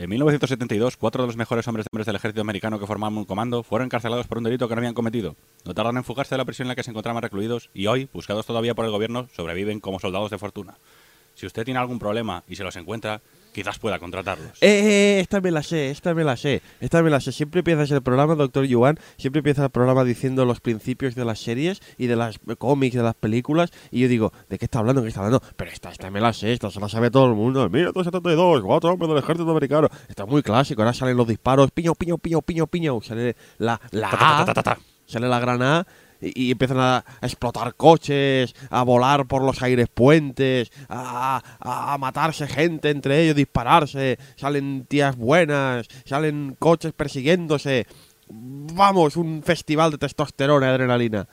En 1972, cuatro de los mejores hombres, hombres del ejército americano que formaban un comando fueron encarcelados por un delito que no habían cometido. No tardan en fugarse de la prisión en la que se encontraban recluidos y hoy, buscados todavía por el gobierno, sobreviven como soldados de fortuna. Si usted tiene algún problema y se los encuentra, quizás pueda contratarlos. Eh, eh, esta me la sé, esta me la sé, esta me la sé. Siempre empiezas el programa, doctor Yuan, siempre empieza el programa diciendo los principios de las series y de las cómics, de las películas, y yo digo, ¿de qué está hablando? ¿De qué está hablando? Pero esta, esta me la sé, esta se la sabe todo el mundo. 1972, cuatro hombres del ejército americano. Esto es muy clásico, ahora salen los disparos, piño, piño, piño, piño, piño, sale la, la A, sale la gran A y, empiezan a, explotar coches, a volar por los aires puentes, a matarse gente entre ellos, dispararse, salen tías buenas, salen coches persiguiéndose. Vamos, un festival de testosterona y adrenalina.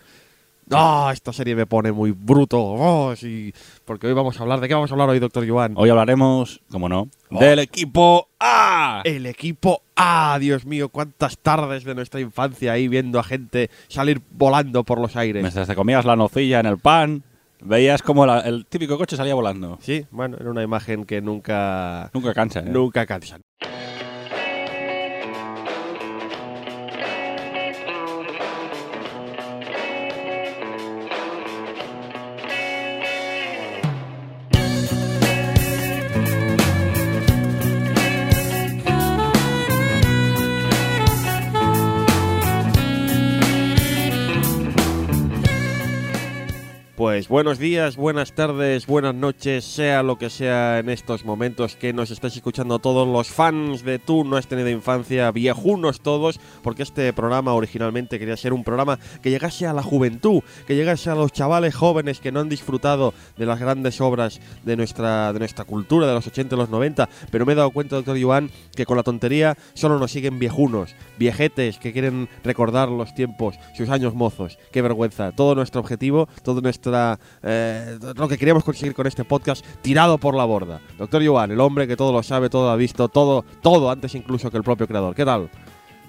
Ah, esta serie me pone muy bruto. Oh, sí, porque hoy vamos a hablar. ¿De qué vamos a hablar hoy, doctor Joan? Hoy hablaremos, como no, Oh. del equipo A. El equipo A, Dios mío, cuántas tardes de nuestra infancia ahí viendo a gente salir volando por los aires. Mientras te comías la nocilla en el pan, veías como la- el típico coche salía volando. Sí, bueno, era una imagen que nunca, Nunca cansa, ¿eh? nunca cansan. Pues buenos días, buenas tardes, buenas noches, sea lo que sea en estos momentos que nos estáis escuchando todos los fans de Tú no has tenido infancia, viejunos todos, porque este programa originalmente quería ser un programa que llegase a la juventud, que llegase a los chavales jóvenes que no han disfrutado de las grandes obras de nuestra, de nuestra cultura de los 80 y los 90, pero me he dado cuenta, doctor Iván, que con la tontería solo nos siguen viejunos, viejetes que quieren recordar los tiempos, sus años mozos. Qué vergüenza. Todo nuestro objetivo, todo eh, lo que queríamos conseguir con este podcast tirado por la borda. Doctor Joan, el hombre que todo lo sabe, todo lo ha visto, todo, todo antes incluso que el propio creador. ¿Qué tal?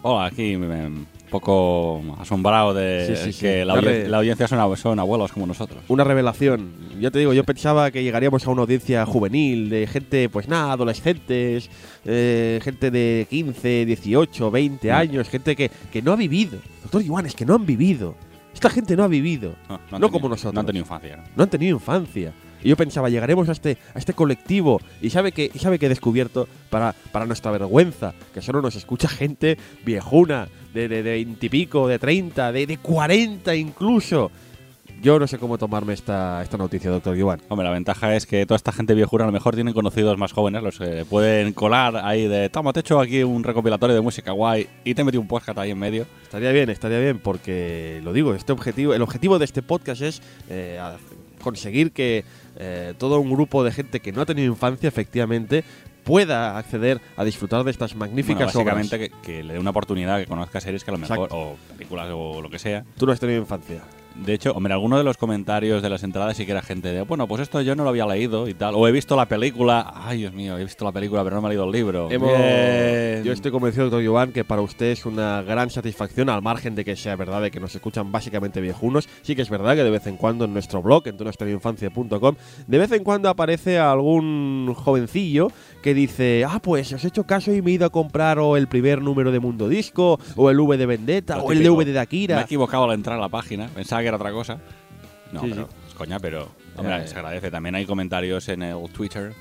Hola, aquí me- me- un poco asombrado de Sí, sí, sí. que la, Darle- audien- la audiencia son, son abuelos como nosotros. Una revelación. Ya te digo, yo pensaba que llegaríamos a una audiencia juvenil, de gente, pues nada, adolescentes, eh, gente de 15, 18, 20 Mm. años, gente que, que no ha vivido. Doctor Joan, es que no han vivido. Esta gente no ha vivido. No, han No tenido- como nosotros. No han tenido infancia. ¿no? han tenido infancia. Y yo pensaba, llegaremos a este, a este colectivo. Y sabe que, y sabe que he descubierto, para, para nuestra vergüenza, que solo nos escucha gente viejuna, de, de, de 20 y pico, de 30, de, de 40 incluso. Yo no sé cómo tomarme esta, esta noticia, doctor Iván. Hombre, la ventaja es que toda esta gente viejura a lo mejor tienen conocidos más jóvenes, los que pueden colar ahí de, toma, te he hecho aquí un recopilatorio de música guay y te he metido un podcast ahí en medio. Estaría bien, estaría bien, porque lo digo, este objetivo, el objetivo de este podcast es eh, conseguir que eh, todo un grupo de gente que no ha tenido infancia, efectivamente, pueda acceder a disfrutar de estas Bueno, magníficas obras. básicamente que, que le dé una oportunidad, que conozca series que a lo mejor, Exacto. o películas o lo que sea. Tú no has tenido infancia. De hecho, hombre, alguno de los comentarios de las entradas sí que era gente de, bueno, pues esto yo no lo había leído y tal. O he visto la película, ay Dios mío, he visto la película pero no me he leído el libro. Hemos-. Yo estoy convencido, doctor Giovanni, que para usted es una gran satisfacción, al margen de que sea verdad de que nos escuchan básicamente viejunos. Sí que es verdad que de vez en cuando en nuestro blog, en tunuestrainfancia.com, de vez en cuando aparece algún jovencillo que dice, ah, pues os he hecho caso y me he ido a comprar o el primer número de Mundo Disco, o el V de Vendetta, Lo o el. DVD de Me he Akira. equivocado al entrar a la página, pensaba que era otra cosa. No, Sí, pero sí. coña, pero hombre, se agradece. También hay comentarios en el Twitter.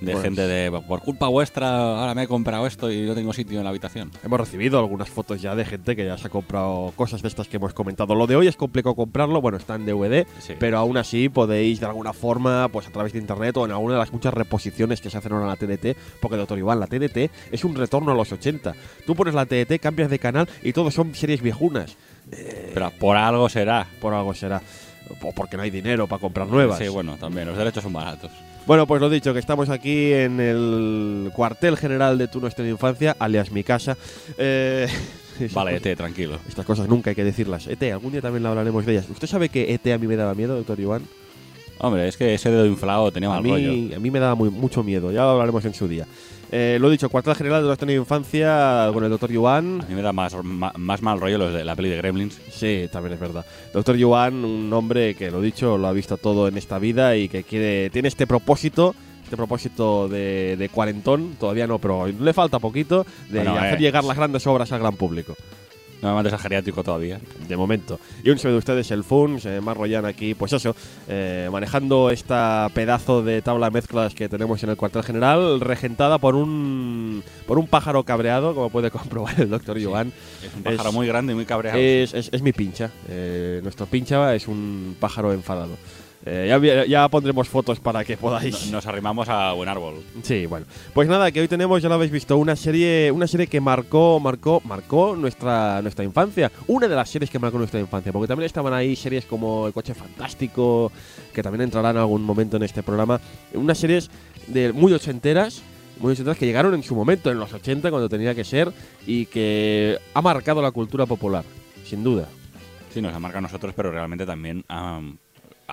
De Pues- gente de, por culpa vuestra, ahora me he comprado esto y no tengo sitio en la habitación. Hemos recibido algunas fotos ya de gente que ya se ha comprado cosas de estas que hemos comentado. Lo de hoy es complicado comprarlo, bueno, está en DVD, Sí. pero aún así podéis de alguna forma, pues a través de internet o en alguna de las muchas reposiciones que se hacen ahora en la TDT, porque doctor Iván, la TDT es un retorno a los 80. Tú pones la TDT, cambias de canal y todos son series viejunas. Pero por algo será. Por algo será. O porque no hay dinero para comprar nuevas. Sí, bueno, también, los derechos son baratos. Bueno, pues lo dicho, que estamos aquí en el cuartel general de Tu Nuestra Infancia, alias mi casa. Eh, Vale, Ete, tranquilo. Estas cosas nunca hay que decirlas. ET, algún día también hablaremos de ellas. ¿Usted sabe que ET a mí me daba miedo, doctor Iván? Hombre, es que ese dedo inflado tenía A mal rollo. a mí me daba muy- mucho miedo. Ya lo hablaremos en su día. Eh, lo dicho, cuartel general de nuestra infancia con el doctor A Yuan. mí me da más, más mal rollo los de la peli de Gremlins. Sí, también es verdad. Doctor Yuan, un hombre que lo dicho, lo ha visto todo en esta vida y que quiere, tiene este propósito este propósito de, de cuarentón, todavía no, pero le falta poquito, de Bueno, hacer eh. llegar las grandes obras al gran público. No me mandes a geriátrico todavía. de momento. Y un saludo de ustedes, el Funs, eh, Mar Royan aquí, pues eso, eh, manejando esta pedazo de tabla de mezclas que tenemos en el cuartel general, regentada por un por un pájaro cabreado, como puede comprobar el doctor Joan. Es un pájaro Es- muy grande y muy cabreado. Es, es- es mi pincha. eh, nuestro pincha es un pájaro enfadado. Eh, ya, pondremos fotos para que podáis. No- Nos arrimamos a buen árbol. Sí, bueno. Pues nada, que hoy tenemos, ya lo habéis visto, una serie, una serie que marcó, marcó, marcó nuestra, nuestra infancia. Una de las series que marcó nuestra infancia, porque también estaban ahí series como El Coche Fantástico, que también entrarán en algún momento en este programa. Unas series de muy ochenteras, muy ochenteras que llegaron en su momento, en los 80, cuando tenía que ser, y que ha marcado la cultura popular, sin duda. Sí, nos ha marcado a nosotros, pero realmente también a,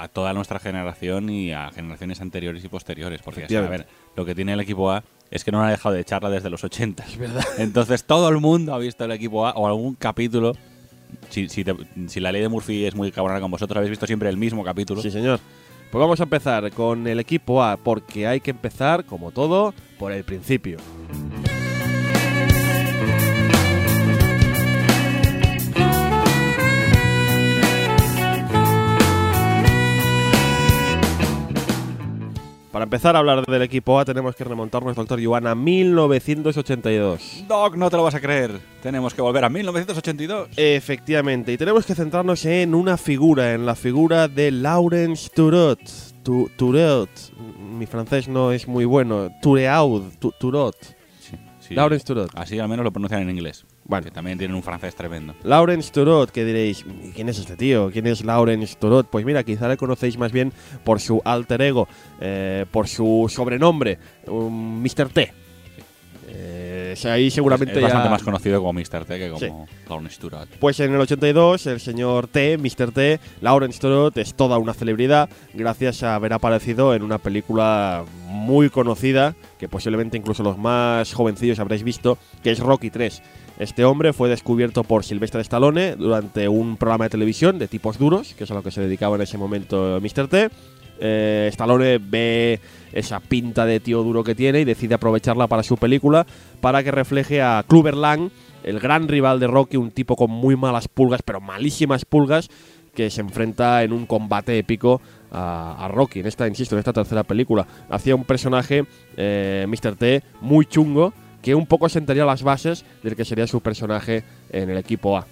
a toda nuestra generación y a generaciones anteriores y posteriores. Porque, así, a ver, lo que tiene el equipo A es que no ha dejado de echarla desde los 80. Es verdad. Entonces todo el mundo ha visto el equipo A o algún capítulo. Si, si, te- si la ley de Murphy es muy cabrona con vosotros, habéis visto siempre el mismo capítulo. Sí, señor. Pues vamos a empezar con el equipo A, porque hay que empezar, como todo, por el principio. Para empezar a hablar del equipo A tenemos que remontarnos, doctor Joan, a 1982. Doc, no te lo vas a creer. Tenemos que volver a 1982. Efectivamente, y tenemos que centrarnos en una figura, en la figura de Laurence Turot. Tu- Turot, mi francés no es muy bueno. Tureaud, Tu- Turot. Sí, sí. Laurence Turot. Así al menos lo pronuncian en inglés. Bueno. Que también tienen un francés tremendo. Lawrence Turot, que diréis, "¿Y ¿quién es este tío? ¿Quién es Lawrence Turot? Pues mira, quizá le conocéis más bien por su alter ego, eh, por su sobrenombre, un Mr. T. Eh, ahí seguramente es, es bastante ya- más conocido como Mr. T que como Sí. Lawrence Turot. Pues en el 82, el señor T, Mr. T, Lawrence Turot, es toda una celebridad gracias a haber aparecido en una película muy conocida, que posiblemente incluso los más jovencillos habréis visto, que es Rocky 3. Este hombre fue descubierto por Sylvester Stallone durante un programa de televisión de tipos duros, que es a lo que se dedicaba en ese momento Mr. T. Eh, Stallone ve esa pinta de tío duro que tiene y decide aprovecharla para su película para que refleje a Clubber Lang, el gran rival de Rocky, un tipo con muy malas pulgas, pero malísimas pulgas, que se enfrenta en un combate épico a, a Rocky, en esta, insisto, en esta tercera película. Hacía un personaje, eh, Mr. T, muy chungo, que un poco sentaría las bases del que sería su personaje en el equipo A.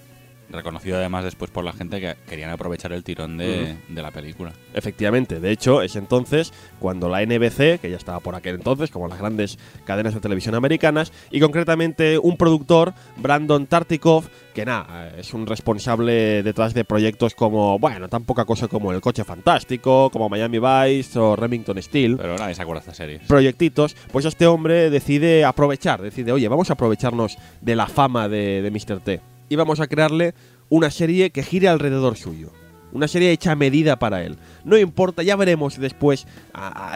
Reconocido además después por la gente que querían aprovechar el tirón de, de la película. Efectivamente, de hecho es entonces cuando la NBC, que ya estaba por aquel entonces, como las grandes cadenas de televisión americanas, y concretamente un productor, Brandon Tartikoff, que nada, es un responsable detrás de proyectos como, bueno, tan poca cosa como El Coche Fantástico, como Miami Vice o Remington Steel, Pero nadie se acuerda de estas series. proyectitos, pues este hombre decide aprovechar, decide, oye, vamos a aprovecharnos de la fama de, de Mr. T y vamos a crearle una serie que gire alrededor suyo. Una serie hecha a medida para él. No importa, ya veremos después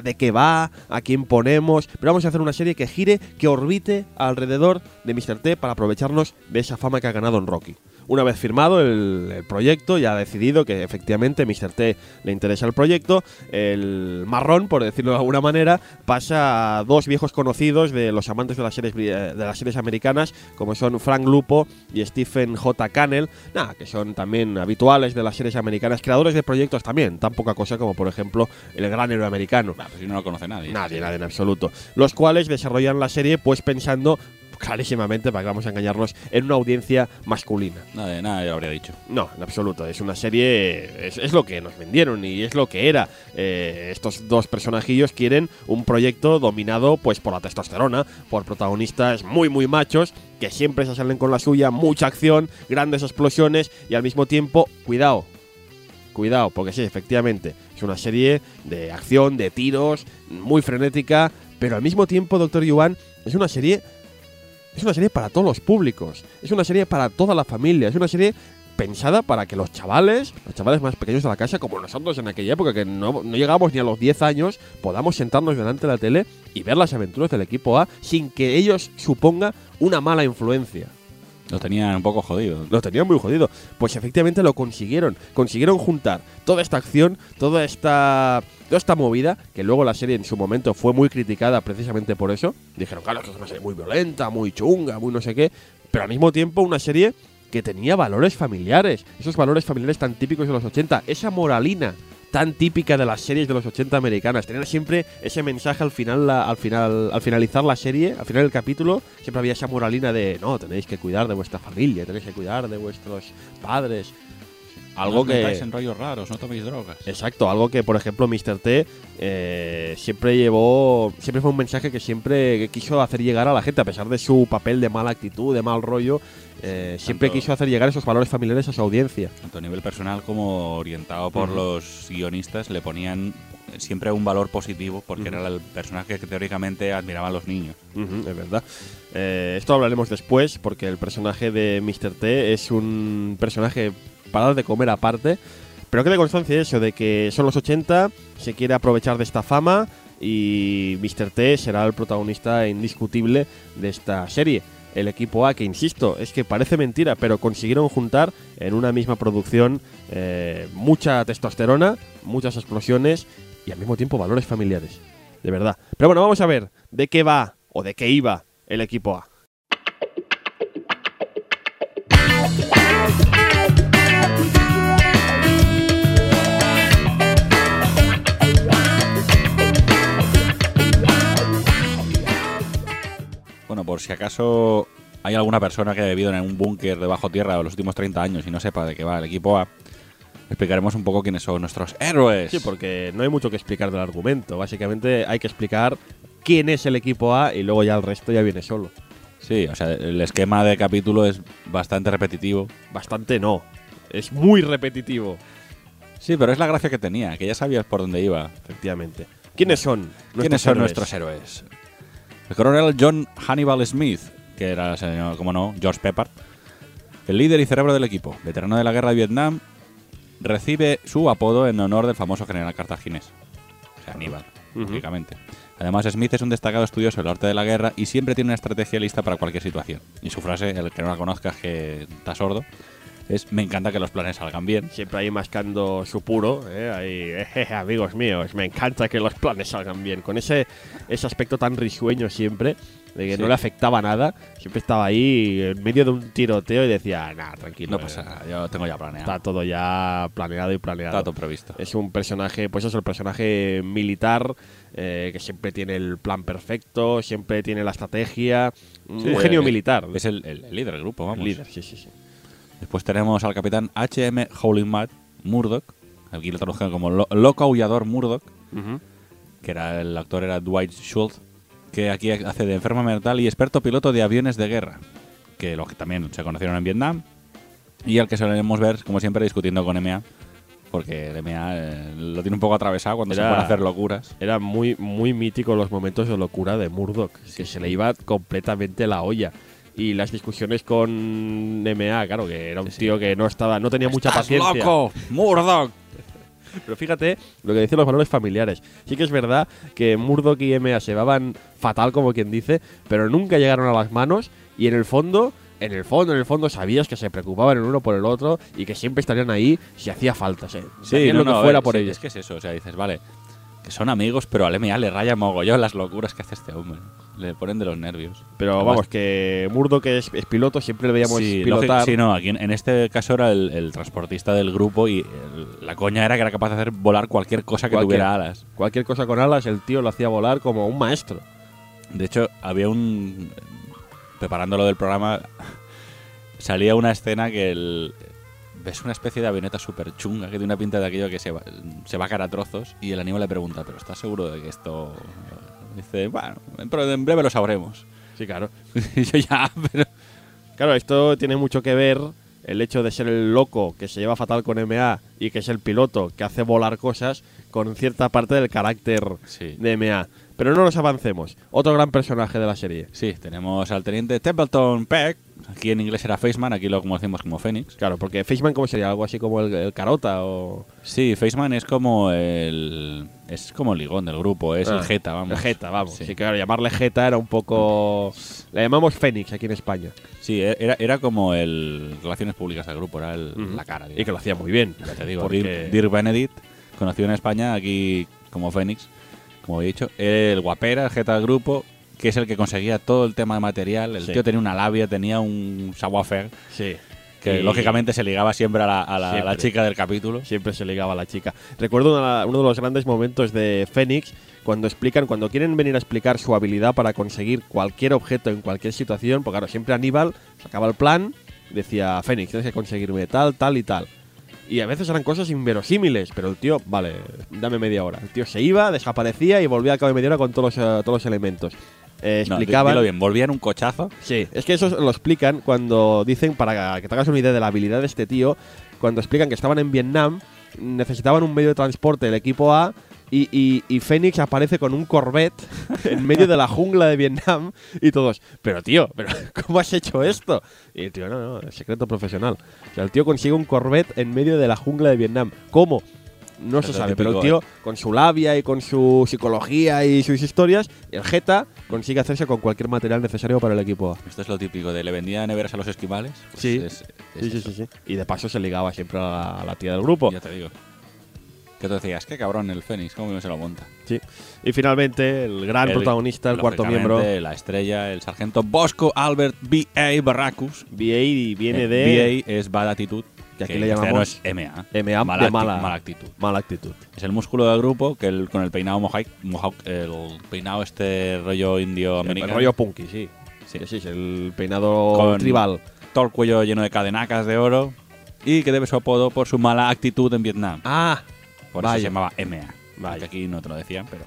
de qué va, a quién ponemos, pero vamos a hacer una serie que gire, que orbite alrededor de Mr. T para aprovecharnos de esa fama que ha ganado en Rocky. Una vez firmado el, el proyecto, ya ha decidido que efectivamente Mr. T le interesa el proyecto, el marrón, por decirlo de alguna manera, pasa a dos viejos conocidos de los amantes de las series, de las series americanas, como son Frank Lupo y Stephen J. Cannell, nada, que son también habituales de las series americanas, creadores de proyectos también, tan poca cosa como por ejemplo El Gran Héroe Americano. Pues si no lo conoce nadie. Nadie, nadie en absoluto. Los cuales desarrollan la serie pues pensando clarísimamente, para que vamos a engañarnos, en una audiencia masculina. Nadie, nadie lo habría dicho. No, en absoluto. Es una serie. Es, es lo que nos vendieron y es lo que era. Eh, estos dos personajillos quieren un proyecto dominado pues por la testosterona, por protagonistas muy, muy machos que siempre se salen con la suya, mucha acción, grandes explosiones y al mismo tiempo, cuidado. Cuidado, porque sí, efectivamente, es una serie de acción, de tiros, muy frenética, pero al mismo tiempo, Doctor Yuan, es una serie es una serie para todos los públicos. Es una serie para toda la familia. Es una serie pensada para que los chavales, los chavales más pequeños de la casa, como nosotros en aquella época, que no, no llegamos ni a los 10 años, podamos sentarnos delante de la tele y ver las aventuras del equipo A sin que ellos suponga una mala influencia. Lo tenían un poco jodido. Lo tenían muy jodido. Pues efectivamente lo consiguieron. Consiguieron juntar toda esta acción, toda esta, toda esta movida, que luego la serie en su momento fue muy criticada precisamente por eso. Dijeron, claro, que es una serie muy violenta, muy chunga, muy no sé qué. Pero al mismo tiempo una serie que tenía valores familiares. Esos valores familiares tan típicos de los 80. Esa moralina tan típica de las series de los 80 americanas. Tener siempre ese mensaje al final, la- al final, al finalizar la serie, al final del capítulo, siempre había esa moralina de no, tenéis que cuidar de vuestra familia, tenéis que cuidar de vuestros padres. Algo no que. en rollos raros, no toméis drogas. Exacto, algo que por ejemplo Mr. T eh, siempre llevó, siempre fue un mensaje que siempre quiso hacer llegar a la gente, a pesar de su papel de mala actitud, de mal rollo, eh, siempre Tanto- quiso hacer llegar esos valores familiares a su audiencia. Tanto a nivel personal como orientado por los guionistas, le ponían siempre un valor positivo porque era el personaje que teóricamente admiraban los niños. Ujú, es verdad. Eh, esto hablaremos después porque el personaje de Mr. T es un personaje para dar de comer aparte. Pero quede constancia eso, de que son los 80, se quiere aprovechar de esta fama y Mr. T será el protagonista indiscutible de esta serie. El equipo A, que insisto, es que parece mentira, pero consiguieron juntar en una misma producción eh, mucha testosterona, muchas explosiones y al mismo tiempo valores familiares. De verdad. Pero bueno, vamos a ver de qué va o de qué iba el equipo A. Por si acaso hay alguna persona que ha vivido en un búnker debajo tierra los últimos 30 años y no sepa de qué va el equipo A, explicaremos un poco quiénes son nuestros héroes. Sí, porque no hay mucho que explicar del argumento. Básicamente hay que explicar quién es el equipo A y luego ya el resto ya viene solo. Sí, o sea, el esquema de capítulo es bastante repetitivo. Bastante no. Es muy repetitivo, Sí, pero es la gracia que tenía, que ya sabías por dónde iba. efectivamente. ¿Quiénes son? ¿Quiénes son héroes? nuestros héroes? El coronel John Hannibal Smith, que era, señor, como no, George Peppard, el líder y cerebro del equipo, veterano de la guerra de Vietnam, recibe su apodo en honor del famoso general cartaginés, o sea, Aníbal, lógicamente. Además, Smith es un destacado estudioso del arte de la guerra y siempre tiene una estrategia lista para cualquier situación. Y su frase, el que no la conozca, que está sordo, es me encanta que los planes salgan bien. Siempre ahí mascando su puro, ¿eh? Ahí, "Jeje, amigos míos, me encanta que los planes salgan bien. Con ese, ese aspecto tan risueño siempre, de que Sí. no le afectaba nada. Siempre estaba ahí en medio de un tiroteo y decía, nada, tranquilo. No eh, pasa nada, yo lo tengo ya Está planeado. todo ya planeado y planeado. Está todo previsto. Es un personaje, pues es el personaje militar eh, que siempre tiene el plan perfecto, siempre tiene la estrategia. Un genio eh, militar. Es el, el- el líder del grupo, vamos. líder, sí, sí, sí. Después tenemos al capitán H.M. Howling Mad Murdoch, aquí lo tradujeron como lo- loco aullador Murdoch, que era el actor era Dwight Schultz, que aquí hace de enfermo mental y experto piloto de aviones de guerra, que lo que también se conocieron en Vietnam, y al que solemos ver, como siempre, discutiendo con MA, porque el MA eh, lo tiene un poco atravesado cuando Era- se a hacer locuras. Era muy, muy mítico los momentos de locura de Murdoch, que se le iba completamente la olla. Y las discusiones con MA, claro, que era un Sí, sí. tío que no estaba, no tenía mucha ¡Estás paciencia. loco! ¡Murdoch! Pero fíjate lo que dicen los valores familiares. Sí que es verdad que Murdoch y MA se llevaban fatal, como quien dice, pero nunca llegaron a las manos y en el fondo, en el fondo, en el fondo sabías que se preocupaban el uno por el otro y que siempre estarían ahí si hacía falta. ¿sí? Darían lo que a fuera ver, por sí, ellos. Es que es eso, o sea, dices, vale, que son amigos, pero al MA le raya mogollón las locuras que hace este hombre. Le ponen de los nervios. Pero Además, vamos, que Murdoch que es, es piloto, siempre le veíamos sí, pilotar. sí, no, aquí en, en este caso era el, el transportista del grupo y el- la coña era que era capaz de hacer volar cualquier cosa que Cualquier- tuviera alas. Cualquier cosa con alas, el tío lo hacía volar como un maestro. De hecho, había un. Preparando lo del programa, salía una escena que el. Ves una especie de avioneta súper chunga que tiene una pinta de aquello que se va, se va a caer a trozos y el animal le pregunta, ¿pero estás seguro de que esto.? Dice, bueno, pero en breve lo sabremos. Sí, claro. y yo ya, pero. Claro, esto tiene mucho que ver el hecho de ser el loco que se lleva fatal con MA y que es el piloto que hace volar cosas con cierta parte del carácter Sí. de MA. Pero no nos avancemos. Otro gran personaje de la serie. Sí, tenemos al teniente Templeton Peck, Aquí en inglés era Faceman, aquí lo conocemos como Fénix. Claro, porque Faceman, ¿cómo sería? ¿Algo así como el, el carota o...? Sí, Faceman es como el. Es como el ligón del grupo, es Ah, el Jeta, vamos. El Jeta, vamos. Sí. Sí, claro, llamarle Jeta era un poco... Le llamamos Fénix aquí en España. Sí, e- era, era como el. Relaciones públicas del grupo, era el- la cara. Y que lo hacía muy bien. Ya te digo, porque- Dirk, Dirk Benedict, conocido en España aquí como Fénix, como he dicho, el guapera, el jeta del grupo, que es el que conseguía todo el tema de material. El Sí. tío tenía una labia, tenía un savoir-faire, Sí. que Y- lógicamente se ligaba siempre a la, a la- a la Siempre. chica del capítulo. Siempre se ligaba a la chica. Recuerdo una- uno de los grandes momentos de Fénix cuando explican, cuando quieren venir a explicar su habilidad para conseguir cualquier objeto en cualquier situación, porque claro, siempre Aníbal sacaba el plan decía, Fénix, tienes que conseguirme tal, tal y tal. Y a veces eran cosas inverosímiles, pero el tío, vale, dame media hora. El tío se iba, desaparecía y volvía al cabo de media hora con todos los, eh, todos los elementos. Eh, No, explicaban. dilo bien, volvían un cochazo. Sí, es que eso lo explican cuando dicen, para que te hagas una idea de la habilidad de este tío, cuando explican que estaban en Vietnam, necesitaban un medio de transporte del equipo A y, y, y Fénix aparece con un Corvette en medio de la jungla de Vietnam y todos, pero tío, pero ¿cómo has hecho esto? Y el tío, no, no, es secreto profesional. O sea, el tío consigue un Corvette en medio de la jungla de Vietnam. ¿Cómo? No se Es lo sabe, pero el típico, tío, con su labia y con su psicología y sus historias, el Jeta consigue hacerse con cualquier material necesario para el equipo A. Esto es lo típico de le vendía neveras a los esquimales. Pues Sí. es- es Sí, sí, sí, sí. Y de paso se ligaba siempre a la, a la tía del grupo. Ya te digo. Que tú decías, qué cabrón el Fénix, cómo se lo monta. Sí. Y finalmente, el gran El- protagonista, el cuarto miembro, La estrella, el sargento Bosco Albert B.A. Barracus. BA, y viene Eh, de BA es Bad Attitude. Que aquí que le en castellano llamamos es MA. MA mala, de mala, mala actitud. mala actitud. Es el músculo del grupo que el- con el peinado mohawk, mohawk, el peinado este rollo indio El americano. rollo punky, sí. Sí. Sí, es el peinado Con- tribal. Todo el cuello lleno de cadenacas de oro. Y que debe su apodo por su mala actitud en Vietnam. Ah, Por eso vaya. se llamaba MA. Vaya. Aquí no te lo decían, pero.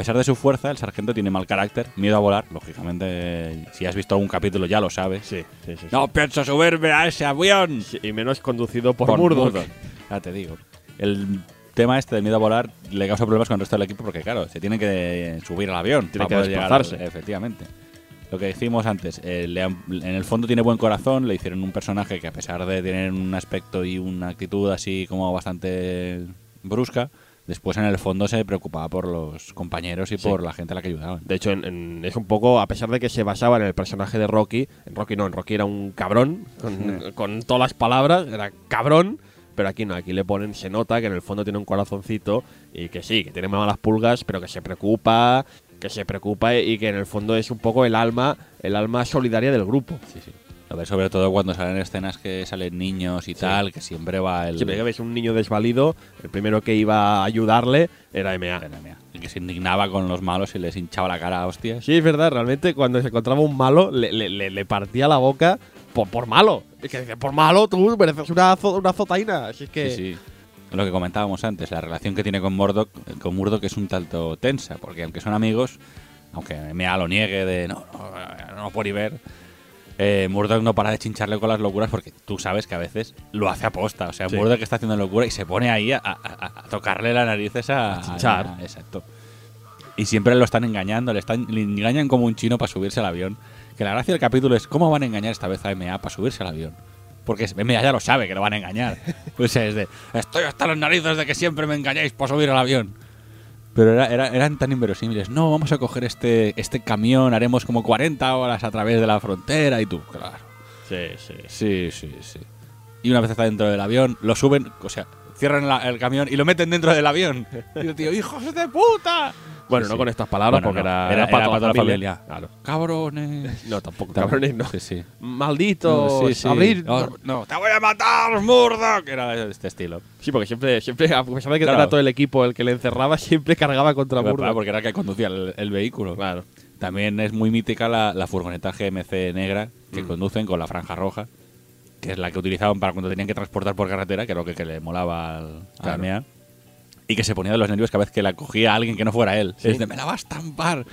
A pesar de su fuerza, el sargento tiene mal carácter, miedo a volar. Lógicamente, si has visto algún capítulo ya lo sabes. sí, sí, sí. sí. No pienso subirme a ese avión. Y menos conducido por, Murdoch. Ya te digo. El tema este de miedo a volar le causa problemas con el resto del equipo porque, claro, se tiene que subir al avión. Tiene para que llegar desplazarse. efectivamente. Lo que decimos antes, eh, le han- en el fondo tiene buen corazón, le hicieron un personaje que a pesar de tener un aspecto y una actitud así como bastante brusca, después en el fondo se preocupaba por los compañeros y Sí. por la gente a la que ayudaban. De hecho, en- en- es un poco, a pesar de que se basaba en el personaje de Rocky, en Rocky no, en Rocky era un cabrón, con, con todas las palabras, era cabrón, pero aquí no, aquí le ponen, se nota que en el fondo tiene un corazoncito y que sí, que tiene malas pulgas, pero que se preocupa, que se preocupa y que en el fondo es un poco el alma, el alma solidaria del grupo. Sí, sí. A ver, sobre todo cuando salen escenas que salen niños y tal, que siempre va el... Siempre que ves un niño desvalido, el primero que iba a ayudarle era MA. Madre Y que se indignaba con los malos y les hinchaba la cara a hostias. Sí, es verdad, realmente cuando se encontraba un malo le, le- le- le partía la boca por, por malo. Es que dice, por malo tú mereces una, una azotaina. Así es que... Sí, sí. Lo que comentábamos antes, la relación que tiene con Murdoch, con Murdoch es un tanto tensa, porque aunque son amigos, aunque Mea lo niegue de no, no, no ni ver, eh, Murdoch no para de chincharle con las locuras porque tú sabes que a veces lo hace aposta. O sea, Sí. Murdoch está haciendo locura y se pone ahí a, a- tocarle las narices a, A chinchar. a- exacto. Y siempre lo están engañando, le, están, le engañan como un chino para subirse al avión. Que la gracia del capítulo es cómo van a engañar esta vez a MA para subirse al avión. Porque es- MA ya lo sabe que lo van a engañar. Sea, es de, estoy hasta las narices de que siempre me engañáis para subir al avión. Pero era- era- eran tan inverosímiles. No, vamos a coger este, este camión, haremos como 40 horas a través de la frontera y tú, claro. Sí, sí. Sí, sí, sí. Y una vez está dentro del avión, lo suben, o sea, cierran la- el camión y lo meten dentro del avión. Y el tío, ¡hijos de puta! Bueno, Sí, no sí. con estas palabras Bueno, porque no, era, para era toda para toda la familia. familia. Claro. Cabrones. No, tampoco cabrones, no. Sí. Malditos, abrir. No, te voy a matar, Murdoch. Era de este estilo. Sí, porque siempre, siempre, a pesar de que Claro. era todo el equipo el que le encerraba, siempre cargaba contra Claro, Murdoch. porque era el que conducía el, el vehículo. Claro. También es muy mítica la, la furgoneta GMC negra que Mm. conducen con la franja roja, que es la que utilizaban para cuando tenían que transportar por carretera, que era lo que, que le molaba al, Claro. Y que se ponía de los nervios cada vez que la cogía a alguien que no fuera él. Sí. Es de, me la va a estampar.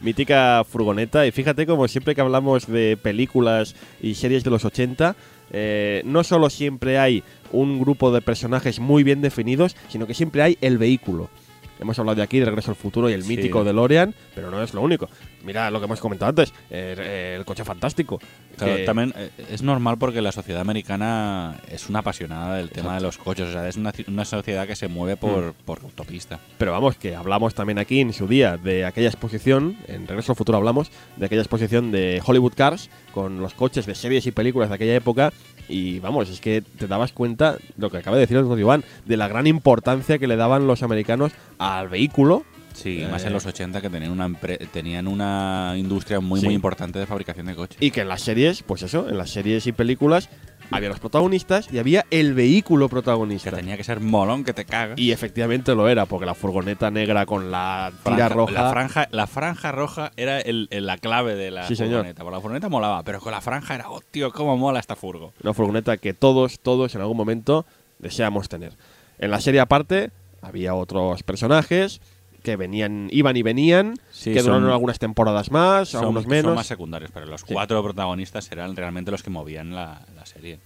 Mítica furgoneta. Y fíjate como siempre que hablamos de películas y series de los 80, eh, no solo siempre hay un grupo de personajes muy bien definidos, sino que siempre hay el vehículo. Hemos hablado de aquí de Regreso al Futuro y el Sí. mítico DeLorean, pero no es lo único. Mira lo que hemos comentado antes, el, el coche fantástico. Claro, que- también eh, es normal porque la sociedad americana es una apasionada del tema de los coches. O sea, es una, una sociedad que se mueve por, Mm. por autopista. Pero vamos, que hablamos también aquí en su día de aquella exposición, en Regreso al Futuro hablamos, de aquella exposición de Hollywood Cars con los coches de series y películas de aquella época. Y vamos, es que te dabas cuenta, lo que acaba de decir el Iván, de la gran importancia que le daban los americanos al vehículo. Sí, Eh. más en los 80 que tenían una, tenían una industria muy, Sí. muy importante de fabricación de coches. Y que en las series, pues eso, en las series y películas había los protagonistas y había el vehículo que protagonista. tenía que ser molón, que te cagas. Y efectivamente lo era, porque la furgoneta negra con la tira Franja- roja. La franja, la franja roja era el, el- la clave de la Sí, señor. furgoneta. Porque la furgoneta molaba, pero con la franja era, oh, tío, cómo mola esta furgo. Una furgoneta que todos, todos en algún momento deseamos tener. En la serie aparte había otros personajes que venían, iban y venían, Sí, que son- duraron algunas temporadas más, Son, algunos son menos. más secundarios, pero los Sí. cuatro protagonistas eran realmente los que movían la, la serie.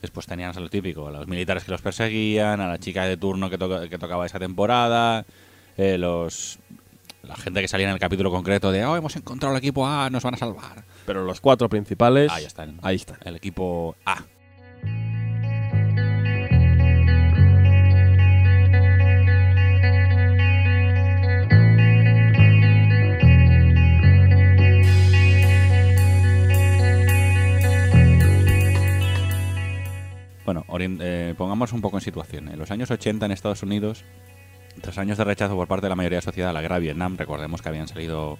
Después tenían lo típico, a los militares que los perseguían, a la chica de turno que, toca- que tocaba esa temporada, eh, los la gente que salía en el capítulo concreto de, oh, hemos encontrado el equipo A, nos van a salvar. Pero los cuatro principales, Ahí están. ahí están. El equipo A. Bueno, eh, pongamos un poco en situación. En los años 80 en Estados Unidos, tras años de rechazo por parte de la mayoría de la sociedad a la guerra de Vietnam, recordemos que habían salido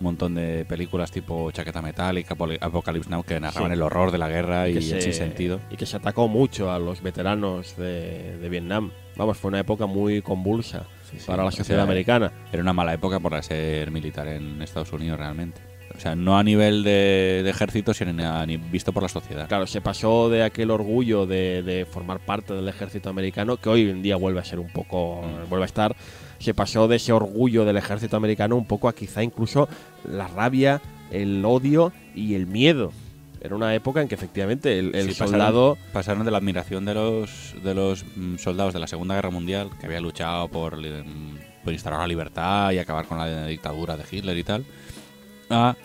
un montón de películas tipo Chaqueta Metálica, Apocalypse Now, que narraban Sí. el horror de la guerra y que el se- sin sentido. Y que se atacó mucho a los veteranos de, de Vietnam. Vamos, fue una época muy convulsa Sí, sí. para la O sociedad sea, americana. Era una mala época para ser militar en Estados Unidos realmente. O sea, no a nivel de, de ejército, sino a ni- visto por la sociedad. Claro, se pasó de aquel orgullo de, de formar parte del ejército americano, que hoy en día vuelve a ser un poco, Mm. vuelve a estar, se pasó de ese orgullo del ejército americano un poco a quizá incluso la rabia, el odio y el miedo. Era una época en que efectivamente el, el Sí, soldado... Pasaron de la admiración de los, de los mm, soldados de la Segunda Guerra Mundial, que habían luchado por, mm, por instaurar la libertad y acabar con la dictadura de Hitler y tal, a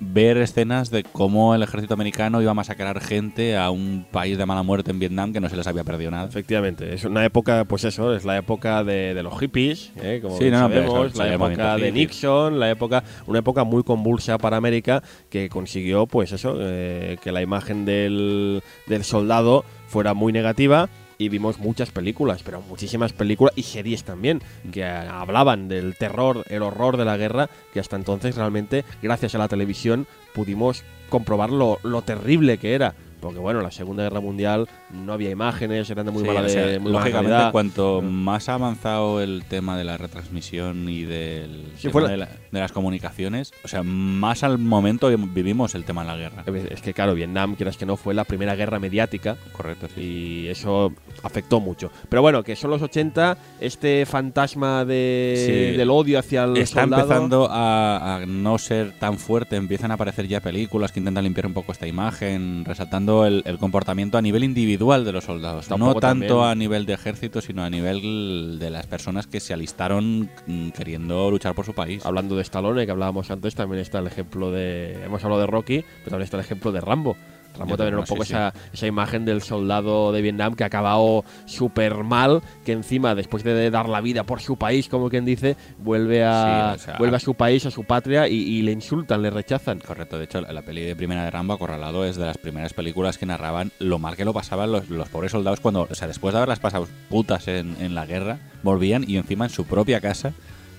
ver escenas de cómo el ejército americano iba a masacrar gente a un país de mala muerte en Vietnam que no se les había perdido nada. Efectivamente, es una época, pues eso, es la época de, de los hippies, ¿eh? como Sí, no, sabemos, la época de. Nixon, la época, una época muy convulsa para América que consiguió, pues eso, eh, que la imagen del, del soldado fuera muy negativa y vimos muchas películas, pero muchísimas películas y series también que hablaban del terror, el horror de la guerra, que hasta entonces realmente, gracias a la televisión, pudimos comprobar lo, lo terrible que era. Porque bueno, la Segunda Guerra Mundial no había imágenes, eran de muy Sí, mala, o sea, de, muy mala lógicamente, cuanto más ha avanzado el tema de la retransmisión y del Sí, tema la- de, la- de las comunicaciones, o sea, más al momento vivimos el tema de la guerra. Es que claro, Vietnam, quieras que no, fue la primera guerra mediática Correcto, sí. y eso afectó mucho. Pero bueno, que son los 80, este fantasma de, Sí. del odio hacia el Está soldado. empezando a, a no ser tan fuerte, empiezan a aparecer ya películas que intentan limpiar un poco esta imagen, resaltando el, el comportamiento a nivel individual de los soldados. Tampoco no tanto también- a nivel de ejército, sino a nivel de las personas que se alistaron mm, queriendo luchar por su país. Hablando de Stallone, que hablábamos antes, también está el ejemplo de. Hemos hablado de Rocky, pero también está el ejemplo de Rambo. Rambo también era un poco sí, sí. esa, esa imagen del soldado de Vietnam que ha acabado súper mal, que encima, después de dar la vida por su país, como quien dice, vuelve a, Sí, o sea- vuelve a su país, a su patria, y, y le insultan, le rechazan. Correcto, de hecho la peli de primera de Rambo, Acorralado, es de las primeras películas que narraban lo mal que lo pasaban los, los pobres soldados cuando, o sea, después de haberlas pasado putas en, en la guerra, volvían y encima en su propia casa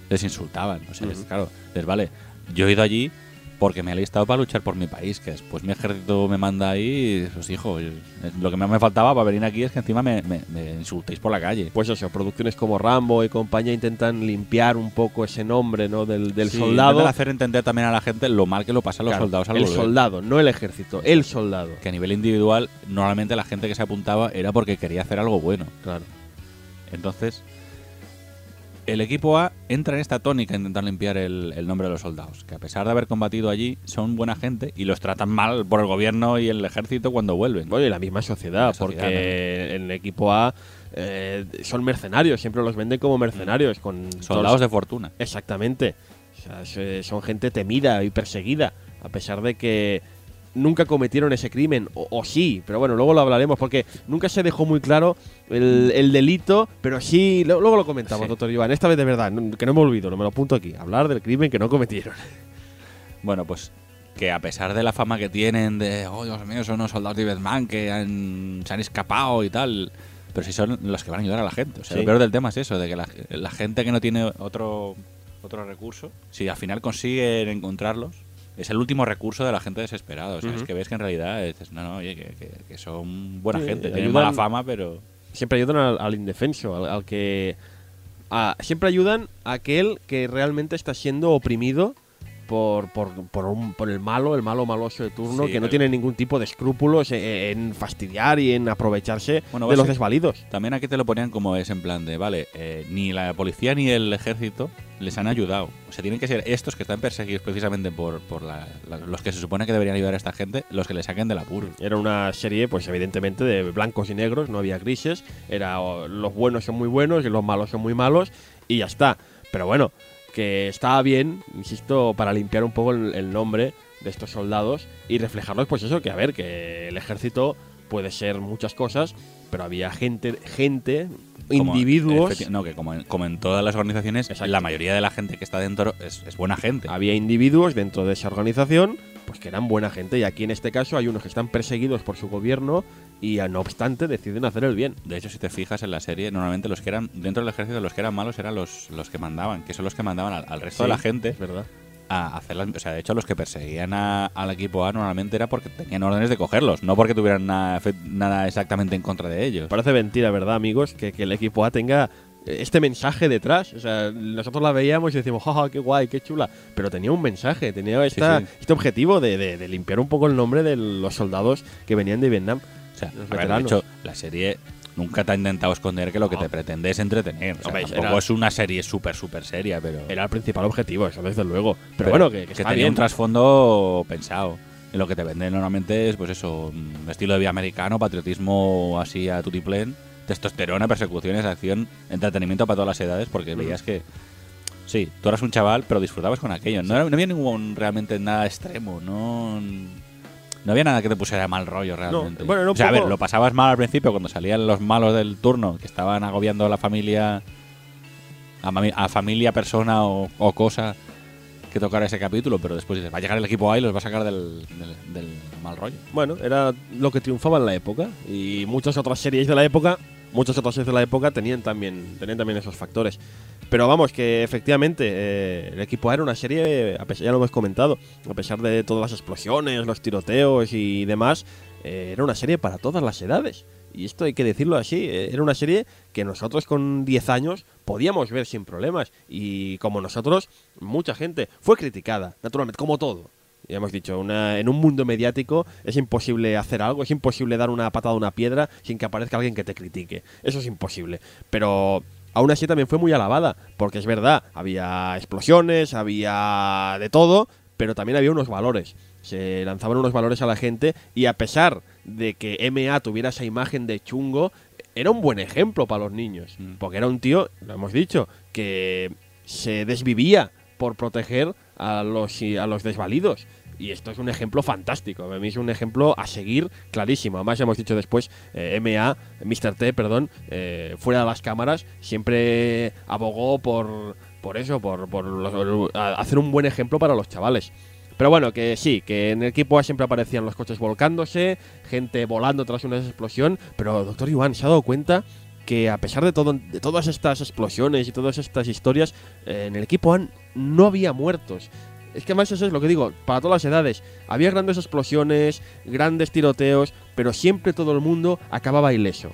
les insultaban. O sea, es- claro, les vale, yo he ido allí porque me he alistado para luchar por mi país, que después mi ejército me manda ahí, pues hijo, yo- lo que más me faltaba para venir aquí es que encima me, me- me insultéis por la calle. Pues eso, producciones como Rambo y compañía intentan limpiar un poco ese nombre ¿no? del, del Sí, soldado. intentan hacer entender también a la gente lo mal que lo pasan los Claro, soldados al el volver. soldado, no el ejército, el soldado. que a nivel individual normalmente la gente que se apuntaba era porque quería hacer algo bueno. Claro. Entonces, el equipo A entra en esta tónica a intentar limpiar el, el nombre de los soldados, que a pesar de haber combatido allí, son buena gente y los tratan mal por el gobierno y el ejército cuando vuelven. Bueno, y la misma sociedad, La sociedad, porque en el equipo A eh, son mercenarios, siempre los venden como mercenarios. Con Soldados de fortuna. Exactamente. O sea, se- son gente temida y perseguida, a pesar de que nunca cometieron ese crimen, o, o sí, pero bueno, luego lo hablaremos, porque nunca se dejó muy claro el, el delito, pero sí, lo- luego lo comentamos, Sí. doctor Iván. Esta vez de verdad, que no me olvido, no me lo apunto aquí, hablar del crimen que no cometieron. Bueno, pues que a pesar de la fama que tienen de, oh Dios mío, son unos soldados de Vietnam que han- se han escapado y tal, pero si son los que van a ayudar a la gente. O sea, Sí. lo peor del tema es eso, de que la, la gente que no tiene otro, otro recurso, si al final consiguen encontrarlos, es el último recurso de la gente desesperada. O sea, es que ves que en realidad dices, no, no, oye, que, que- que son buena Sí, gente, tienen mala fama, pero... Siempre ayudan al, al indefenso, al, al que... a- siempre ayudan a aquel que realmente está siendo oprimido por, por, por, un- por el malo, el malo maloso de turno, Sí, que no pero- tiene ningún tipo de escrúpulos en, en fastidiar y en aprovecharse Bueno, de los desvalidos. También aquí te lo ponían como es en plan de, vale, eh, ni la policía ni el ejército les han ayudado. O sea, tienen que ser estos que están perseguidos precisamente por, por la- la- los que se supone que deberían ayudar a esta gente, los que le saquen del apuro. Era una serie, pues evidentemente, de blancos y negros, no había grises. Era los buenos son muy buenos y los malos son muy malos, y ya está. Pero bueno, que estaba bien, insisto, para limpiar un poco el, el nombre de estos soldados y reflejarlos, pues eso, que a ver, que el ejército puede ser muchas cosas, pero había gente, gente, Como- individuos. No, que como en, como en todas las organizaciones, Exacto. la mayoría de la gente que está dentro es, es buena gente. Había individuos dentro de esa organización pues que eran buena gente y aquí en este caso hay unos que están perseguidos por su gobierno y no obstante deciden hacer el bien. De hecho, si te fijas en la serie, normalmente los que eran dentro del ejército, los que eran malos eran los, los que mandaban, que son los que mandaban al, al resto de la gente Es verdad. a hacer las, o sea, de hecho los que perseguían a- al equipo A normalmente era porque tenían órdenes de cogerlos, no porque tuvieran nada, nada exactamente en contra de ellos. Parece mentira, ¿verdad, amigos? Que, que el equipo A tenga este mensaje detrás. O sea, nosotros la veíamos y decíamos, jaja, qué guay, qué chula. Pero tenía un mensaje, tenía esta, sí. este objetivo de, de- de limpiar un poco el nombre de los soldados que venían de Vietnam. O sea, Los ver, de hecho, la serie nunca te ha intentado esconder que lo que No. te pretende es entretener. O sea, Hombre, tampoco era- es una serie súper, súper seria, pero... Era el principal objetivo, eso desde luego. Pero, bueno, que, que está tenía bien. un trasfondo pensado. Y lo que te venden normalmente es, pues eso, un estilo de vida americano, patriotismo así a tutiplén, testosterona, persecuciones, acción, entretenimiento para todas las edades, porque veías que, sí, tú eras un chaval, pero disfrutabas con aquello. No, no había ningún realmente nada extremo, no... No había nada que te pusiera mal rollo realmente. bueno, un o sea, a ver, lo pasabas mal al principio cuando salían los malos del turno que estaban agobiando a la familia, a, familia, persona o, o cosa que tocara ese capítulo, pero después dices, va a llegar el equipo A y los va a sacar del, del- del mal rollo. Bueno, era lo que triunfaba en la época. Y muchas otras series de la época, muchas otras series de la época tenían también, tenían también esos factores. Pero vamos, que efectivamente eh, el equipo A era una serie, a pesar, ya lo hemos comentado, a pesar de todas las explosiones, los tiroteos y demás, eh, era una serie para todas las edades. Y esto hay que decirlo así, eh, era una serie que nosotros con 10 años podíamos ver sin problemas. Y como nosotros, mucha gente fue criticada, naturalmente, como todo. Ya hemos dicho, una- en un mundo mediático es imposible hacer algo, es imposible dar una patada a una piedra sin que aparezca alguien que te critique. Eso es imposible. Pero aún así también fue muy alabada, porque es verdad, había explosiones, había de todo, pero también había unos valores. Se lanzaban unos valores a la gente y a pesar de que MA tuviera esa imagen de chungo, era un buen ejemplo para los niños. Mm. Porque era un tío, lo hemos dicho, que se desvivía por proteger a los, a los desvalidos. Y esto es un ejemplo fantástico. A mí es un ejemplo a seguir clarísimo. Además, hemos dicho después, eh, MA, Mr. T, perdón, eh, fuera de las cámaras, siempre abogó por, por eso, por, por los- hacer un buen ejemplo para los chavales. Pero bueno, que sí, que en el equipo siempre aparecían los coches volcándose, gente volando tras una explosión, pero doctor Iván se ha dado cuenta que a pesar de todas estas explosiones y todas estas historias, eh, en el equipo A no había muertos. Es que además eso es lo que digo, para todas las edades. Había grandes explosiones, grandes tiroteos, pero siempre todo el mundo acababa ileso.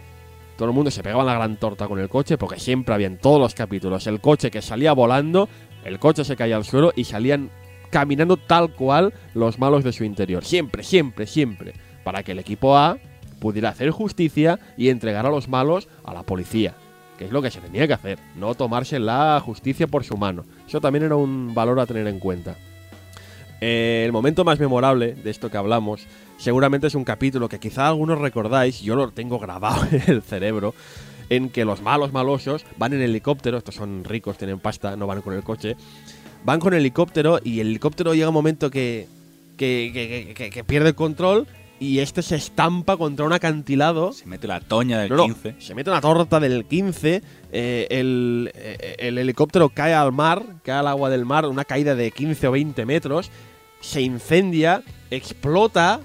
Todo el mundo se pegaba la gran torta con el coche porque siempre había en todos los capítulos el coche que salía volando, el coche se caía al suelo y salían caminando tal cual los malos de su interior. Siempre, siempre, siempre. Para que el equipo A pudiera hacer justicia y entregar a los malos a la policía. Que es lo que se tenía que hacer. No tomarse la justicia por su mano. Eso también era un valor a tener en cuenta. Eh, el momento más memorable de esto que hablamos seguramente es un capítulo que quizá algunos recordáis, yo lo tengo grabado en el cerebro, en que los malos malosos van en helicóptero, estos son ricos, tienen pasta, no van con el coche, van con helicóptero y el helicóptero llega un momento que, que, que- que- que pierde el control y este se estampa contra un acantilado. Se mete la toña del No, no, 15. se mete una torta del 15, eh, el, eh, el helicóptero cae al mar, cae al agua del mar, una caída de 15 o 20 metros, se incendia, explota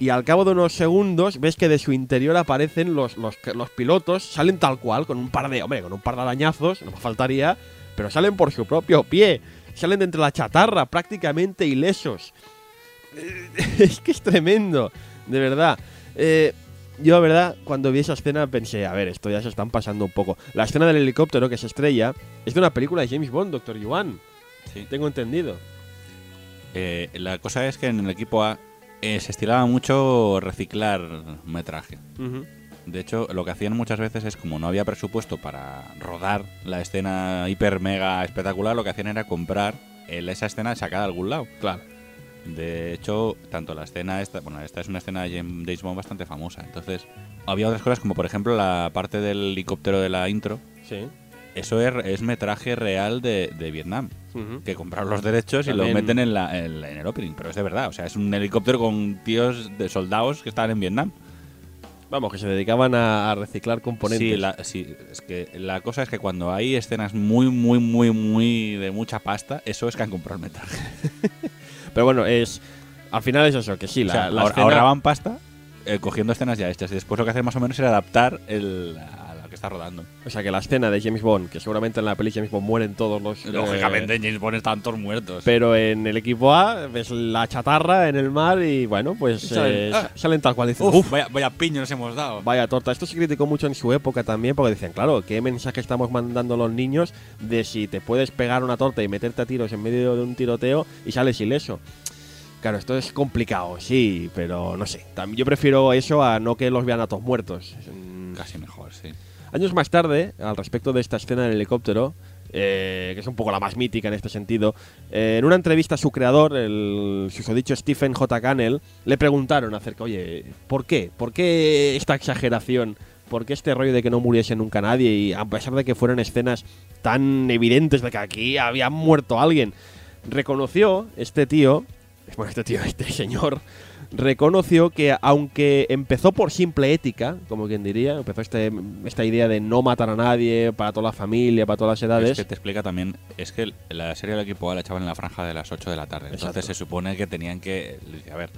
y al cabo de unos segundos ves que de su interior aparecen los, los, los pilotos, salen tal cual, con un par de, hombre, con un par de arañazos, no me faltaría, pero salen por su propio pie, salen de entre la chatarra, prácticamente ilesos. es que es tremendo, de verdad. Eh, yo, verdad, cuando vi esa escena pensé, a ver, esto ya se están pasando un poco. La escena del helicóptero que se estrella es de una película de James Bond, Doctor Yuan. Sí. Tengo entendido. Eh, la cosa es que en el equipo A eh, se estilaba mucho reciclar metraje. De hecho, lo que hacían muchas veces es como no había presupuesto para rodar la escena hiper mega espectacular, lo que hacían era comprar el- esa escena sacada de algún lado. Claro. De hecho, tanto la escena esta, bueno, esta es una escena de James Bond bastante famosa. Entonces, había otras cosas como por ejemplo la parte del helicóptero de la intro. Sí. Eso es, es metraje real de, de Vietnam. Que compraron los derechos y También- lo meten en, la, en, la- en el opening. Pero es de verdad. O sea, es un helicóptero con tíos de soldados que estaban en Vietnam. Vamos, que se dedicaban a, a reciclar componentes. Sí, la, sí, es que la cosa es que cuando hay escenas muy, muy, muy, muy de mucha pasta, eso es que han comprado el metraje. Pero bueno, es. Al final es eso, que sí, la, o sea, la ahor- escena- ahorraban pasta eh, cogiendo escenas ya hechas. Y después lo que hacen más o menos era adaptar el, que está rodando. O sea, que la escena de James Bond, que seguramente en la peli James Bond mueren todos los. eh, Lógicamente, en James Bond están todos muertos. Pero en el equipo A ves la chatarra en el mar y bueno, pues salen- eh, ah. salen tal cual. Dicen, Uf, "Uf, vaya, vaya piño nos hemos dado. Vaya torta. Esto se criticó mucho en su época también porque decían, claro, ¿qué mensaje estamos mandando a los niños de si te puedes pegar una torta y meterte a tiros en medio de un tiroteo y sales ileso? Claro, esto es complicado, sí, pero no sé. Yo prefiero eso a no que los vean a todos muertos. Casi mejor, sí. Años más tarde, al respecto de esta escena del helicóptero, eh, que es un poco la más mítica en este sentido, eh, en una entrevista a su creador, el susodicho Stephen J. Cannell, le preguntaron acerca, oye, ¿por qué? ¿Por qué esta exageración? ¿Por qué este rollo de que no muriese nunca nadie? Y a pesar de que fueran escenas tan evidentes de que aquí había muerto alguien, reconoció este tío, bueno, este tío, este señor, reconoció que aunque empezó por simple ética, como quien diría, empezó este, esta idea de no matar a nadie, para toda la familia, para todas las edades, Es que te explica también, es que la serie del equipo A la echaban en la franja de las 8 de la tarde. Entonces Exacto. se supone que tenían que, a ver,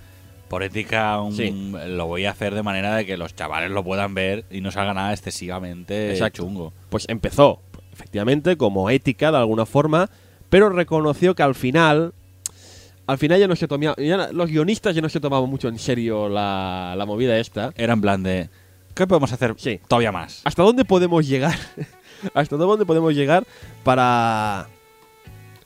por ética un- Sí. lo voy a hacer de manera de que los chavales lo puedan ver y no salga nada excesivamente Exacto. chungo. pues empezó, efectivamente, como ética de alguna forma, pero reconoció que al final, al final ya no se tomaba, ya los guionistas ya no se tomaban mucho en serio la, la movida esta. Era en plan de, ¿qué podemos hacer Sí. todavía más? ¿Hasta dónde podemos llegar? ¿Hasta dónde podemos llegar para...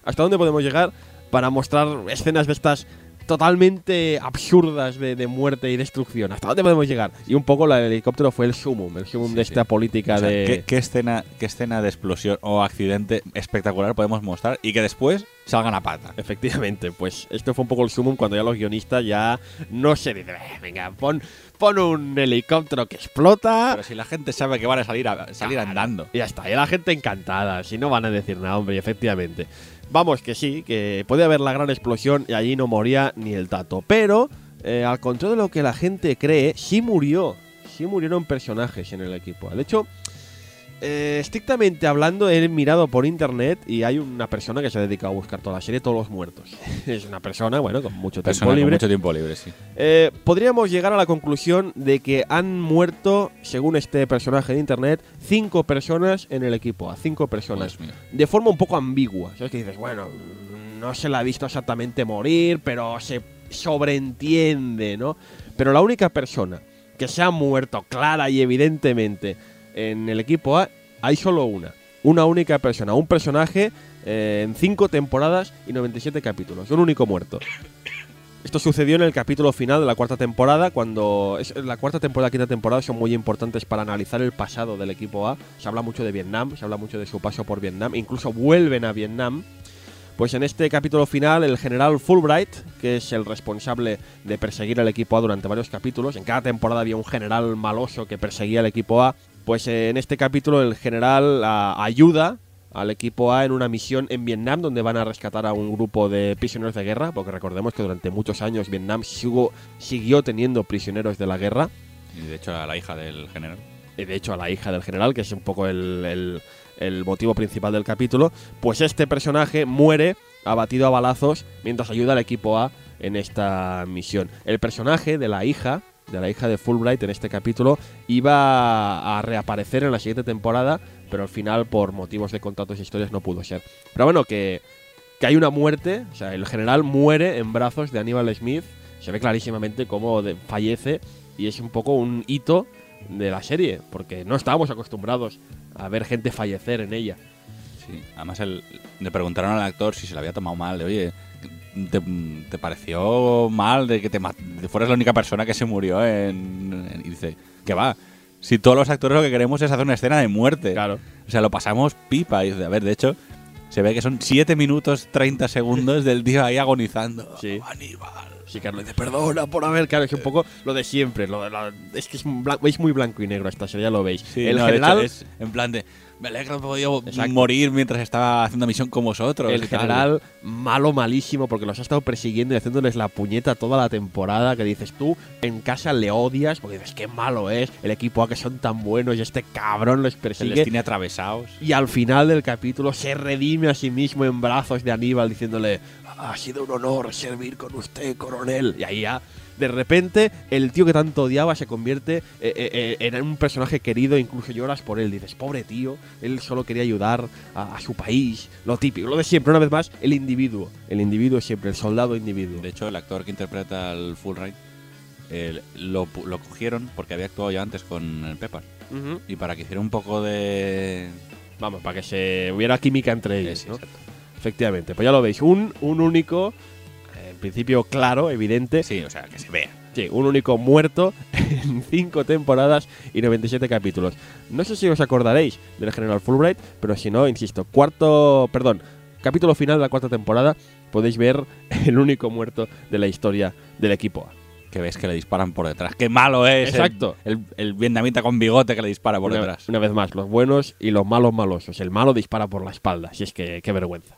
¿Hasta dónde podemos llegar para mostrar escenas de estas totalmente absurdas de, de muerte y destrucción? ¿Hasta dónde podemos llegar? Y un poco la del helicóptero fue el sumum, el sumum Sí, de sí. esta política O sea, de... ¿qué, qué escena, ¿Qué escena de explosión o accidente espectacular podemos mostrar y que después salgan a pata? Efectivamente, pues esto fue un poco el sumum cuando ya los guionistas ya no se dicen, "Eh, venga, pon, pon un helicóptero que explota Pero si la gente sabe que van a salir, a, salir Claro. andando. y ya está, y la gente encantada, si no van a decir nada, hombre, efectivamente. Vamos, que sí, que puede haber la gran explosión y allí no moría ni el tato, pero eh, al contrario de lo que la gente cree, sí murió, sí murieron personajes en el equipo. De hecho, eh, estrictamente hablando, he mirado por internet y hay una persona que se ha dedicado a buscar toda la serie, todos los muertos. es una persona, bueno, con mucho tiempo con libre. mucho tiempo libre, sí. Eh, podríamos llegar a la conclusión de que han muerto, según este personaje de internet, cinco personas en el equipo, a cinco personas. De forma un poco ambigua. ¿Sabes? Que dices, bueno, no se la ha visto exactamente morir, pero se sobreentiende, ¿no? Pero la única persona que se ha muerto clara y evidentemente en el equipo A, hay solo una. Una única persona, un personaje eh, en cinco temporadas y 97 capítulos. Un único muerto. Esto sucedió en el capítulo final de la cuarta temporada, cuando es, la cuarta temporada y quinta temporada son muy importantes para analizar el pasado del equipo A. Se habla mucho de Vietnam, se habla mucho de su paso por Vietnam, incluso vuelven a Vietnam. Pues en este capítulo final, el general Fulbright, que es el responsable de perseguir al equipo A durante varios capítulos, en cada temporada había un general maloso que perseguía al equipo A, Pues eh, en este capítulo el general a- ayuda al equipo A en una misión en Vietnam donde van a rescatar a un grupo de prisioneros de guerra, porque recordemos que durante muchos años Vietnam siguió teniendo prisioneros de la guerra. Y de hecho a la hija del general. y de hecho a la hija del general, que es un poco el, el- el motivo principal del capítulo, pues este personaje muere abatido a balazos mientras ayuda al equipo A en esta misión. El personaje de la hija, de la hija de Fulbright en este capítulo, iba a reaparecer en la siguiente temporada, pero al final por motivos de contratos e historias no pudo ser. Pero bueno, que, que hay una muerte, o sea, el general muere en brazos de Aníbal Smith, se ve clarísimamente cómo de- fallece y es un poco un hito de la serie, porque no estábamos acostumbrados a ver gente fallecer en ella. Sí, además el- le preguntaron al actor si se lo había tomado mal, de oye, ¿te, te pareció mal de que te fueras la única persona que se murió en, en- Y dice, que va, si todos los actores lo que queremos es hacer una escena de muerte. Claro. O sea, lo pasamos pipa. Y dice, a ver, de hecho, se ve que son 7 minutos 30 segundos del tío ahí agonizando. Sí. Aníbal. Sí, Carlos dice, perdona por haber, claro, es un poco lo de siempre. Lo de la- es que es, un blan- es muy blanco y negro esta serie, ya lo veis. Sí, el no, de hecho, general, es en plan de, me alegro de podido Exacto. morir mientras estaba haciendo misión con vosotros. el tal. general malo, malísimo, porque los ha estado persiguiendo y haciéndoles la puñeta toda la temporada. Que dices tú, en casa le odias, porque dices, qué malo es. El equipo A que son tan buenos y este cabrón los Se les persigue. tiene atravesados. Y al final del capítulo se redime a sí mismo en brazos de Aníbal diciéndole, ha sido un honor servir con usted, coronel. Y ahí ya, de repente, el tío que tanto odiaba se convierte eh, eh, eh, en un personaje querido, incluso lloras por él. Dices, pobre tío, él solo quería ayudar a, a su país. Lo típico, lo de siempre, una vez más, el individuo. El individuo siempre, el soldado individuo. De hecho, el actor que interpreta al Fulbright eh, lo, lo cogieron porque había actuado ya antes con el Pepper. Y para que hiciera un poco de. Vamos, para que se hubiera química entre ellos, Sí, ¿no? exacto. Efectivamente, pues ya lo veis, un, un único, principio claro, evidente, Sí, o sea, que se vea. Sí, un único muerto en 5 temporadas y 97 capítulos. No sé si os acordaréis del General Fulbright, pero si no, insisto, cuarto, perdón, capítulo final de la cuarta temporada, podéis ver el único muerto de la historia del equipo A. Que ves que le disparan por detrás. ¡Qué malo es! el- Exacto. El, el vietnamita con bigote que le dispara por Una, detrás. una vez más, los buenos y los malos malosos. El malo dispara por la espalda, si es que qué vergüenza.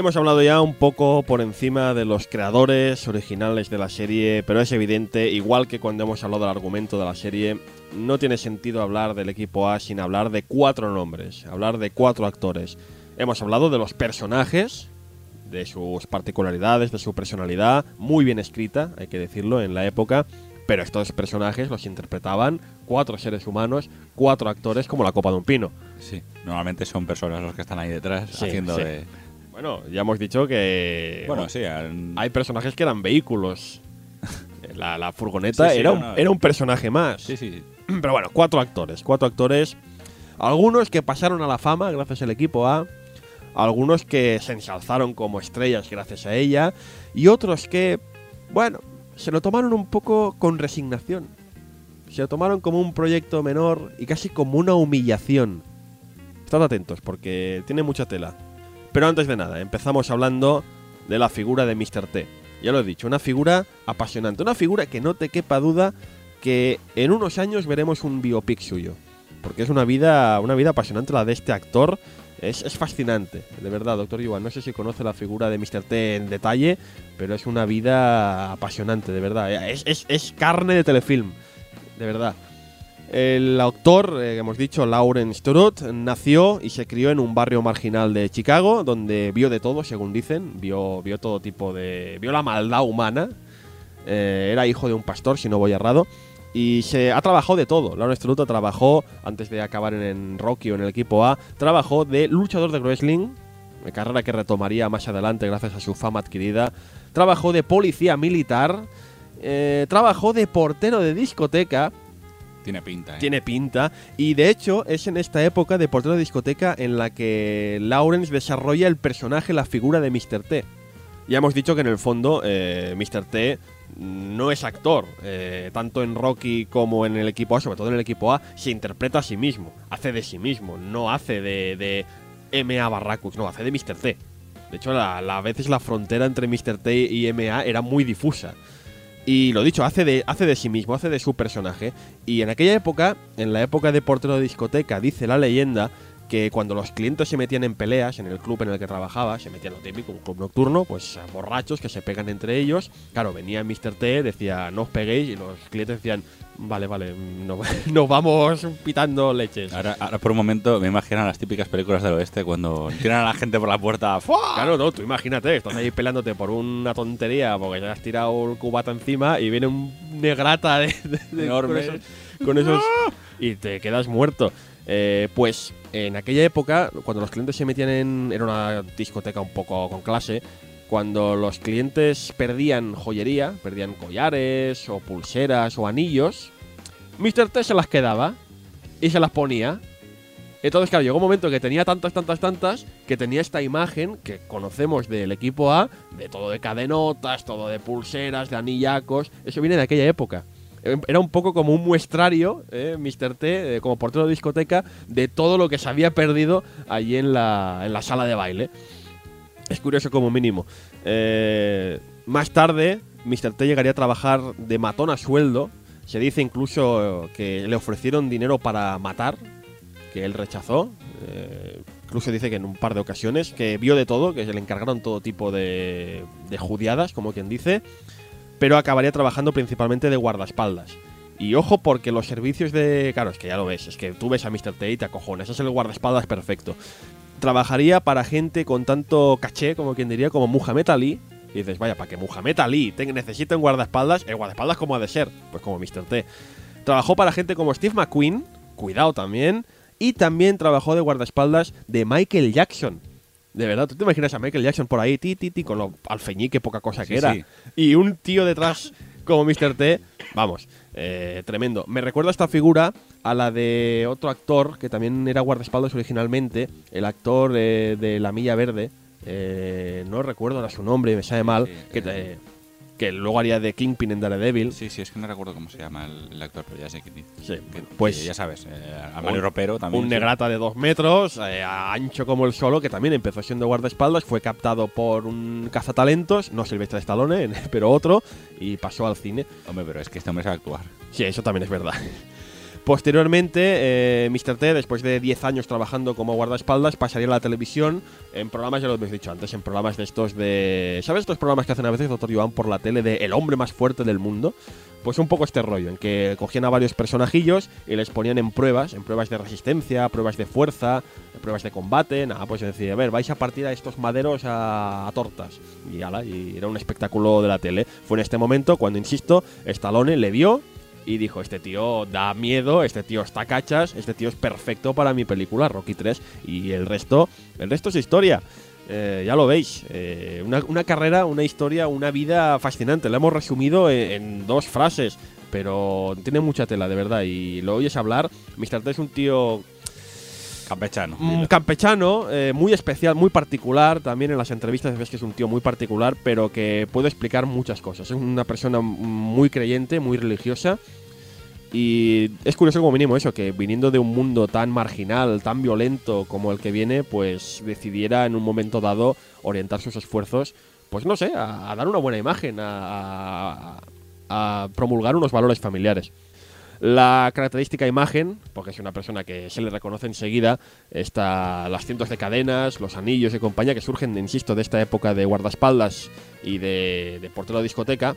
Hemos hablado ya un poco por encima de los creadores originales de la serie, pero es evidente, igual que cuando hemos hablado del argumento de la serie, no tiene sentido hablar del equipo A sin hablar de cuatro nombres, hablar de cuatro actores. Hemos hablado de los personajes, de sus particularidades, de su personalidad, muy bien escrita, hay que decirlo, en la época, pero estos personajes los interpretaban cuatro seres humanos, cuatro actores como la copa de un pino. Sí, normalmente son personas los que están ahí detrás Sí, haciendo sí. de. Bueno, ya hemos dicho que... Bueno, sí, han- Hay personajes que eran vehículos. La, la furgoneta Sí, sí, era, no, un, no. era un personaje más. sí, sí. Pero bueno, cuatro actores. Cuatro actores. Algunos que pasaron a la fama gracias al equipo A. Algunos que se ensalzaron como estrellas gracias a ella. Y otros que, bueno, se lo tomaron un poco con resignación. Se lo tomaron como un proyecto menor y casi como una humillación. Estad atentos porque tiene mucha tela. Pero antes de nada, empezamos hablando de la figura de Mr. T. Ya lo he dicho, una figura apasionante. Una figura que no te quepa duda que en unos años veremos un biopic suyo. Porque es una vida, una vida apasionante la de este actor. Es, es fascinante, de verdad, doctor Yuan. No sé si conoce la figura de Mr. T en detalle, pero es una vida apasionante, de verdad. Es, es- es carne de telefilm, de verdad. El autor, eh, hemos dicho, Lauren Strut, nació y se crió en un barrio marginal de Chicago, donde vio de todo, según dicen. Vio, vio todo tipo de. vio la maldad humana. Eh, era hijo de un pastor, si no voy errado. Y se ha trabajado de todo. Lauren Strut trabajó, antes de acabar en, en Rocky o en el equipo A, trabajó de luchador de wrestling, eh, carrera que retomaría más adelante gracias a su fama adquirida. Trabajó de policía militar. eh, trabajó de portero de discoteca Tiene pinta, ¿eh? tiene pinta. Y de hecho, es en esta época de portero de discoteca en la que Lawrence desarrolla el personaje, la figura de Mr. T. Ya hemos dicho que en el fondo, eh, Mr. T no es actor, eh, tanto en Rocky como en el equipo A, sobre todo en el equipo A, se interpreta a sí mismo, hace de sí mismo, no hace de, de MA Barracus, no, hace de Mr. T. De hecho, la- la- a veces la frontera entre Mr. T y MA era muy difusa. Y lo dicho, hace de, hace de sí mismo, hace de su personaje. Y en aquella época, en la época de portero de discoteca, dice la leyenda que cuando los clientes se metían en peleas en el club en el que trabajaba, se metían lo típico, un club nocturno, pues a borrachos que se pegan entre ellos. Claro, venía Mr. T, decía no os peguéis, y los clientes decían, vale, vale, mm, no- nos vamos pitando leches. Ahora, ahora por un momento me imagino las típicas películas del oeste cuando tiran a la gente por la puerta. ¡fua! Claro, no, tú imagínate, estás ahí peleándote por una tontería porque ya has tirado el cubata encima y viene un negrata de, de- de- Enorme. Con esos, con esos- y te quedas muerto. Eh, pues en aquella época, cuando los clientes se metían en. Era una discoteca un poco con clase. Cuando los clientes perdían joyería, perdían collares o pulseras o anillos, Mr. T se las quedaba y se las ponía. Entonces, claro, llegó un momento que tenía tantas, tantas, tantas, que tenía esta imagen que conocemos del equipo A, de todo de cadenotas, todo de pulseras, de anillacos. Eso viene de aquella época. Era un poco como un muestrario, eh, Mr. T, eh, como portero de discoteca, de todo lo que se había perdido allí en la, en la sala de baile. Es curioso como mínimo. Eh, más tarde, Mr. T llegaría a trabajar de matón a sueldo. Se dice incluso que le ofrecieron dinero para matar, que él rechazó. Eh, incluso dice que en un par de ocasiones, que vio de todo, que se le encargaron todo tipo de, de judiadas, como quien dice, pero acabaría trabajando principalmente de guardaespaldas. Y ojo porque los servicios de... Claro, es que ya lo ves, es que tú ves a Mr. T y te acojones, es el guardaespaldas perfecto. Trabajaría para gente con tanto caché, como quien diría, como Muhammad Ali. Y dices, vaya, para que Muhammad Ali te- necesite un guardaespaldas, el guardaespaldas como ha de ser, pues como Mr. T. Trabajó para gente como Steve McQueen, cuidado también, y también trabajó de guardaespaldas de Michael Jackson. De verdad, ¿tú te imaginas a Michael Jackson por ahí, ti, ti, ti, con lo alfeñique poca cosa que Sí, era? sí. Y un tío detrás como Mr. T, vamos, eh, tremendo. Me recuerda esta figura a la de otro actor que también era guardaespaldas originalmente, el actor eh, de La Milla Verde, eh, no recuerdo ahora su nombre, me sabe mal, que, eh. te- que luego haría de Kingpin en Daredevil. Sí, sí, es que no recuerdo cómo se llama el, el actor, pero ya sé quién dice. Sí, Que- pues que ya sabes, eh, a Mario Ropero también. un sí. negrata de dos metros, eh, ancho como el solo, que también empezó siendo guardaespaldas, fue captado por un cazatalentos, no Silvestre Stallone, pero otro, y pasó al cine. Hombre, pero es que este hombre sabe actuar. Sí, eso también es verdad. Posteriormente, eh, Mr. T, después de 10 años trabajando como guardaespaldas, pasaría a la televisión en programas, ya lo hemos dicho antes, en programas de estos de... ¿Sabes estos programas que hacen a veces, doctor Joan, por la tele de El hombre más fuerte del mundo? Pues un poco este rollo, en que cogían a varios personajillos y les ponían en pruebas, en pruebas de resistencia, pruebas de fuerza, pruebas de combate, nada, pues decía, a ver, vais a partir a estos maderos a, tortas. Y ala, y era un espectáculo de la tele. Fue en este momento cuando, insisto, Stallone le vio y dijo, este tío da miedo, este tío está cachas, este tío es perfecto para mi película, Rocky 3. Y el resto, el resto es historia. Eh, ya lo veis, eh, una, una carrera, una historia, una vida fascinante. La hemos resumido en, dos frases, pero tiene mucha tela, de verdad. Y lo oyes hablar. Mr. T es un tío Campechano. Mm, dilo. campechano, eh, muy especial, muy particular. También en las entrevistas ves que es un tío muy particular, pero que puede explicar muchas cosas. Es una persona muy creyente, muy religiosa. Y es curioso como mínimo eso, que viniendo de un mundo tan marginal, tan violento como el que viene, pues decidiera en un momento dado orientar sus esfuerzos, pues no sé, a, a dar una buena imagen, a- a- a promulgar unos valores familiares. La característica imagen, porque es una persona que se le reconoce enseguida, está las cientos de cadenas, los anillos y compañía que surgen, insisto, de esta época de guardaespaldas y de, de portero de discoteca.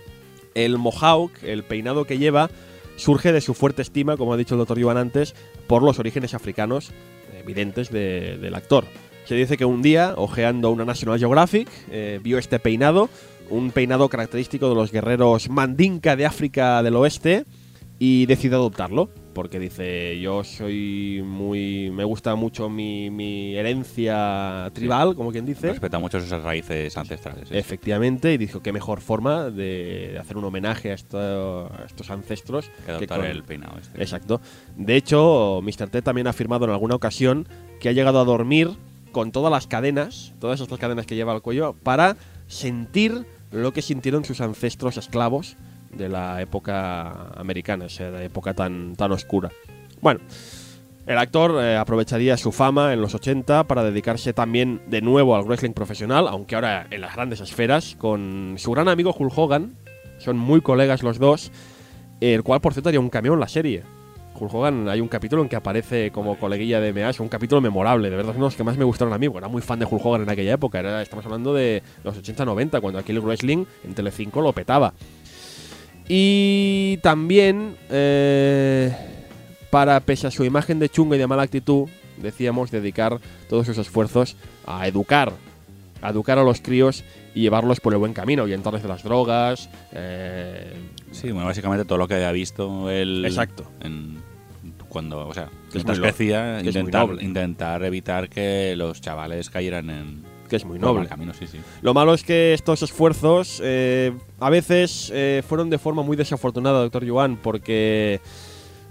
El mohawk, el peinado que lleva, surge de su fuerte estima, como ha dicho el doctor Iván antes, por los orígenes africanos evidentes de- del actor. Se dice que un día, ojeando una National Geographic, eh, vio este peinado, un peinado característico de los guerreros Mandinka de África del Oeste, y decidió adoptarlo porque dice yo soy muy me gusta mucho mi, mi herencia tribal como quien dice Respeta mucho sus raíces ancestrales. efectivamente y dijo qué mejor forma de, de hacer un homenaje a, esto- a estos ancestros Que adoptar con- el peinado este. Exacto. De hecho, Mr. T también ha afirmado en alguna ocasión que ha llegado a dormir con todas las cadenas, todas estas cadenas que lleva al cuello, para sentir lo que sintieron sus ancestros esclavos de la época americana, esa época tan, tan oscura. Bueno, el actor eh, aprovecharía su fama en los 80 para dedicarse también de nuevo al wrestling profesional, aunque ahora en las grandes esferas, con su gran amigo Hulk Hogan. Son muy colegas los dos, el cual por cierto haría un cameo en la serie. Hulk Hogan hay un capítulo en que aparece como coleguilla de MA, es un capítulo memorable, de verdad es uno de los que más me gustaron a mí, era muy fan de Hulk Hogan en aquella época, era, estamos hablando de los 80-90, cuando aquí el wrestling en Telecinco lo petaba. Y también, eh, para, pese a su imagen de chungo y de mala actitud, decíamos dedicar todos sus esfuerzos a educar, a educar a los críos y llevarlos por el buen camino, y entonces de las drogas. Eh, Sí, bueno, básicamente todo lo que había visto él. Exacto. en- cuando, o sea, Que es mientras muy no- crecía, que es muy intentar, intentar evitar que los chavales cayeran en. Que es muy noble. camino, sí, sí. Lo malo es que estos esfuerzos eh, a veces eh, fueron de forma muy desafortunada, doctor Yuan, porque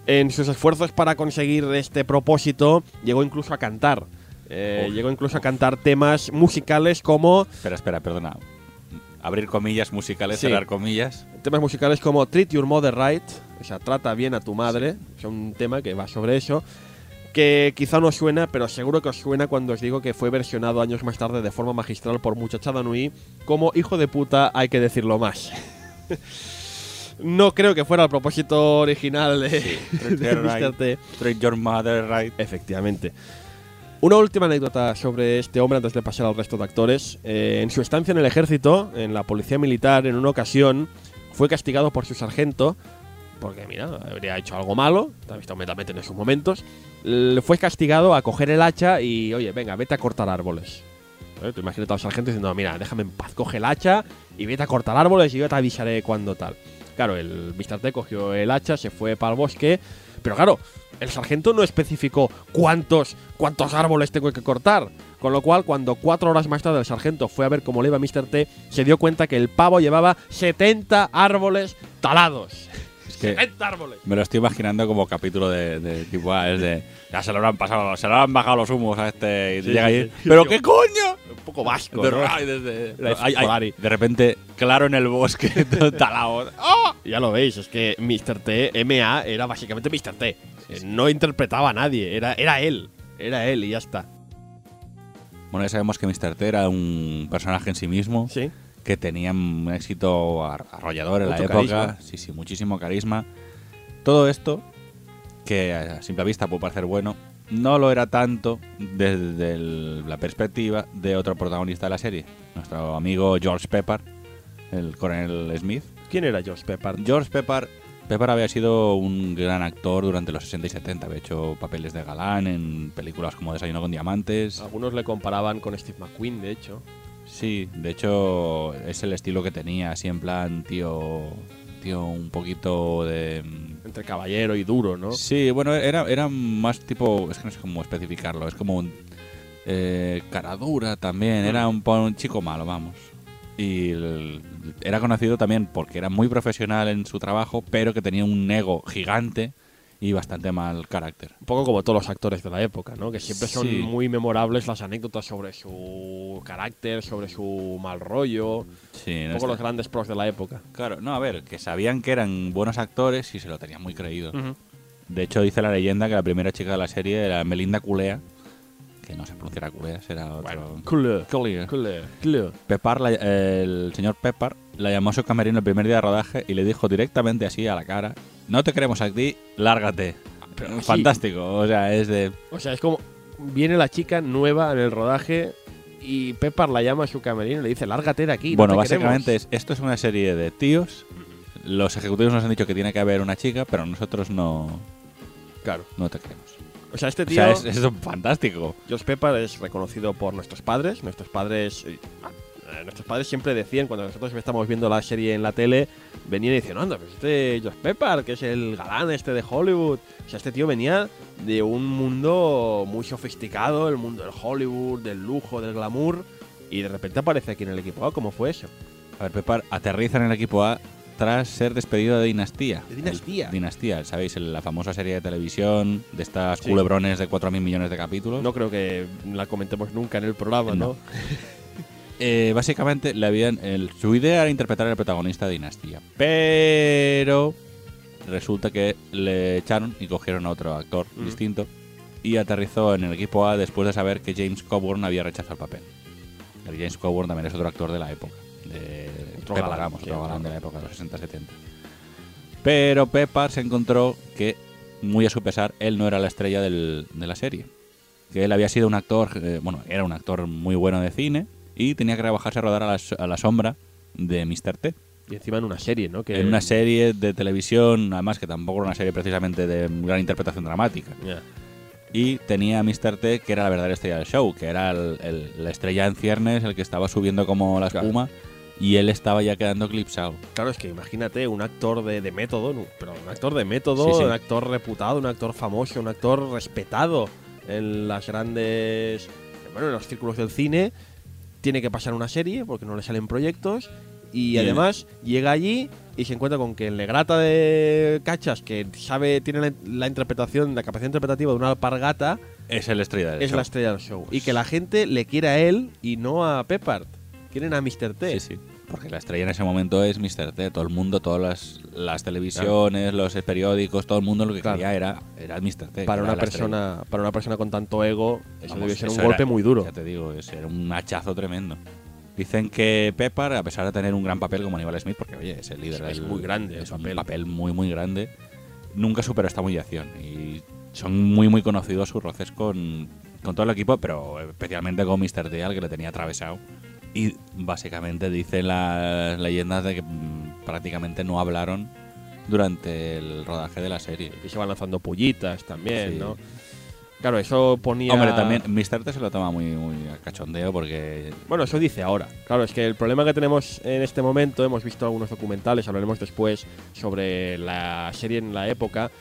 en sus esfuerzos para conseguir este propósito llegó incluso a cantar. Eh, Uf, llegó incluso a uf. cantar temas musicales como Espera, espera, perdona. Abrir comillas musicales, Sí. cerrar comillas. temas musicales como Treat Your Mother Right, o sea, trata bien a tu madre, es un tema que va sobre eso, que quizá no suena, pero seguro que os suena cuando os digo que fue versionado años más tarde de forma magistral por Muchachada Nui como Hijo de puta, hay que decirlo más. no creo que fuera el propósito original de, her Mr. T. Treat your mother right. Efectivamente. Una última anécdota sobre este hombre antes de pasar al resto de actores. Eh, en su estancia en el ejército, en la policía militar, en una ocasión, fue castigado por su sargento, porque mira, habría hecho algo malo, también también en esos momentos. Le fue castigado a coger el hacha y, oye, venga, vete a cortar árboles. ¿Eh? Tú imagínate al sargento diciendo, mira, déjame en paz, coge el hacha y vete a cortar árboles y yo te avisaré cuando tal. Claro, el. T cogió el hacha, se fue para el bosque, pero claro, el sargento no especificó cuántos, cuántos árboles tengo que cortar. Con lo cual, cuando cuatro horas más tarde el sargento fue a ver cómo le iba a Mr. T, se dio cuenta que el pavo llevaba 70 árboles talados. Es que 70 árboles. me lo estoy imaginando como capítulo de, de tipo A, es de. Ya se lo habrán pasado, se lo habrán bajado los humos a este. Y Sí, llega sí, ahí. sí. ¿Pero qué coño? Un poco vasco, De, ¿no? ay, desde- ay, de repente, claro en el bosque, talado. ¡Ah! Ya lo veis, es que Mr. T, MA, era básicamente Mr. T. No interpretaba a nadie, era, era él. Era él y ya está. Bueno, ya sabemos que Mr. T era un personaje en sí mismo. Sí. Que tenía un éxito ar- arrollador en Mucho la época. carisma. Sí, sí, muchísimo carisma. Todo esto, que a simple vista puede parecer bueno, no lo era tanto desde el- la perspectiva de otro protagonista de la serie, nuestro amigo George Pepper, el coronel Smith. ¿Quién era George Pepper? George Pepper, Pepper había sido un gran actor durante los 60 y 70, había hecho papeles de galán en películas como Desayuno con Diamantes. Algunos le comparaban con Steve McQueen, de hecho. Sí, de hecho es el estilo que tenía, así en plan tío, tío un poquito de... Entre caballero y duro, ¿no? Sí, bueno, era, era más tipo, es que no sé cómo especificarlo, es como un... Eh, cara dura también, era un, un chico malo, vamos. Y el- era conocido también porque era muy profesional en su trabajo, pero que tenía un ego gigante y bastante mal carácter. Un poco como todos los actores de la época, ¿no? Que siempre son Sí. muy memorables las anécdotas sobre su carácter, sobre su mal rollo. Sí, Un no poco está- los grandes pros de la época. Claro, no, a ver, que sabían que eran buenos actores y se lo tenían muy creído. De hecho, dice la leyenda que la primera chica de la serie era Melinda Culea, que no se pronunciará Culea, será otro. Cool. Culea. La- el señor Pepper, la llamó a su camerino el primer día de rodaje y le dijo directamente así a la cara: No te queremos aquí, lárgate. Pero. Fantástico, o sea, es de. O sea, es como viene la chica nueva en el rodaje y Pepper la llama a su camerino y le dice, lárgate de aquí. no bueno, te básicamente queremos". es, esto es una serie de tíos. Los ejecutivos nos han dicho que tiene que haber una chica, pero nosotros no, Claro. no te queremos. O sea, este O tío, sea, es, es fantástico. Josh Pepper, es reconocido por nuestros padres. Nuestros padres... eh, Nuestros padres siempre decían, cuando nosotros estábamos viendo la serie en la tele, venían y decían, anda, pues este Josh Pepper, que es el galán este de Hollywood. O sea, este tío venía de un mundo muy sofisticado, el mundo del Hollywood, del lujo, del glamour, y de repente aparece aquí en el equipo A. ¿Cómo fue eso? A ver, Pepper aterriza en el equipo A tras ser despedido de Dinastía. ¿De Dinastía? El- Dinastía, ¿sabéis? El- La famosa serie de televisión de estas Sí. culebrones de 4.000 millones de capítulos. No creo que la comentemos nunca en el programa, ¿no? No. eh, básicamente le habían el- su idea era interpretar al protagonista de Dinastía, pero resulta que le echaron y cogieron a otro actor Mm. distinto y aterrizó en el equipo A después de saber que James Coburn había rechazado el papel. El James Coburn también es otro actor de la época, de Otro galán, galán de la época, de los 60-70. Pero Pepper se encontró que, muy a su pesar, él no era la estrella del- de la serie. Que él había sido un actor, eh, bueno, era un actor muy bueno de cine y tenía que rebajarse a rodar a la, a la sombra de Mr. T. Y encima en una serie, ¿no? Que En una serie de televisión, además que tampoco era una serie precisamente de gran interpretación dramática. Y tenía a Mr. T, que era la verdadera estrella del show, que era el- el- la estrella en ciernes, el que estaba subiendo como la Claro. espuma, y él estaba ya quedando eclipsado. Claro, es que imagínate un actor de, de método, no, pero un actor de método, Sí, sí. un actor reputado, un actor famoso, un actor respetado en las grandes. Bueno, en los círculos del cine. Tiene que pasar una serie porque no le salen proyectos. Y, además llega allí y se encuentra con que el legrata de cachas, que sabe, tiene la, la interpretación, la capacidad interpretativa de una alpargata, Es el estrella del es show. la estrella del show. Y que la gente le quiere a él y no a Peppard. Quieren a Mr. T. Sí, sí. Porque la estrella en ese momento es Mr. T. Todo el mundo, todas las, las televisiones, los periódicos, todo el mundo lo que Claro. quería era, era Mr. T. para una estrella. persona para una persona con tanto ego eso Vamos, debe ser un eso golpe era- muy duro Ya te digo, es, era un hachazo tremendo. Dicen que Pepper, a pesar de tener un gran papel como Aníbal Smith, porque oye, es el líder Es del- muy grande el es un papel. papel muy, muy grande, nunca superó esta humillación. Y son muy, muy conocidos sus roces con, con todo el equipo, pero especialmente con Mr. T, al que le tenía atravesado. Y básicamente dicen las leyendas de que mm, prácticamente no hablaron durante el rodaje de la serie. y se van lanzando pullitas también Sí. no claro eso ponía Hombre, también Mr. T se lo toma muy, muy a cachondeo porque bueno eso dice ahora claro es que el problema que tenemos en este momento hemos visto algunos documentales hablaremos después sobre la serie en la época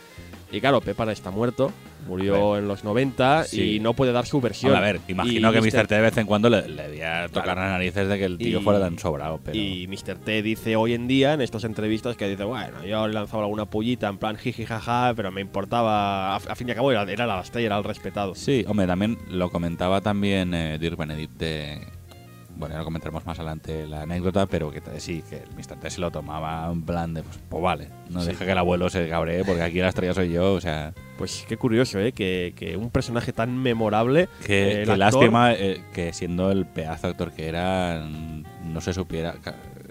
y claro Pepper está muerto murió en los 90 Sí. y no puede dar su versión a ver, imagino Y que Mr. T de vez en cuando le, le debía tocar Claro. las narices de que el tío Y- fuera tan sobrado, pero... Y Mr. T dice hoy en día en estas entrevistas que dice, bueno, yo le lanzaba alguna pullita en plan jiji jaja, pero me importaba, a, a fin y al cabo era, era la estrella, era el respetado. Sí, hombre, también lo comentaba también eh, Dirk Benedict de... Bueno, ya lo comentaremos más adelante la anécdota, pero que sí, que el Mr. T se lo tomaba en plan de, pues, pues vale, no Sí. deje que el abuelo se cabree, porque aquí la estrella soy yo, o sea... Pues qué curioso, ¿eh? Que, que un personaje tan memorable. Qué actor- lástima eh, que siendo el pedazo actor que era, no se supiera.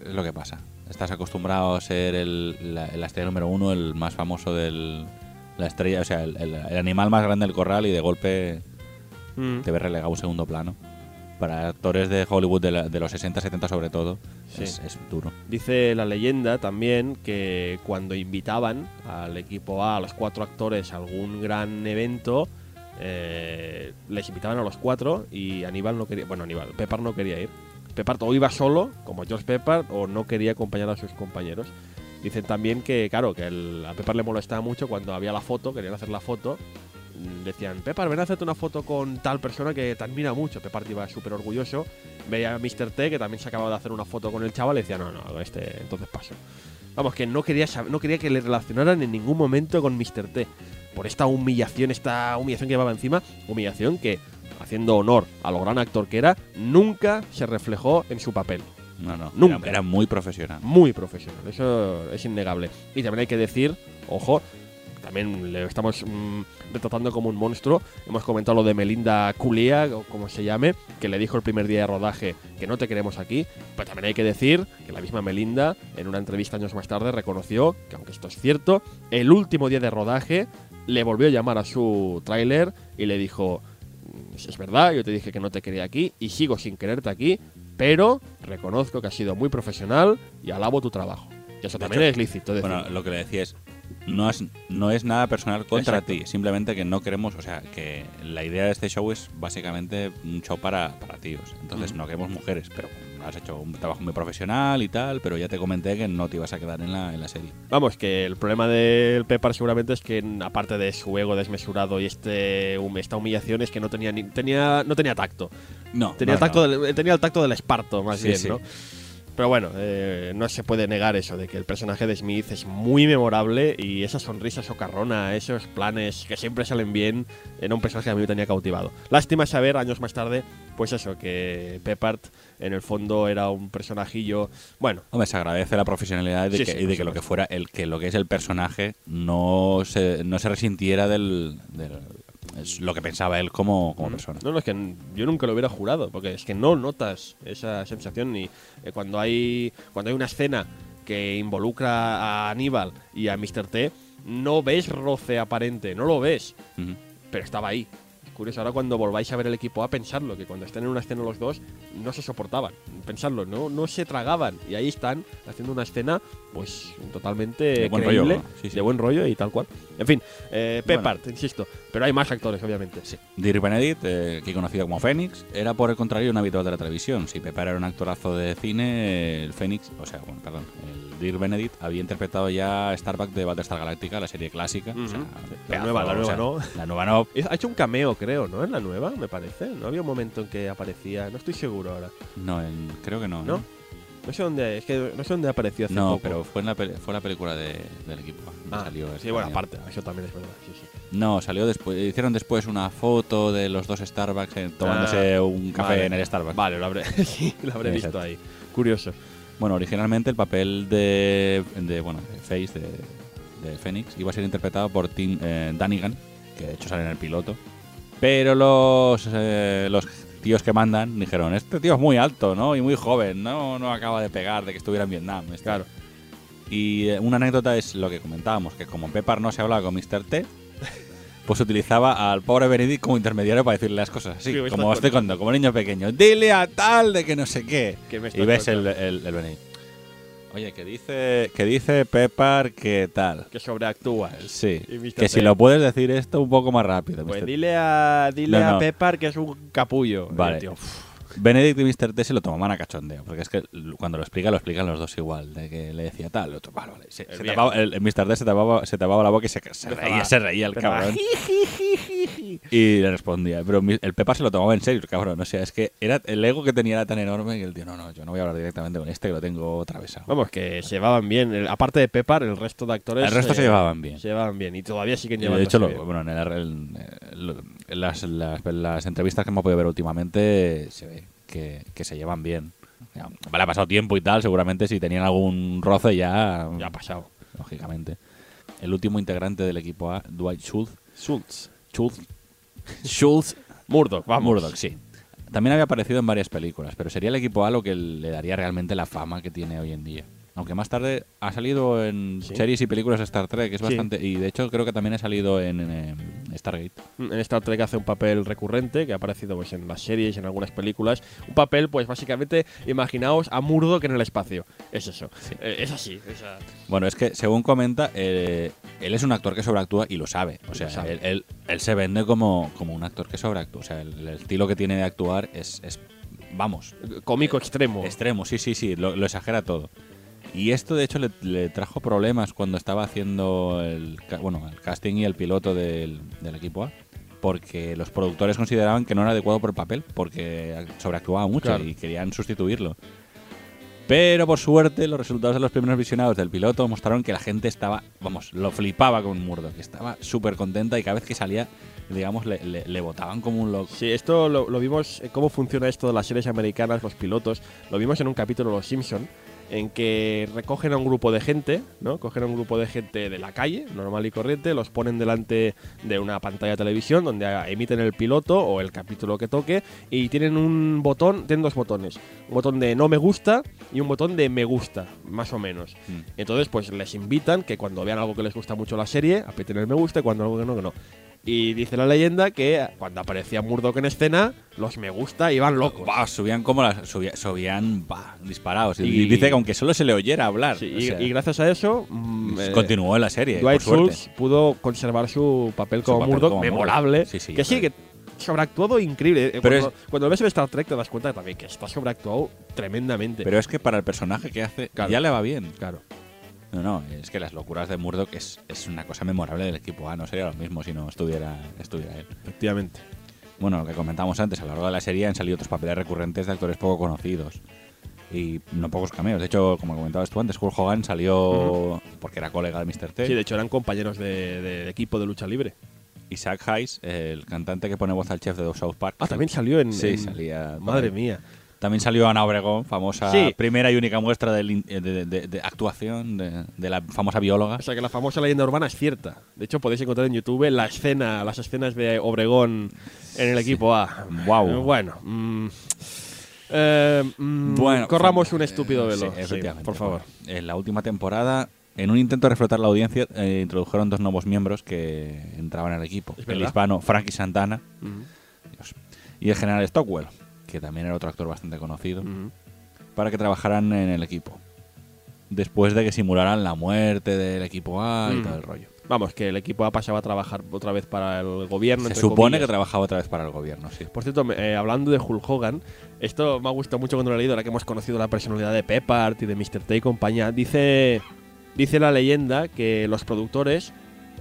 Es lo que pasa. Estás acostumbrado a ser el, la, la estrella número uno, el más famoso del. La estrella, o sea, el, el- el animal más grande del corral y de golpe Mm, te ves relegado a un segundo plano. Para actores de Hollywood de, la- de los 60, 70 sobre todo, Sí. es, es duro. Dice la leyenda también que cuando invitaban al equipo A, a los cuatro actores, a algún gran evento, eh, les invitaban a los cuatro y Aníbal no quería. Bueno, Aníbal, Pepper no quería ir. Pepper o iba solo, como George Pepper, o no quería acompañar a sus compañeros. Dicen también que, claro, que el- a Pepper le molestaba mucho cuando había la foto, querían hacer la foto. Decían, Pepper, ven a hacerte una foto con tal persona que te admira mucho. Pepper iba súper orgulloso. Veía a Mr. T, que también se acababa de hacer una foto con el chaval, y decía, no, no, este, entonces paso. Vamos, que no quería, sab- no quería que le relacionaran en ningún momento con Mr. T. Por esta humillación, esta humillación que llevaba encima, humillación que, haciendo honor a lo gran actor que era, nunca se reflejó en su papel. No, no. Nunca. Era, era muy profesional. Muy profesional, eso es innegable. Y también hay que decir, ojo, también le estamos mm, retratando como un monstruo. Hemos comentado lo de Melinda Culia, o como se llame, que le dijo el primer día de rodaje que no te queremos aquí. Pero también hay que decir que la misma Melinda, en una entrevista años más tarde, reconoció que, aunque esto es cierto, el último día de rodaje le volvió a llamar a su tráiler y le dijo: "Mm, Es verdad, yo te dije que no te quería aquí y sigo sin quererte aquí, pero reconozco que has sido muy profesional y alabo tu trabajo. Y eso De también hecho, es lícito. decir. Bueno, lo que le decía es, no es, no es nada personal contra Exacto. ti, simplemente que no queremos, o sea, que la idea de este show es básicamente un show para, para tíos. Entonces no queremos mujeres, pero has hecho un trabajo muy profesional y tal, pero ya te comenté que no te ibas a quedar en la, en la serie. Vamos, que el problema del Pepper seguramente es que, aparte de su ego desmesurado y este esta humillación, es que no tenía, ni, tenía, no tenía tacto. No, Tenía, no, el tacto no. Del, tenía el tacto del esparto, más Sí, bien, sí. ¿no? Pero bueno, eh, no se puede negar eso, de que el personaje de Smith es muy memorable y esa sonrisa socarrona, esos planes que siempre salen bien, era un personaje que a mí me tenía cautivado. Lástima saber, años más tarde, pues eso, que Peppard en el fondo era un personajillo, bueno, Hombre, se agradece la profesionalidad de Sí, que, sí, y de que lo que fuera el que lo que es el personaje no se, no se resintiera del, del- es lo que pensaba él como, como persona. No, no, es que yo nunca lo hubiera jurado, porque es que no notas esa sensación ni eh, cuando hay cuando hay una escena que involucra a Aníbal y a Mr. T, no ves roce aparente, no lo ves, pero estaba ahí. Curioso, ahora cuando volváis a ver el equipo A, pensarlo, que cuando estén en una escena los dos, no se soportaban, pensarlo, no, no se tragaban, y ahí están haciendo una escena, pues totalmente De buen creíble, rollo, sí, sí. de buen rollo y tal cual. En fin, eh, Peppard, insisto, pero hay más actores, obviamente. Sí. Dirk Benedict, eh, aquí conocido como Fénix, era por el contrario un habitual de la televisión. Si Pepper era un actorazo de cine, el Fénix, o sea, bueno, perdón, el Dirk Benedict había interpretado ya Starbuck de Battlestar Galactica, la serie clásica. o sea. La pedazo, nueva, la o nueva sea, no. La nueva no. Ha hecho un cameo, creo, ¿no? En la nueva, me parece. No había un momento en que aparecía. No estoy seguro ahora. No, en- creo que no. ¿No? ¿eh? No sé dónde, es que no sé dónde apareció hace No, poco. pero fue en la, fue la película de- del equipo. Ah, salió sí, bueno, aparte, eso también es verdad. Sí, sí. No, salió después. Hicieron después una foto de los dos Starbucks eh, tomándose Ah, un café vale. en el Starbucks. Vale, lo habré, sí, lo habré visto Exacto. ahí. Curioso. Bueno, originalmente el papel de, de bueno, de Face, de, de Phoenix, iba a ser interpretado por Tim eh, Danigan, que de hecho sale en el piloto. Pero los, eh, los tíos que mandan dijeron, este tío es muy alto, ¿no? Y muy joven, ¿no? No acaba de pegar de que estuviera en Vietnam. este". Claro. Y eh, una anécdota es lo que comentábamos, que como Pepper no se hablaba con Mr. T, pues utilizaba al pobre Benedict como intermediario para decirle las cosas así, ¿Qué me estás como estoy contando, como niño pequeño. Dile a tal de que no sé qué. ¿Qué me Y ves el, el, el Benedict. Oye, que dice, que dice Pepper que tal. Que sobreactúa. Sí, que si lo puedes decir esto un poco más rápido. Pues Mr. dile a, dile No, a no. Que es un capullo. Vale. Tío, Benedict y Mr. T se lo tomaban a cachondeo, porque es que cuando lo explica, lo explican los dos igual, de que le decía tal, el otro, vale, vale. Se, El se tapaba- el, el Mr. T se tapaba, se tapaba la boca y se, reía, se reía el empezaba, cabrón. Y le respondía, pero el Pepa se lo tomaba en serio, cabrón. O sea, es que era el ego que tenía era tan enorme que el tío, no, no, yo no voy a hablar directamente con este que lo tengo atravesado. Vamos, que se llevaban bien. El- aparte de Peppard, el resto de actores. El resto se llevaban bien. Se llevaban bien. Y todavía siguen Y llevándose de hecho, lo- bien. bueno, en, el- las, las- las entrevistas que hemos podido ver últimamente se ve que, que se llevan bien. Ya, Vale, ha pasado tiempo y tal, seguramente si tenían algún roce ya, Ya ha pasado. lógicamente. El último integrante del equipo A, Dwight Schultz. Schultz. Schultz. Schultz. Murdoch, vamos. Murdoch, sí. También había aparecido en varias películas, pero sería el equipo A lo que le daría realmente la fama que tiene hoy en día. Aunque más tarde ha salido en Sí. series y películas de Star Trek, que es Sí. bastante. Y de hecho, creo que también ha salido en, en, em, Stargate. En Star Trek hace un papel recurrente que ha aparecido pues, en las series, en algunas películas. Un papel, pues básicamente, imaginaos a Murdoch en el espacio. Es eso. Eh, es así. Bueno, es que según comenta, eh, él es un actor que sobreactúa y lo sabe. O sea, sabe. Él, él- él se vende como, como un actor que sobreactúa. O sea, el, el estilo que tiene de actuar es, es vamos, Cómico extremo. Extremo, sí, sí, sí, lo, lo exagera todo. Y esto, de hecho, le, le trajo problemas cuando estaba haciendo el, bueno, el casting y el piloto del, del equipo A. Porque los productores consideraban que no era adecuado por el papel, porque sobreactuaba mucho Claro. y querían sustituirlo. Pero por suerte, los resultados de los primeros visionados del piloto mostraron que la gente estaba, vamos, lo flipaba con Murdoch, que estaba súper contenta y cada vez que salía, digamos, le, le, le votaban como un loco. Sí, esto lo, lo vimos, eh, cómo funciona esto de las series americanas, los pilotos. Lo vimos en un capítulo de Los Simpson en que recogen a un grupo de gente, ¿no? Cogen a un grupo de gente de la calle, normal y corriente, los ponen delante de una pantalla de televisión donde emiten el piloto o el capítulo que toque y tienen un botón, tienen dos botones, un botón de no me gusta y un botón de me gusta, más o menos. Mm. Entonces, pues les invitan que cuando vean algo que les gusta mucho la serie, aprieten el me gusta y cuando algo que no, que no. Y dice la leyenda que cuando aparecía Murdoch en escena, los me gusta iban locos. Bah, subían como las. Subían, subían bah, disparados. Y, Y- dice que aunque solo se le oyera hablar. Sí, y, sea, y gracias a eso, eh, continuó en la serie. Dwight por suerte. Schultz pudo conservar su papel Su como papel Murdoch como memorable. Sí, sí, que sí, que sobreactuado increíble. Eh, Pero cuando, cuando lo ves en Star Trek te das cuenta también que está sobreactuado tremendamente. Pero es que para el personaje que hace Claro. ya le va bien. claro. No, no, es que las locuras de Murdoch es, es una cosa memorable del equipo A. No sería lo mismo si no estuviera, estuviera él. Efectivamente. Bueno, lo que comentábamos antes, a lo largo de la serie han salido otros papeles recurrentes de actores poco conocidos. Y no pocos cameos. De hecho, como comentabas tú antes, Hulk Hogan salió porque era colega de Mr. T. Sí, de hecho eran compañeros de, de equipo de lucha libre. Zach Hayes, el cantante que pone voz al chef de South Park. Ah, también salió en. Sí, en- salía. Madre mía. También salió Ana Obregón, famosa Sí. primera y única muestra de, de- de- de actuación de, la famosa bióloga. O sea que la famosa leyenda urbana es cierta. De hecho, podéis encontrar en YouTube la escena, las escenas de Obregón en el equipo A. Eh, Bueno. mm, eh, mm, Bueno, corramos un eh, estúpido velo. sí, por favor. Bueno, en la última temporada, en un intento de reflotar la audiencia, eh, introdujeron dos nuevos miembros que entraban al equipo. El hispano Frankie Santana Dios, y el general Stockwell, que también era otro actor bastante conocido, para que trabajaran en el equipo. Después de que simularan la muerte del equipo A y todo el rollo. Vamos, que el equipo A pasaba a trabajar otra vez para el gobierno. Se supone comillas. que trabajaba otra vez para el gobierno, sí. Por cierto, eh, hablando de Hulk Hogan, esto me ha gustado mucho cuando lo he leído, ahora que hemos conocido la personalidad de Peppard y de Mr. T y compañía. Dice, dice la leyenda que los productores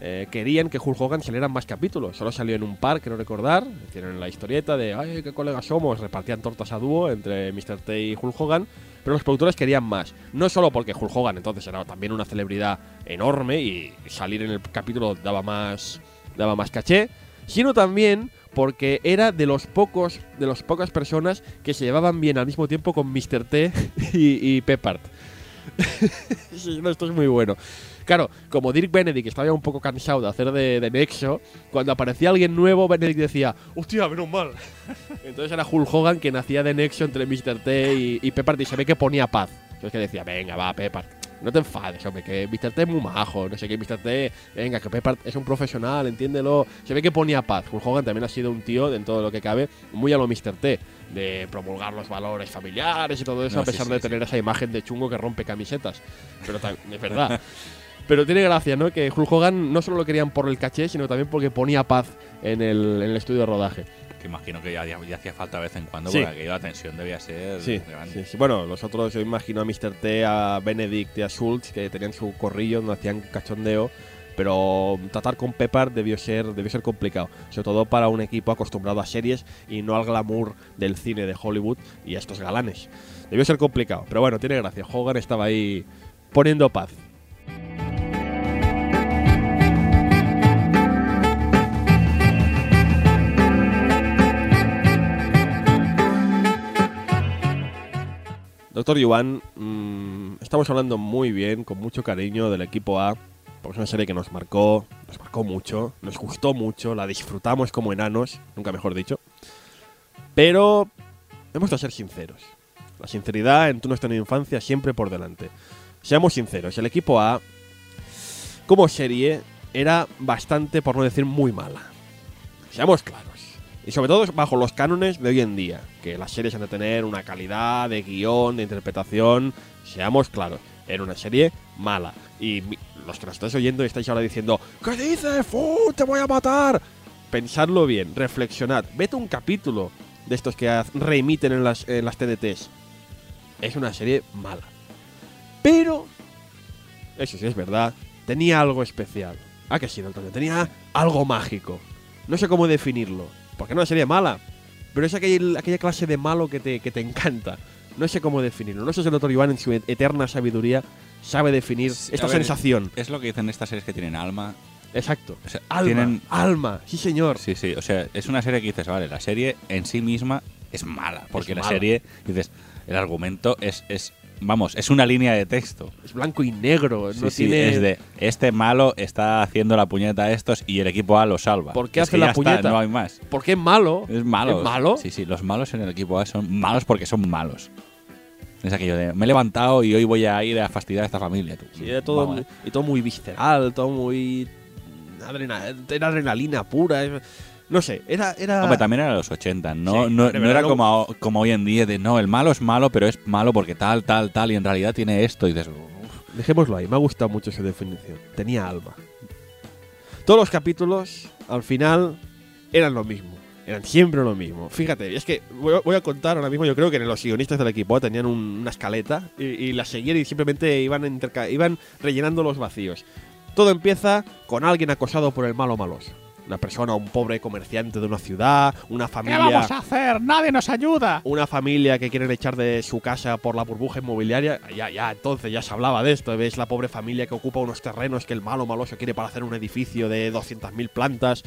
eh, querían que Hulk Hogan saliera más capítulos. Solo salió en un par, quiero recordar. Tienen la historieta de, ay, qué colegas somos. Repartían tortas a dúo entre Mr. T y Hulk Hogan. Pero los productores querían más. No solo porque Hulk Hogan entonces era también una celebridad enorme y salir en el capítulo daba más, daba más caché, sino también porque era de los pocos, de las pocas personas que se llevaban bien al mismo tiempo con Mr. T y, y no, esto es muy bueno. Claro, como Dirk Benedict estaba ya un poco cansado de hacer de, de Nexo, cuando aparecía alguien nuevo, Benedict decía, hostia, menos mal. Entonces era Hulk Hogan quien hacía de Nexo entre Mr. T y, y Peppard y se ve que ponía paz. Entonces que decía, venga, va, Peppard, no te enfades, hombre, que Mr. T es muy majo, no sé qué, Mr. T, venga, que Peppard es un profesional, entiéndelo. Se ve que ponía paz. Hulk Hogan también ha sido un tío, en todo lo que cabe, muy a lo Mr. T, de promulgar los valores familiares y todo eso, No, a pesar sí, de sí. tener esa imagen de chungo que rompe camisetas. Pero es verdad. Pero tiene gracia, ¿no? Que Hulk Hogan no solo lo querían por el caché, sino también porque ponía paz en el, en el estudio de rodaje. Que imagino que ya, ya- ya hacía falta de vez en cuando, Sí. porque la tensión debía ser Sí, grande. sí. Bueno, los otros, yo imagino a Mr. T, a Benedict y a Schultz, que tenían su corrillo donde hacían cachondeo. Pero tratar con Peppard debió ser, debió ser complicado. Sobre todo para un equipo acostumbrado a series y no al glamour del cine de Hollywood y a estos galanes. Debió ser complicado. Pero bueno, tiene gracia. Hogan estaba ahí poniendo paz. Doctor Yuan, mm, estamos hablando muy bien, con mucho cariño del equipo A, porque es una serie que nos marcó, nos marcó mucho, nos gustó mucho, la disfrutamos como enanos, nunca mejor dicho. Pero hemos de ser sinceros. La sinceridad en tu nuestra infancia siempre por delante. Seamos sinceros, el equipo A, como serie, era bastante, por no decir muy mala. Seamos claros. Y sobre todo bajo los cánones de hoy en día, que las series han de tener una calidad de guion, de interpretación. Seamos claros, era una serie mala. Y los que nos estáis oyendo estáis ahora diciendo, ¿qué dices? ¡Fu! ¡Te voy a matar! Pensadlo bien, reflexionad. Vete un capítulo de estos que reemiten en las, en las TDTs. Es una serie mala. Pero, eso sí es verdad, tenía algo especial. Ah, que sí, Antonio, tenía algo mágico. No sé cómo definirlo, porque no una serie mala, pero es aquel- aquella clase de malo que te, que te encanta. No sé cómo definirlo. No sé si el doctor Iván en su eterna sabiduría sabe definir Sí, esta ver, sensación. Es lo que dicen estas series que tienen alma. Exacto. O sea, Alma, tienen- alma, sí señor. Sí, sí, o sea, es una serie que dices, vale, la serie en sí misma es mala, porque Es la mala. serie, dices, el argumento es, es, vamos, es una línea de texto. Es blanco y negro. Sí, no sí, tiene... es de, este malo está haciendo la puñeta a estos y el equipo A lo salva. ¿Por qué Es hace la ya está, puñeta? no hay más. Porque es malo. Es malo. ¿Es malo? Sí, sí, los malos en el equipo A son malos porque son malos. Es aquello de, me he levantado y hoy voy a ir a fastidiar a esta familia. Tú. Sí, era todo, Vamos, muy, y todo muy visceral, todo muy. adrena- era adrenalina pura. es- No sé, era. era Hombre, también era los 80, no, Sí, no, no era como, como hoy en día de no, el malo es malo, pero es malo porque tal, tal, tal, y en realidad tiene esto. Y dices, "Uf". Dejémoslo ahí, me ha gustado mucho esa definición. Tenía alma. Todos los capítulos, al final, eran lo mismo. Eran siempre lo mismo. Fíjate, es que voy a, voy a contar ahora mismo, yo creo que los guionistas del equipo tenían un- una escaleta y, y la seguían y simplemente iban, interca- iban rellenando los vacíos. Todo empieza con alguien acosado por el malo maloso. Una persona, un pobre comerciante de una ciudad, una ¿Qué familia. vamos a hacer? Nadie nos ayuda. Una familia que quieren echar de su casa por la burbuja inmobiliaria. Ya, ya, entonces ya se hablaba de esto. Ves la pobre familia que ocupa unos terrenos que el malo maloso quiere para hacer un edificio de 200.000 plantas.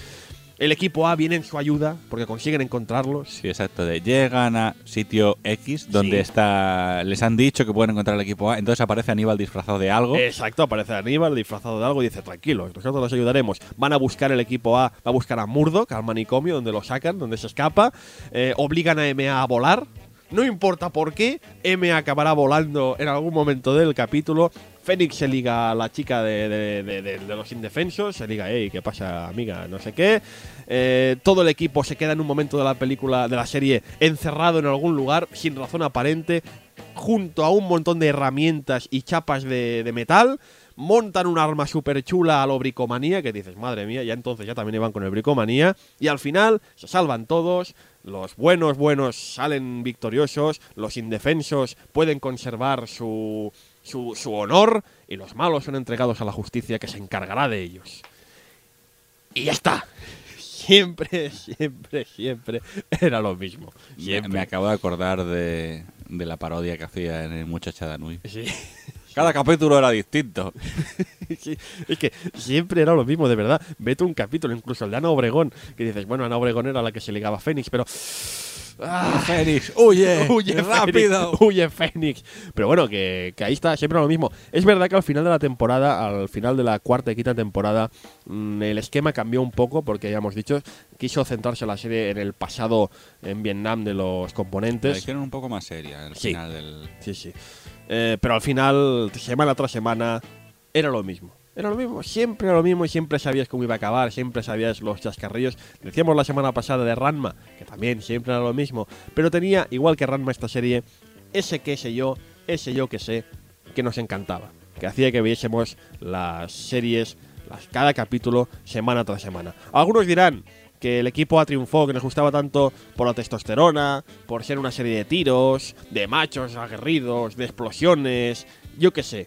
El equipo A viene en su ayuda porque consiguen encontrarlos. Sí, exacto. De llegan a sitio X donde Sí. está. Les han dicho que pueden encontrar el equipo A. Entonces aparece Aníbal disfrazado de algo. Exacto, aparece Aníbal disfrazado de algo y dice, tranquilos, nosotros los ayudaremos. Van a buscar el equipo A, va a buscar a Murdoch, al manicomio, donde lo sacan, donde se escapa. Eh, obligan a MA a volar. No importa por qué, MA acabará volando en algún momento del capítulo. Fénix se liga a la chica de, los indefensos, se liga, hey, ¿qué pasa, amiga? No sé qué. Eh, todo el equipo se queda en un momento de la película, de la serie, encerrado en algún lugar, sin razón aparente, junto a un montón de herramientas y chapas de, de metal. Montan un arma súper chula a lo bricomanía, que dices, madre mía, ya entonces ya también iban con el bricomanía. Y al final se salvan todos, los buenos buenos salen victoriosos, los indefensos pueden conservar su, su, su honor y los malos son entregados a la justicia que se encargará de ellos. Y ya está. Siempre, siempre, siempre era lo mismo. Me, Siempre. me acabo de acordar de, de la parodia que hacía en el Muchacha Danui. Sí. Cada capítulo era distinto. Sí, es que siempre era lo mismo, de verdad. Vete un capítulo, incluso el de Ana Obregón, que dices, bueno, Ana Obregón era la que se ligaba a Fénix, pero. ¡Ah! Fénix, huye, huye rápido. Fénix, huye Fénix. Pero bueno, que, que ahí está, siempre lo mismo. Es verdad que al final de la temporada, al final de la cuarta y quinta temporada, mm, el esquema cambió un poco, porque ya hemos dicho, quiso centrarse la serie en el pasado en Vietnam de los La componentes. hicieron un poco más seria al Sí. final del. Sí, sí. Eh, pero al final, semana tras semana, era lo mismo. Era lo mismo, siempre era lo mismo y siempre sabías cómo iba a acabar, siempre sabías los chascarrillos. Decíamos la semana pasada de Ranma, que también siempre era lo mismo, pero tenía, igual que Ranma esta serie, ese qué sé yo, ese yo que sé, que nos encantaba. Que hacía que viésemos las series, cada capítulo, semana tras semana. Algunos dirán que el equipo A triunfó, que nos gustaba tanto por la testosterona, por ser una serie de tiros, de machos aguerridos, de explosiones, yo qué sé.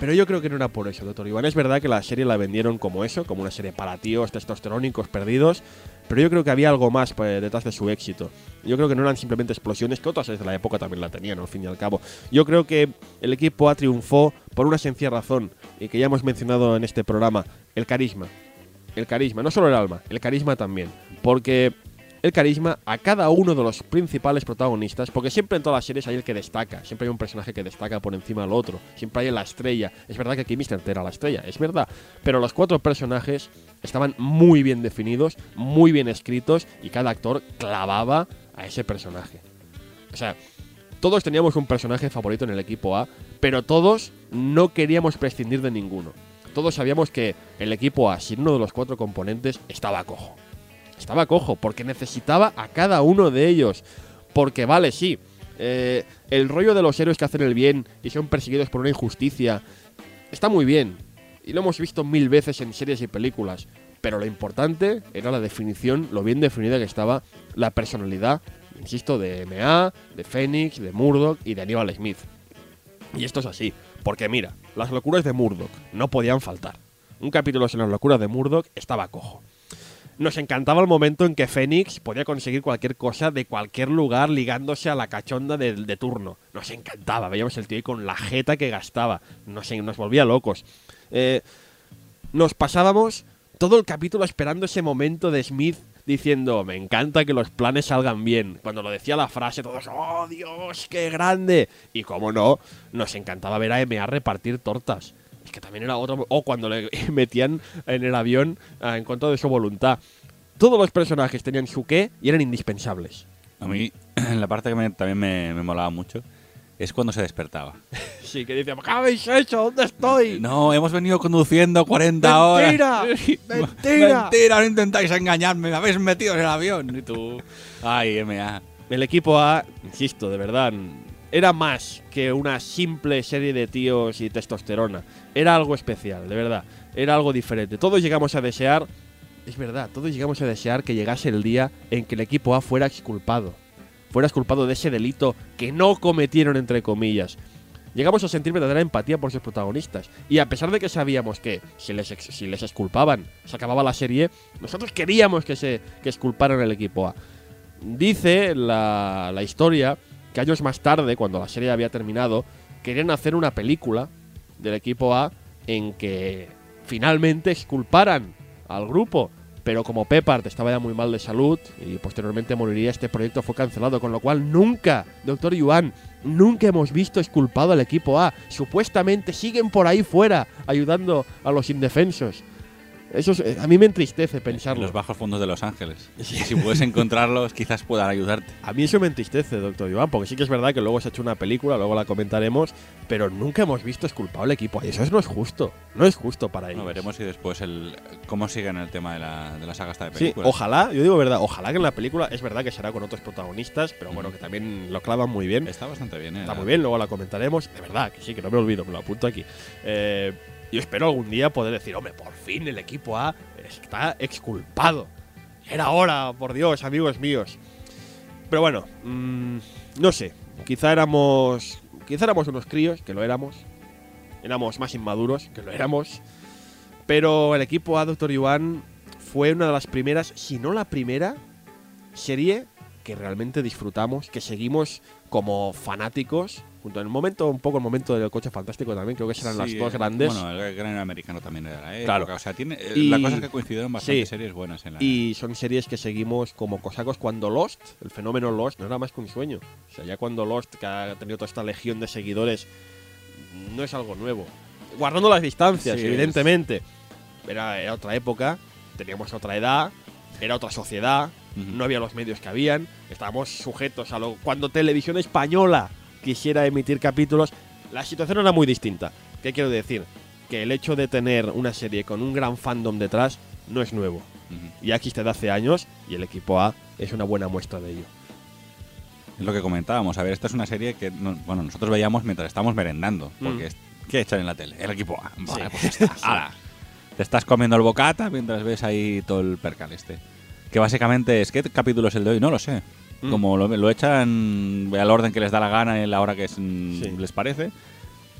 Pero yo creo que no era por eso, doctor Iván. Es verdad que la serie la vendieron como eso, como una serie para tíos testosterónicos perdidos, pero yo creo que había algo más pues, detrás de su éxito. Yo creo que no eran simplemente explosiones, que otras series de la época también la tenían, al fin y al cabo. Yo creo que el equipo A triunfó por una sencilla razón, y que ya hemos mencionado en este programa, el carisma. El carisma, no solo el alma, el carisma también. Porque el carisma a cada uno de los principales protagonistas, porque siempre en todas las series hay el que destaca, siempre hay un personaje que destaca por encima del otro, siempre hay la estrella. Es verdad que aquí Mr. T era la estrella, es verdad, pero los cuatro personajes estaban muy bien definidos, muy bien escritos y cada actor clavaba a ese personaje. O sea, todos teníamos un personaje favorito en el equipo A, pero todos no queríamos prescindir de ninguno. Todos sabíamos que el equipo A, sin uno de los cuatro componentes, estaba cojo. Estaba cojo, porque necesitaba a cada uno de ellos. Porque vale, sí, eh, el rollo de los héroes que hacen el bien y son perseguidos por una injusticia está muy bien. Y lo hemos visto mil veces en series y películas. Pero lo importante era la definición, lo bien definida que estaba la personalidad, insisto, de MA, de Phoenix, de Murdoch y de Aníbal Smith. Y esto es así, porque mira, las locuras de Murdoch no podían faltar. Un capítulo sin las locuras de Murdoch estaba cojo. Nos encantaba el momento en que Fénix podía conseguir cualquier cosa de cualquier lugar ligándose a la cachonda de, de turno. Nos encantaba, veíamos el tío ahí con la jeta que gastaba. Nos, nos volvía locos. Eh, nos pasábamos todo el capítulo esperando ese momento de Smith diciendo, me encanta que los planes salgan bien. Cuando lo decía la frase, todos, oh Dios, qué grande. Y como no, nos encantaba ver a MA repartir tortas. Que también era otro... O cuando le metían en el avión ah, en contra de su voluntad. Todos los personajes tenían su qué y eran indispensables. A mí, la parte que me- también me, me molaba mucho es cuando se despertaba. Sí, que decían, ¿qué habéis hecho? ¿Dónde estoy? No, hemos venido conduciendo 40 horas. ¡Mentira! ¡Mentira! Mentira, no intentáis engañarme, me habéis metido en el avión. Y tú. Ay, MA. El equipo A, insisto, de verdad, era más que una simple serie de tíos y testosterona. Era algo especial, de verdad. Era algo diferente. Todos llegamos a desear, es verdad, todos llegamos a desear que llegase el día en que el equipo A fuera exculpado. Fuera exculpado de ese delito que no cometieron, entre comillas. llegamos a sentir verdadera empatía por sus protagonistas. Y a pesar de que sabíamos que si les, exculpaban, se acababa la serie, nosotros queríamos que se que exculparan el equipo A. Dice la, la historia que años más tarde, cuando la serie había terminado, querían hacer una película del equipo A en que finalmente exculparan al grupo. Pero como Peppard estaba ya muy mal de salud y posteriormente moriría, este proyecto fue cancelado. Con lo cual nunca, doctor Yuan, nunca hemos visto exculpado al equipo A. Supuestamente siguen por ahí fuera ayudando a los indefensos. Eso es- eh, a mí me entristece En pensarlo. los bajos fondos de Los Ángeles. Si puedes encontrarlos, quizás puedan ayudarte. A mí eso me entristece, doctor Iván, porque sí que es verdad que luego se ha hecho una película, luego la comentaremos, pero nunca hemos visto exculpado al equipo. Y eso no es justo. No es justo para ellos. Bueno, veremos si después el cómo siguen el tema de la, de la saga esta de Sí, películas. ojalá, yo digo verdad, ojalá que en la película es verdad que será con otros protagonistas, pero bueno, que también lo clavan muy bien. Está bastante bien, ¿eh? Está muy bien, luego la comentaremos. De verdad, que sí, que no me olvido, me lo apunto aquí. Eh, yo espero algún día poder decir, hombre, por fin el equipo A está exculpado. Era hora, por Dios, amigos míos. Pero bueno, mm, no sé. Quizá éramos. Quizá éramos unos críos, que lo éramos. Éramos más inmaduros, que lo éramos. Pero el equipo A, Doctor Yuan, fue una de las primeras, si no la primera, serie que realmente disfrutamos, que seguimos como fanáticos. Junto en el momento, un poco el momento del coche fantástico también, creo que serán las Sí, dos eh, grandes. Bueno, el gran americano también era la época. Claro. O sea, tiene, eh, Y- la cosa es que coincidieron bastantes sí. series buenas en la. Y son series que seguimos como cosacos cuando Lost, el fenómeno Lost, no era más que un sueño. O sea, ya cuando Lost, que ha tenido toda esta legión de seguidores, no es algo nuevo. Guardando las distancias, Sí, evidentemente. Era, era otra época, teníamos otra edad, era otra sociedad, No había los medios que habían, estábamos sujetos a lo. Cuando Televisión Española quisiera emitir capítulos, la situación era muy distinta. ¿Qué quiero decir? Que el hecho de tener una serie con un gran fandom detrás no es nuevo Ujú. ya existe de hace años y el equipo A es una buena muestra de ello. Es lo que comentábamos. A ver, esta es una serie que no- bueno, nosotros veíamos mientras estábamos merendando. Porque Mm. es- ¿qué echan en la tele? El equipo A. Vale, Sí. pues está. Te estás comiendo el bocata mientras ves ahí todo el percal este. Que básicamente es. ¿Qué capítulo es el de hoy? No lo sé. Mm. Como lo, lo echan al orden que les da la gana y la hora que es- mm, Sí. les parece.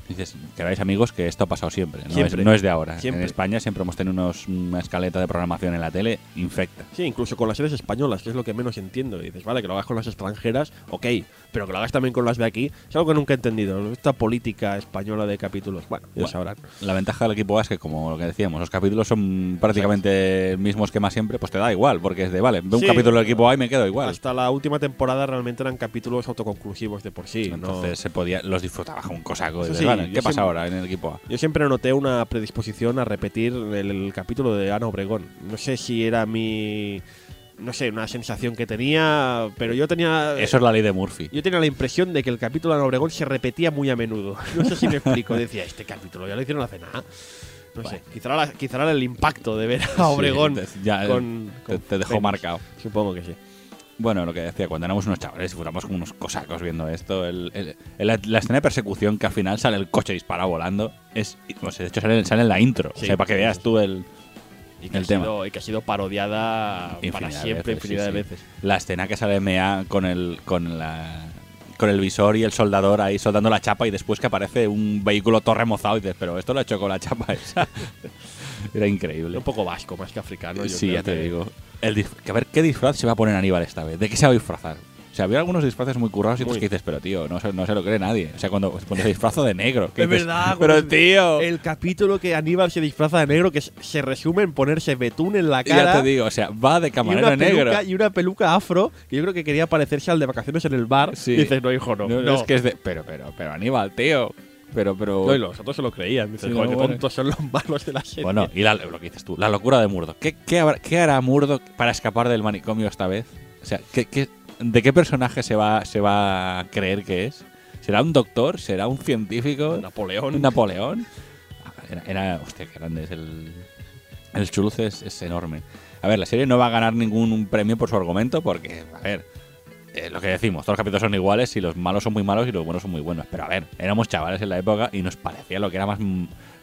Dices, queráis amigos que esto ha pasado siempre. No, Siempre. Es, no es de ahora. Siempre. En España siempre hemos tenido unos- una escaleta de programación en la tele infecta. Sí, incluso con las series españolas, que es lo que menos entiendo. Y dices, vale, que lo hagas con las extranjeras, ok, pero que lo hagas también con las de aquí, es algo que nunca he entendido. Esta política española de capítulos, bueno, ya Bueno, sabrán. La ventaja del equipo A es que, como lo que decíamos, los capítulos son prácticamente el mismo esquema siempre, pues te da igual, porque es de, vale, veo un capítulo del equipo A y me quedo igual. Hasta la última temporada realmente eran capítulos autoconclusivos de por sí. ¿no? Entonces se podía, los disfrutaba un cosaco. Sí, vale, ¿Qué pasa siempre- ahora en el equipo A? Yo siempre noté una predisposición a repetir el, el capítulo de Ana Obregón. No sé si era mi. No sé, una sensación que tenía, pero yo tenía. Eso es la ley de Murphy. Yo tenía la impresión de que el capítulo de Obregón se repetía muy a menudo. No sé si me explico. Decía, este capítulo ya lo hicieron hace nada. No sé, quizá era, quizá era el impacto de ver a Obregón Sí, te- ya, con, te, con te dejó Fénix. marcado. Supongo que sí. Bueno, lo que decía, cuando éramos unos chavales disfrutamos como unos cosacos viendo esto. El, el- el- la escena de persecución que al final sale el coche disparado volando. Es, pues, de hecho, sale, sale en la intro. Sí, o sea, para que veas tú el, Y que, El ha tema. sido, y que ha sido parodiada para Infinidad siempre, veces, infinidad sí, de sí. veces. La escena que sale MA con el con la con el visor y el soldador ahí soldando la chapa y después que aparece un vehículo todo remozado y dices, pero esto lo ha hecho con la chapa esa. Era increíble. Un poco vasco, más que africano. yo sí, creo ya te que- digo. El a ver qué disfraz se va a poner Aníbal esta vez. ¿De qué se va a disfrazar? O sea, había algunos disfraces muy currados y otros que dices, pero tío, no se, no se lo cree nadie. O sea, cuando cuando se disfrazo de negro. que Es dices, verdad, Pero tío. El capítulo que Aníbal se disfraza de negro, que se- resume en ponerse betún en la ya cara. te digo, o sea, va de y camarero una, negro. peluca, y una peluca afro, que yo creo que quería parecerse al de vacaciones en el bar. Sí. Y dices, no, hijo, no. No, no. no, es que es de. Pero, pero, pero, Aníbal, tío. Pero, pero. No, y los otros se lo creían. Dices, Sí, no, bueno. tontos son los malos de la serie. Bueno, y la- lo que dices tú, la locura de Murdoch. ¿Qué, qué, habrá- qué hará Murdoch para escapar del manicomio esta vez? O sea, ¿qué, qué- de qué personaje se va, se va a creer que es? ¿Será un doctor? ¿Será un científico? Napoleón. ¿Un Napoleón? Era, era- hostia, qué grande es el. El chuluz es, es enorme. A ver, la serie no va a ganar ningún premio por su argumento porque, a ver, eh, lo que decimos, todos los capítulos son iguales y los malos son muy malos y los buenos son muy buenos. Pero a ver, éramos chavales en la época y nos parecía lo que era más.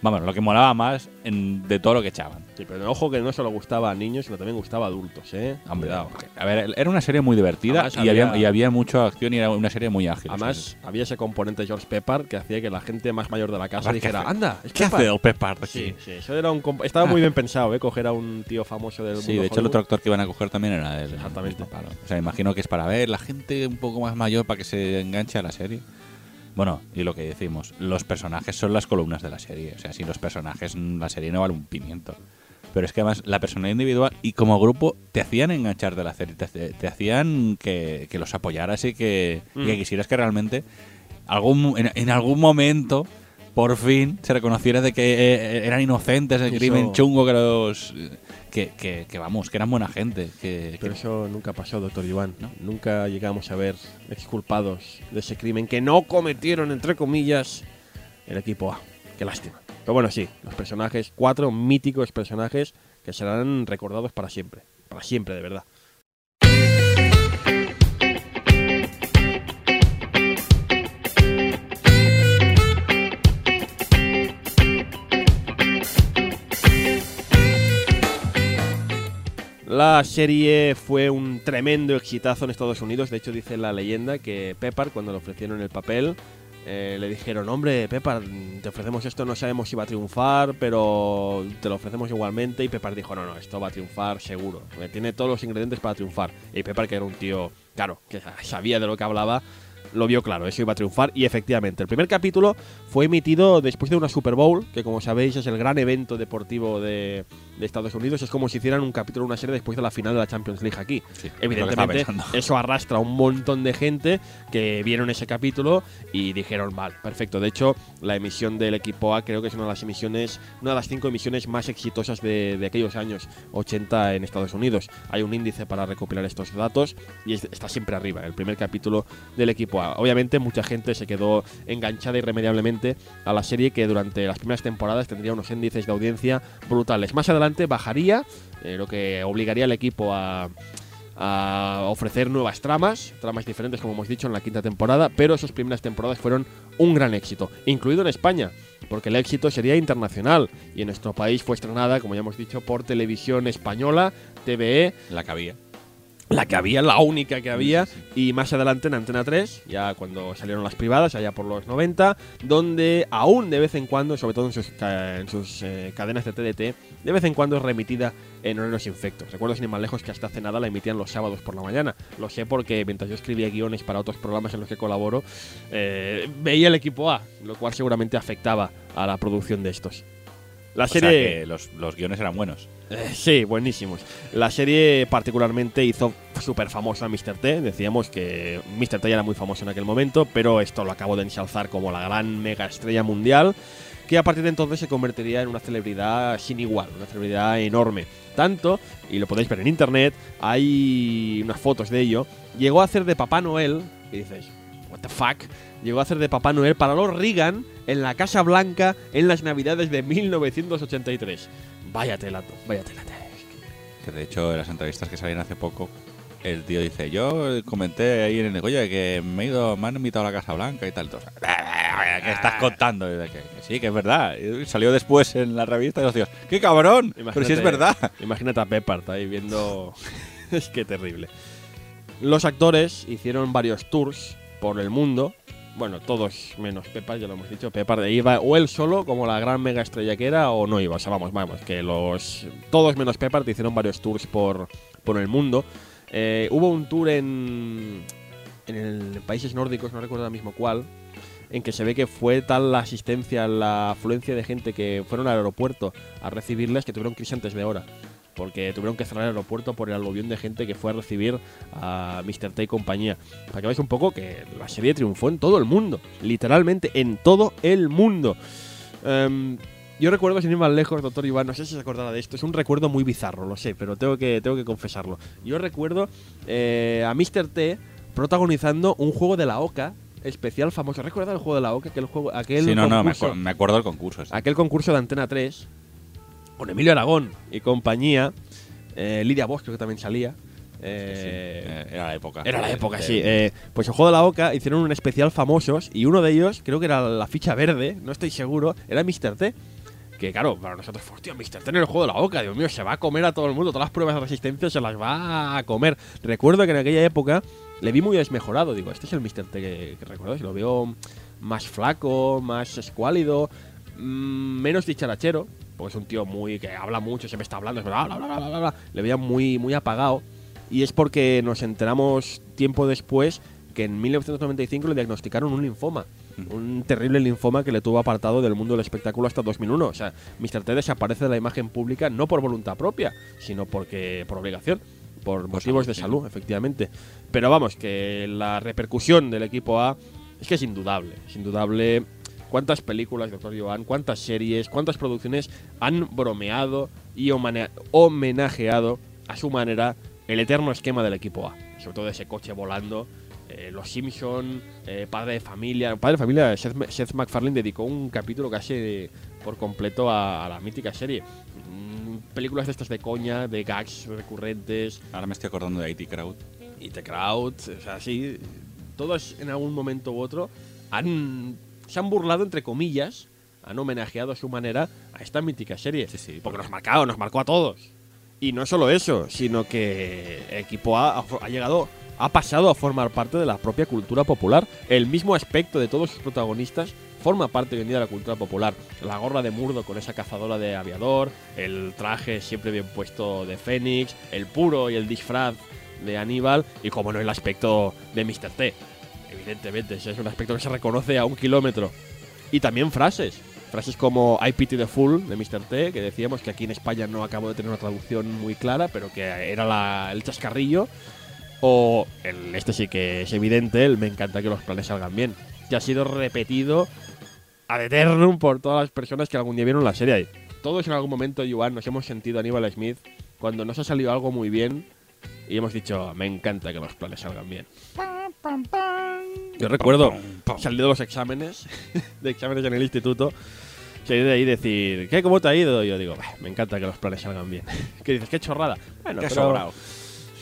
Vamos, lo que molaba más en- de todo lo que echaban. Sí, pero ojo que no solo gustaba a niños, sino también gustaba a adultos, ¿eh? Hombre, Cuidado. a ver, era una serie muy divertida Además y había, había- y había mucha acción y era una serie muy ágil. Además, había ese componente George Pepper que hacía que la gente más mayor de la casa Además, ¿qué dijera, hace? anda, es ¿qué Pepper". hace el Pepper aquí? Sí, sí, eso era un comp- estaba muy bien pensado, ¿eh? Coger a un tío famoso del Sí, mundo de hecho el otro Hollywood. actor que iban a coger también era él. Exactamente. el palo. O sea, imagino que es para ver la gente un poco más mayor para que se enganche a la serie. Bueno, y lo que decimos, los personajes son las columnas de la serie. O sea, sin los personajes mm, la serie no vale un pimiento. Pero es que además la personalidad individual y como grupo te hacían enganchar de la serie, te, te hacían que, que los apoyaras y que, y que Mm. quisieras que realmente algún, en, en algún momento por fin se reconociera de que eh, eran inocentes Eso- crimen chungo que los que, que, que, vamos que eran buena gente que, Pero eso nunca pasó, doctor Iván. ¿No? Nunca llegamos a ver exculpados de ese crimen que no cometieron, entre comillas, el equipo A. Qué lástima. Pero bueno, sí, los personajes, cuatro míticos personajes que serán recordados para siempre. Para siempre, de verdad. La serie fue un tremendo exitazo en Estados Unidos. De hecho, dice la leyenda que Pepper, cuando le ofrecieron el papel, eh, le dijeron: Hombre, Pepper, te ofrecemos esto, no sabemos si va a triunfar, pero te lo ofrecemos igualmente. Y Pepper dijo: No, no, esto va a triunfar seguro. Tiene todos los ingredientes para triunfar. Y Pepper, que era un tío, claro, que sabía de lo que hablaba, lo vio claro, eso iba a triunfar y efectivamente. El primer capítulo fue emitido después de una Super Bowl, que como sabéis es el gran evento deportivo de, de Estados Unidos. Es como si hicieran un capítulo, una serie después de la final de la Champions League aquí. Sí, Evidentemente, eso arrastra a un montón de gente que vieron ese capítulo y dijeron, vale, perfecto. De hecho, la emisión del equipo A creo que es una de las emisiones, una de las cinco emisiones más exitosas de, de aquellos años 80 en Estados Unidos. Hay un índice para recopilar estos datos y es- está siempre arriba, el primer capítulo del equipo A. Obviamente, mucha gente se quedó enganchada irremediablemente a la serie que durante las primeras temporadas tendría unos índices de audiencia brutales. Más adelante bajaría, eh, lo que obligaría al equipo a a ofrecer nuevas tramas, tramas diferentes como hemos dicho en la quinta temporada, pero esas primeras temporadas fueron un gran éxito, incluido en España, porque el éxito sería internacional y en nuestro país fue estrenada, como ya hemos dicho, por televisión española, TVE, la que había la que había, la única que había, y más adelante en Antena 3, ya cuando salieron las privadas, allá por los 90, donde aún de vez en cuando, sobre todo en sus, en sus eh, cadenas de TDT, de vez en cuando es remitida en horarios infectos. Recuerdo sin ir más lejos que hasta hace nada la emitían los sábados por la mañana. Lo sé porque mientras yo escribía guiones para otros programas en los que colaboro, eh, veía el equipo A, lo cual seguramente afectaba a la producción de estos. La o sea serie... que los, los guiones eran buenos Eh, sí, buenísimos. La serie particularmente hizo súper famosa a Mr. T. Decíamos que Mr. T ya era muy famoso en aquel momento, pero esto lo acabo de ensalzar como la gran mega estrella mundial, que a partir de entonces se convertiría en una celebridad sin igual, una celebridad enorme. Tanto, y lo podéis ver en internet, hay unas fotos de ello, llegó a hacer de Papá Noel, y dices, what the fuck, llegó a hacer de Papá Noel para los Reagan en la Casa Blanca en las Navidades de 1983. Vaya telato, vaya telato. que de hecho en las entrevistas que salieron hace poco el tío dice yo comenté ahí en el negocio que me he ido me han invitado a la Casa Blanca y tal Entonces, ¿qué estás contando? Y que, que sí que es verdad Y salió después en la revista y los tíos ¡qué cabrón! pero si es verdad Imagínate a Peppard ahí viendo. es que terrible. Los actores hicieron varios tours por el mundo. Bueno, todos menos Peppard, ya lo hemos dicho. Peppard iba o él solo, como la gran mega estrella que era, o no iba. O sea, vamos, vamos, que los. Todos menos Peppard hicieron varios tours por, por el mundo. Eh, hubo un tour en. En el países nórdicos, no recuerdo ahora mismo cuál, en que se ve que fue tal la asistencia, la afluencia de gente que fueron al aeropuerto a recibirles que tuvieron crisis antes de hora. Porque tuvieron que cerrar el aeropuerto por el aluvión de gente que fue a recibir a Mr. T y compañía. Para que veáis un poco que la serie triunfó en todo el mundo. Literalmente en todo el mundo. Em, yo recuerdo, sin ir más lejos, doctor Iván, no sé si se acordará de esto, es un recuerdo muy bizarro, lo sé, pero tengo que, tengo que confesarlo. Yo recuerdo eh, a Mr. T protagonizando un juego de la OCA especial famoso. ¿Recuerda el juego de la OCA? Aquel, juego, aquel sí no no me, acu- me acuerdo del concurso aquel concurso de Antena 3 con Emilio Aragón y compañía, eh, Lidia Bosch creo que también salía, Eh, Era la época. Era la época, sí. Eh, pues el juego de la Oca hicieron un especial famosos y uno de ellos, creo que era la ficha verde, no estoy seguro, era Mr. T. Que claro, para nosotros hostia, Mr. T en el juego de la Oca, Dios mío, se va a comer a todo el mundo, todas las pruebas de resistencia se las va a comer. Recuerdo que en aquella época le vi muy desmejorado, digo, este es el Mr. T que, que recuerdo, si lo veo más flaco, más escuálido, mm, menos dicharachero, porque es un tío muy que habla mucho, siempre está hablando, bla, bla, bla, bla, bla, bla. le veía muy, muy apagado. Y es porque nos enteramos tiempo después que en 1995 le diagnosticaron un linfoma. Un terrible linfoma que le tuvo apartado del mundo del espectáculo hasta 2001. O sea, Mr. T desaparece de la imagen pública no por voluntad propia, sino porque por obligación, por motivos salud, de salud, efectivamente. Pero vamos, que la repercusión del equipo A es que es indudable. Es indudable cuántas películas, doctor Joan, cuántas series, cuántas producciones han bromeado y homenajeado a su manera el eterno esquema del equipo A. Sobre todo ese coche volando, eh, Los Simpson, eh, Padre de Familia. Padre de Familia, Seth, Seth MacFarlane dedicó un capítulo casi por completo a, a la mítica serie. Mm, películas de estas de coña, de gags recurrentes, Ahora me estoy acordando de IT Crowd. y The Crowd, o sea, sí, todos en algún momento u otro han, se han burlado, entre comillas, han homenajeado a su manera a esta mítica serie. Sí, sí, porque nos marcado, nos marcó a todos. Y no solo eso, sino que Equipo A ha, ha llegado, ha pasado a formar parte de la propia cultura popular. El mismo aspecto de todos sus protagonistas forma parte hoy en día de la cultura popular. La gorra de Murdo con esa cazadora de aviador, el traje siempre bien puesto de Fénix, el puro y el disfraz de Aníbal y como no el aspecto de Mr. T. Evidentemente, es un aspecto que se reconoce a un kilómetro. Y también frases. Frases como I pity the fool de Mr. T, que decíamos que aquí en España no acabo de tener una traducción muy clara, pero que era el chascarrillo. O este sí que es evidente, el me encanta que los planes salgan bien. Que ha sido repetido ad eternum por todas las personas que algún día vieron la serie. Todos en algún momento, Joan, nos hemos sentido Aníbal Smith cuando nos ha salido algo muy bien y hemos dicho, me encanta que los planes salgan bien. Yo recuerdo salir de los exámenes, de exámenes en el instituto, salir de ahí y decir, ¿qué? ¿Cómo te ha ido? Y yo digo, "Bah, me encanta que los planes salgan bien. ¿Qué dices? ¿Qué chorrada? Bueno, Qué pero sobrado.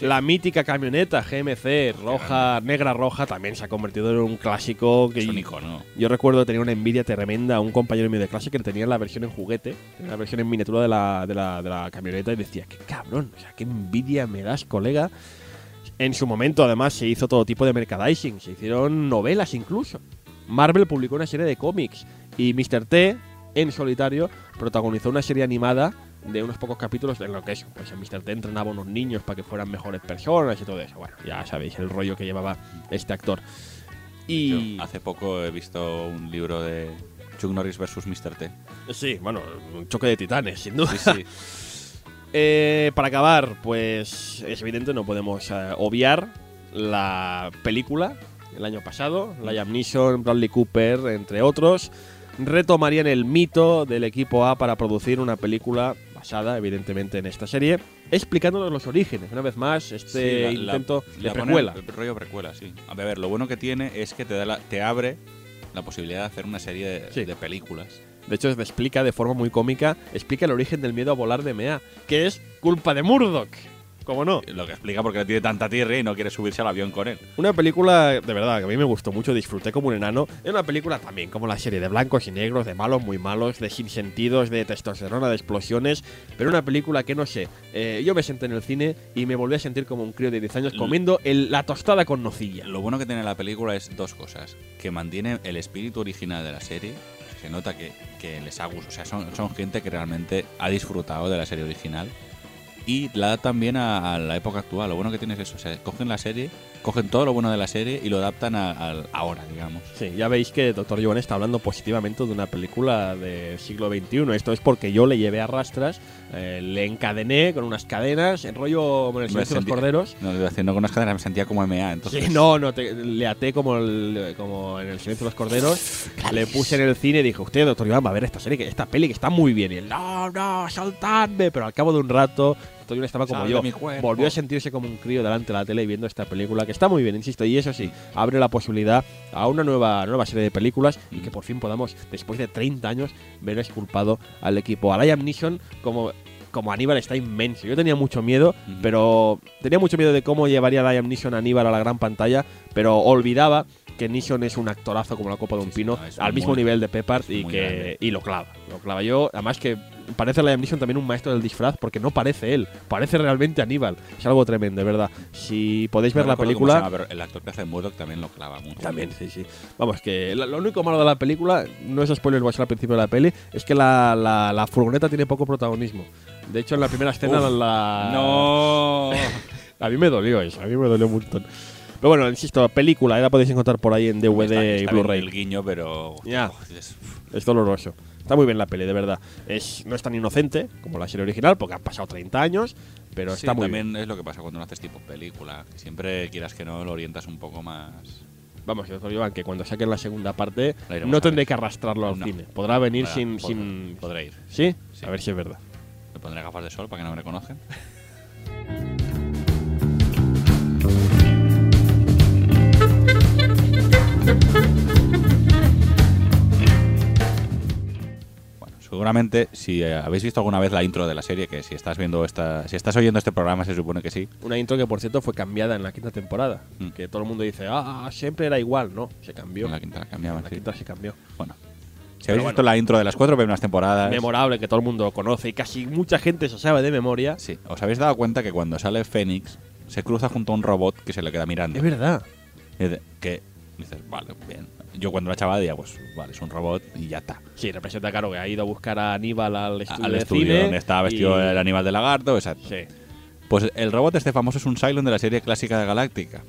La mítica camioneta GMC roja, negra roja, también se ha convertido en un clásico que Es un icono. yo recuerdo tener una envidia tremenda a un compañero mío de clase que tenía la versión en juguete, tenía la versión en miniatura de la, de la, de la camioneta y decía, qué cabrón, o sea, qué envidia me das, colega. En su momento, además, se hizo todo tipo de merchandising, se hicieron novelas incluso. Marvel publicó una serie de cómics y Mr. T, en solitario, protagonizó una serie animada de unos pocos capítulos en lo que es, pues Mr. T entrenaba a unos niños para que fueran mejores personas y todo eso. Bueno, ya sabéis el rollo que llevaba este actor. Y Yo hace poco he visto un libro de Chuck Norris versus Mr. T. Sí, bueno, un choque de titanes, sin duda. Sí, sí. Eh, para acabar, pues es evidente, no podemos eh, obviar la película el año pasado. Liam Neeson, Bradley Cooper, entre otros, retomarían el mito del equipo A para producir una película basada, evidentemente, en esta serie, explicándonos los orígenes. Una vez más, este Sí, la- la- intento de la precuela. el rollo precuela, sí. A ver, lo bueno que tiene es que te, da la- te abre la posibilidad de hacer una serie de, Sí. de películas. De hecho, explica de forma muy cómica, explica el origen del miedo a volar de MEA, que es culpa de Murdoch. ¿Cómo no? Lo que explica porque le tiene tanta tierra y no quiere subirse al avión con él. Una película, de verdad, que a mí me gustó mucho, disfruté como un enano. Es una película también como la serie de blancos y negros, de malos, muy malos, de sinsentidos, de testosterona, de explosiones. Pero una película que no sé. eh, yo me senté en el cine y me volví a sentir como un crío de 10 años comiendo el- la tostada con nocilla. Lo bueno que tiene la película es dos cosas. Que mantiene el espíritu original de la serie. Se nota que, que les ha gustado. O sea, son, son gente que realmente ha disfrutado de la serie original. Y la adaptan bien a, la época actual. Lo bueno que tiene es eso. O cogen la serie, cogen todo lo bueno de la serie y lo adaptan a, al ahora, digamos. Sí, ya veis que Doctor Joan está hablando positivamente de una película del siglo XXI. Esto es porque yo le llevé a rastras, eh, le encadené con unas cadenas, en rollo como en el silencio de los corderos. No, haciendo con unas cadenas me sentía como MA. Entonces, Sí, no, no, te- le até como, el- como en el silencio de los corderos. Le puse en el cine y dije, usted, doctor Iván, va a ver esta serie, esta peli que está muy bien. Y él, no, no, soltadme. Pero al cabo de un rato, Iván estaba como yo. Volvió a sentirse como un crío delante de la tele viendo esta película, que está muy bien, insisto. Y eso sí, abre la posibilidad a una nueva, nueva serie de películas y que por fin podamos, después de 30 años, ver exculpado al equipo. A Liam Neeson como como Aníbal está inmenso. Yo tenía mucho miedo, pero tenía mucho miedo de cómo llevaría Liam Neeson a Aníbal a la gran pantalla, pero olvidaba que Neeson es un actorazo como la copa de un Sí, pino, no, al mismo nivel de Peppard y que grande. y lo clava. Lo clava yo, además que parece Liam Neeson también un maestro del disfraz porque no parece él, parece realmente Aníbal. Es algo tremendo, de verdad. Si podéis ver No la película, llama, pero el actor que hace Murdoch también lo clava mucho. también, sí, sí. Vamos, que lo, único malo de la película, no es spoiler, voy a ser al principio de la peli, es que la, la- la furgoneta tiene poco protagonismo. De hecho, en la primera escena Uf, la... No. A mí me dolió eso, a mí me dolió un montón. Pero bueno, insisto, película, ahí la podéis encontrar por ahí en DVD Está- y está bien Blu-ray. El guiño, pero. Ya. Dices, Es doloroso. Está muy bien la peli, de verdad. Es, no es tan inocente como la serie original, porque han pasado 30 años, pero sí, está muy también bien. es lo que pasa cuando no haces tipo película. que siempre quieras que no lo orientas un poco más. Vamos, yo te que cuando saquen la segunda parte, La no tendré que arrastrarlo al No. cine. Podrá venir Podrá- sin, podrá- sin. Podré ir. ¿Sí? Sí. A ver si es verdad. Me pondré gafas de sol para que no me reconozcan. seguramente si eh, habéis visto alguna vez la intro de la serie, que si estás viendo esta, si estás oyendo este programa se supone que sí. Una intro que, por cierto, fue cambiada en la quinta temporada. Mm. Que todo el mundo dice, ah, siempre era igual. No, se cambió. En la quinta la cambiaban. La sí. quinta se cambió. Bueno, si habéis Pero visto la intro de las cuatro primeras temporadas, Memorable, que todo el mundo conoce y casi mucha gente se sabe de memoria. sí, os habéis dado cuenta que cuando sale Fénix se cruza junto a un robot que se le queda mirando. Es verdad. Que dices, vale, bien. Yo cuando era chaval decía, pues vale, es un robot y ya está. Sí, representa, claro, que ha ido a buscar a Aníbal al estudio, Al de estudio cine donde estaba vestido y- el animal de lagarto, exacto. Sí. Pues el robot este famoso es un Cylon de la serie clásica de Galáctica.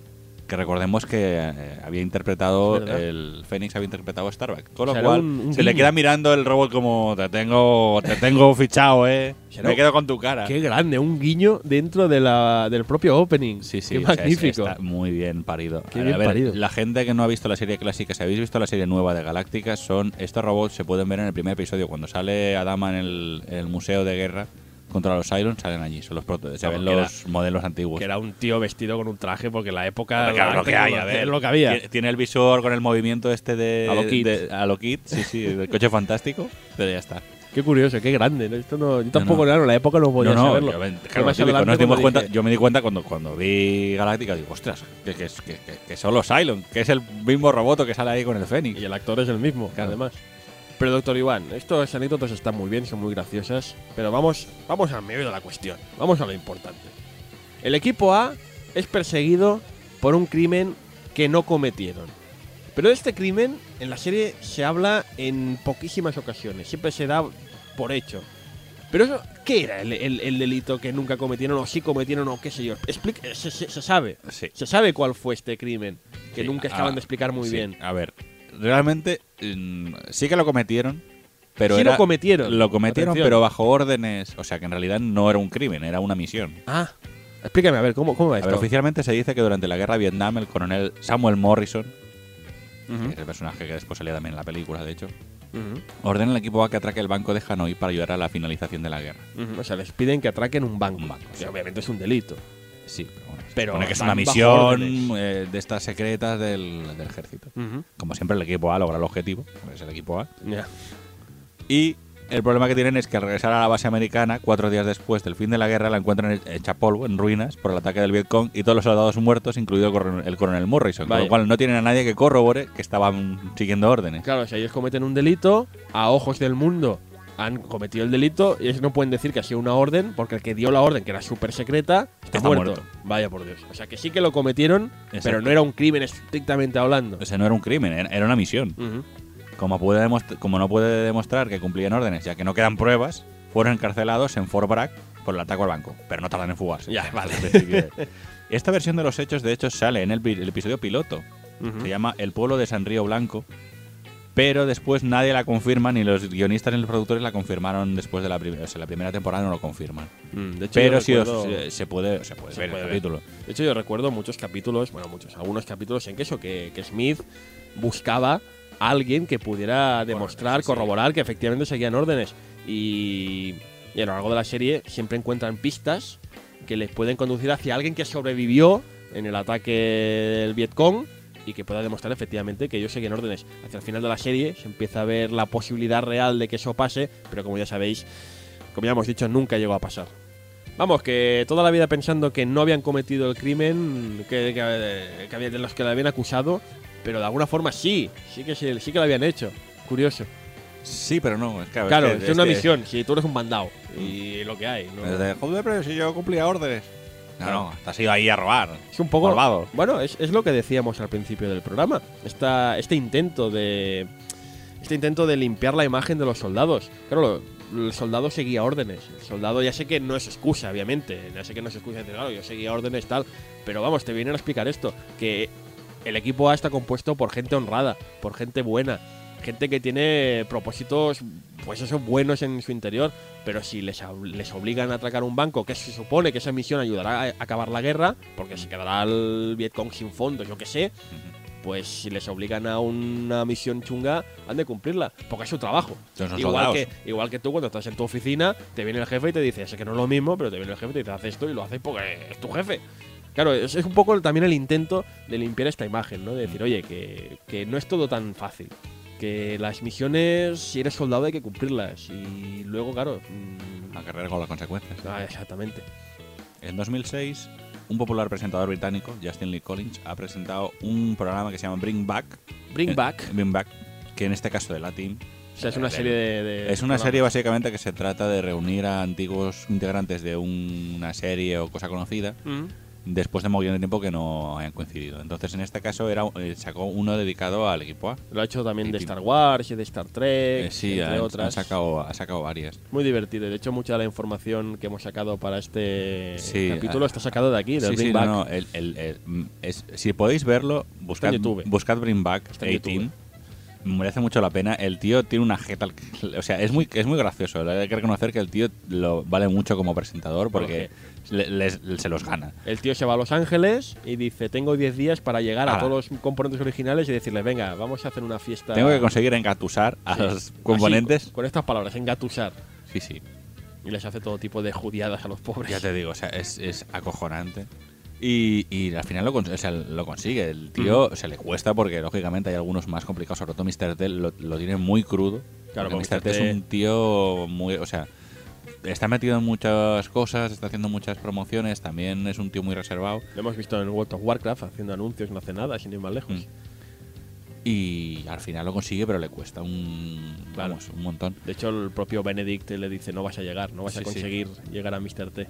Que recordemos que eh, había interpretado, el Fénix había interpretado a Starbuck. Con lo Será cual, un- un se le guiño. queda mirando el robot como, te tengo, te tengo fichado, eh. Será Me un- quedo con tu cara. Qué grande, un guiño dentro de la, del propio opening. Sí, sí, Qué o sea, es- magnífico. está muy bien parido. Qué A ver, parido. La gente que no ha visto la serie clásica, si habéis visto la serie nueva de Galáctica, son estos robots se pueden ver en el primer episodio cuando sale Adama en el, en el museo de guerra contra los Cylons, salen allí, son los proto- se ven los modelos antiguos. Que era un tío vestido con un traje porque en la época. Claro, lo que hay, a ver. lo que había. Tiene- el visor con el movimiento este de. A lo Kid. de- a lo Kid, sí, sí, del coche fantástico. Pero ya está. Qué curioso, qué grande. ¿no? Esto no, yo tampoco, no. claro, en la época no podía no, no, saberlo. yo, claro, más típico, adelante nos dimos cuenta, yo me di cuenta cuando, cuando vi Galáctica, digo, ostras, que, que, que, que- que son los Cylon, que es el mismo roboto que sale ahí con el Fénix. Y el actor es el mismo, Claro. además. Pero, doctor Iván, estas anécdotas están muy bien, son muy graciosas. Pero vamos, vamos al medio de la cuestión. Vamos a lo importante. El equipo A es perseguido por un crimen que no cometieron. Pero de este crimen, en la serie se habla en poquísimas ocasiones. Siempre se da por hecho. Pero eso, ¿qué era el, el- el delito que nunca cometieron o sí cometieron o qué sé yo? Explica- se, se- se sabe. Sí. Se sabe cuál fue este crimen, que Sí, nunca ah, acaban de explicar muy sí. bien. A ver, realmente mm, sí que lo cometieron, pero Sí era, lo cometieron. Lo cometieron, Atención. pero bajo órdenes. O sea, que en realidad no era un crimen, era una misión. Ah, explícame, a ver, ¿cómo, cómo va A esto? ver, oficialmente se dice que durante la guerra de Vietnam, el coronel Samuel Morrison, que es el personaje que después salía también en la película, de hecho, ordena al equipo A que atraque el banco de Hanoi para ayudar a la finalización de la guerra. O sea, les piden que atraquen un banco. Un banco, que sí. obviamente es un delito. Sí, pero bueno. Pero supone que es van una bajo misión órdenes. eh, de estas secretas del, del ejército. Ujú, Como siempre, el equipo A logra el objetivo, porque es el equipo A. ya. Y el problema que tienen es que al regresar a la base americana, cuatro días después del fin de la guerra, la encuentran hecha polvo, en ruinas, por el ataque del Vietcong y todos los soldados muertos, incluido el coronel, el coronel Morrison. Con Vaya. lo cual no tienen a nadie que corrobore que estaban siguiendo órdenes. Claro, si ellos cometen un delito, a ojos del mundo han cometido el delito y ellos no pueden decir que ha sido una orden, porque el que dio la orden, que era súper secreta, está, Está muerto. muerto. Vaya por Dios. O sea, que sí que lo cometieron, Exacto. pero no era un crimen estrictamente hablando. Ese no era un crimen, era una misión. Ujú. Como, puede como no puede demostrar que cumplían órdenes, ya que no quedan pruebas, fueron encarcelados en Fort Bragg por el ataque al banco, pero no tardan en fugarse. Ya, vale. Esta versión de los hechos, de hecho, sale en el, el episodio piloto. Ujú. Se llama El pueblo de San Río Blanco, pero después nadie la confirma, ni los guionistas ni los productores la confirmaron después de la primera. O sea, la primera temporada no lo confirman. Mm, de hecho, Pero sí recuerdo- se, se puede, se puede Se ver puede el ver. capítulo. De hecho, yo recuerdo muchos capítulos, bueno, muchos, algunos capítulos en que eso, que, que Smith buscaba a alguien que pudiera demostrar, sí, sí. corroborar que efectivamente seguían órdenes. Y, y a lo largo de la serie siempre encuentran pistas que les pueden conducir hacia alguien que sobrevivió en el ataque del Vietcong y que pueda demostrar efectivamente que ellos seguían órdenes. Hacia el final de la serie se empieza a ver la posibilidad real de que eso pase, pero como ya sabéis, como ya hemos dicho, nunca llegó a pasar. Vamos, que toda la vida pensando que no habían cometido el crimen que, que- que de los que le habían acusado, pero de alguna forma sí, sí que, sí, sí que lo habían hecho. Curioso. Sí, pero no. Es que, Claro, que- es, una que- misión, si tú eres un mandado y lo que hay. ¿no? Es de, joder, pero si yo cumplía órdenes. No, no, te has ido ahí a robar. Es un poco. Malvado. Bueno, es, es lo que decíamos al principio del programa. Esta, este intento de. Este intento de limpiar la imagen de los soldados. Claro, lo- el soldado seguía órdenes. El soldado ya sé que no es excusa, obviamente. Ya sé que no es excusa decir, claro, yo seguía órdenes tal. Pero vamos, te vienen a explicar esto. Que el equipo A está compuesto por gente honrada, por gente buena. Gente que tiene propósitos, pues eso, buenos en su interior. Pero si les, les obligan a atracar un banco, que se supone que esa misión ayudará a acabar la guerra, porque se quedará el Vietcong sin fondos, yo qué sé, pues si les obligan a una misión chunga, han de cumplirla, porque es su trabajo. Igual que, igual que tú cuando estás en tu oficina, te viene el jefe y te dice, sé que no es lo mismo, pero te viene el jefe y te dice, haz esto y lo haces porque es tu jefe. Claro, es, es un poco también el intento de limpiar esta imagen, ¿no? De decir, oye, que, que no es todo tan fácil. Que las misiones, si eres soldado, hay que cumplirlas. Y luego, claro. mm, A cargar con las consecuencias. ah, exactamente. En 2006, un popular presentador británico, Justin Lee Collins, ha presentado un programa que se llama Bring Back. Bring Eh, Back. Bring Back, que en este caso de la Team. O sea, es una de- serie de. de Es una programas. serie básicamente que se trata de reunir a antiguos integrantes de un- una serie o cosa conocida Mm. Después de montón de tiempo que no hayan coincidido. Entonces, en este caso, era eh, sacó uno dedicado al equipo A. Lo ha hecho también de Star Wars y de Star Trek, Eh, sí, entre ha, otras. ha sacado, ha sacado varias. Muy divertido. De hecho, mucha de la información que hemos sacado para este Sí, capítulo ah, está sacado de aquí, del Sí, Bring sí, Back. no, no, el- el- el- mm, es- si podéis verlo, buscad, buscad Bring Back Está en 18. YouTube. Merece mucho la pena. El tío tiene una jeta. O sea, es muy, es muy gracioso. Hay que reconocer que el tío lo vale mucho como presentador porque le- les- se los gana. El tío se va a Los Ángeles y dice, tengo 10 días para llegar a todos los componentes originales y decirle, venga, vamos a hacer una fiesta. Tengo que conseguir engatusar a Sí. los componentes. con, con estas palabras, engatusar. Sí, sí. Y les hace todo tipo de judiadas a los pobres. Ya te digo, o sea, es, es acojonante. Y, y al final lo, cons- o sea, lo consigue. El tío se le cuesta porque, lógicamente, hay algunos más complicados. Sobre todo Mr. T lo, lo tiene muy crudo. Claro, porque Mr. T es un tío muy. O sea, está metido en muchas cosas, está haciendo muchas promociones. También es un tío muy reservado. Lo hemos visto en World of Warcraft haciendo anuncios, no hace nada, sin ir más lejos. Mm. Y al final lo consigue, pero le cuesta un. Claro. Vamos, un montón. De hecho, el propio Benedict le dice, no vas a llegar, no vas Sí, a sí. conseguir llegar a Mr. T.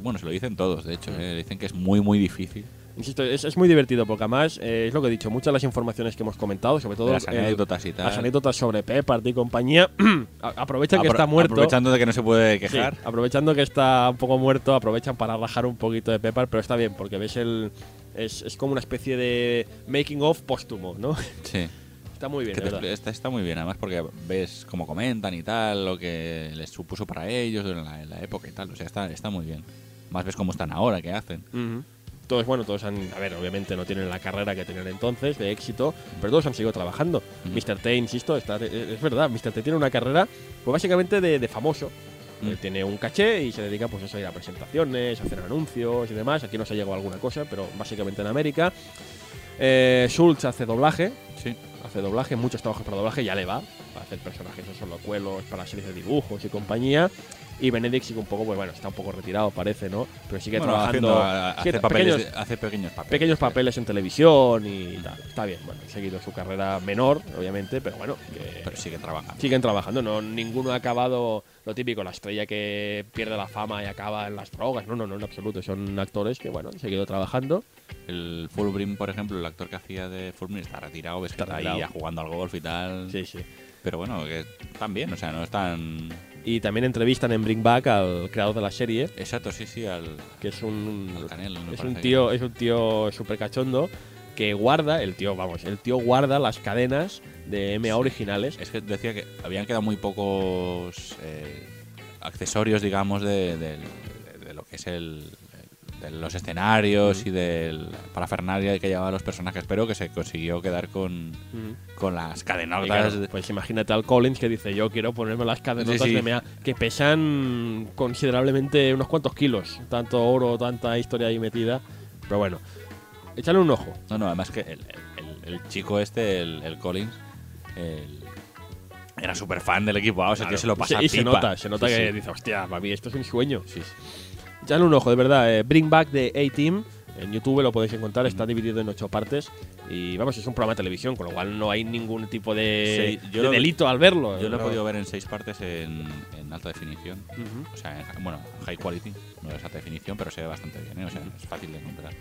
Bueno, se lo dicen todos, de hecho. Mm. eh, Dicen que es muy, muy difícil. Insisto, es, es muy divertido porque además eh, es lo que he dicho, muchas de las informaciones que hemos comentado, sobre todo las anécdotas y tal. las anécdotas sobre Pepard y compañía, aprovechan que Apro- está muerto. Aprovechando de que no se puede Sí, quejar. aprovechando que está un poco muerto, aprovechan para rajar un poquito de Pepper, pero está bien, porque ves el. Es, es como una especie de making of póstumo, ¿no? Sí. está muy bien, te- está, está muy bien, además porque ves cómo comentan y tal, lo que les supuso para ellos en la, en la época y tal. O sea, está, está muy bien. Más ves cómo están ahora, qué hacen. Ujú. Todos, bueno, todos han. A ver, obviamente no tienen la carrera que tenían entonces, de éxito, pero todos han seguido trabajando. Ujú. Mr. T, insisto, está, es verdad, Mr. T tiene una carrera, pues básicamente de, de famoso. Mm. Él tiene un caché y se dedica pues eso, a ir a presentaciones, a hacer anuncios y demás. Aquí no se ha llegado a alguna cosa, pero básicamente en América. Eh, Schultz hace doblaje, Sí. hace doblaje, muchos trabajos para doblaje, ya le va, para hacer personajes, esos locuelos, para series de dibujos y compañía. Y Benedict sigue un poco, pues bueno, está un poco retirado, parece, ¿no? Pero sigue Bueno, trabajando. haciendo- a- sigue hace, papeles, pequeños, hace pequeños papeles. pequeños papeles en televisión y tal. Está bien, bueno, ha seguido su carrera menor, obviamente, pero bueno, que Pero sigue trabajando. siguen trabajando. No, ninguno ha acabado lo típico, la estrella que pierde la fama y acaba en las drogas. No, no, no, en absoluto. Son actores que, bueno, han seguido trabajando. El Fulbrim, por ejemplo, el actor que hacía de Fulbrim está retirado, ves que Está está ahí ya jugando al golf y tal. Sí, sí. Pero bueno, que están bien, o sea, no están. Y también entrevistan en Bring Back al creador de la serie, Exacto, sí, sí, al, que es un, al Canel. es un que- tío, es un tío súper cachondo que guarda, el tío, vamos, el tío guarda las cadenas de MA originales. Es que decía que habían quedado muy pocos eh, accesorios, digamos, de- de lo que es el, de los escenarios y del parafernalia que llevaban los personajes, pero que se consiguió quedar con, con las cadenotas. claro, pues imagínate al Collins que dice yo quiero ponerme las cadenotas Sí, sí. de MA que pesan considerablemente unos cuantos kilos, tanto oro, tanta historia ahí metida. Pero bueno, échale un ojo. No, no, además que el, el- el chico este, el, el Collins, el, era súper fan del equipo o sea, que se lo pasa y se pipa. nota, se nota Sí, que sí. dice, hostia, para mí esto es un sueño. Sí, sí. Echadle un ojo, de verdad. eh, Bring Back de A-Team. En YouTube lo podéis encontrar, está dividido en ocho partes. Y vamos, es un programa de televisión, con lo cual no hay ningún tipo de, Sí, yo de delito al verlo. Yo lo he No. podido ver en seis partes en, en alta definición. Ujú. O sea, en- bueno, high quality, no es alta definición, pero se ve bastante bien, ¿eh? o sea, es fácil de encontrar.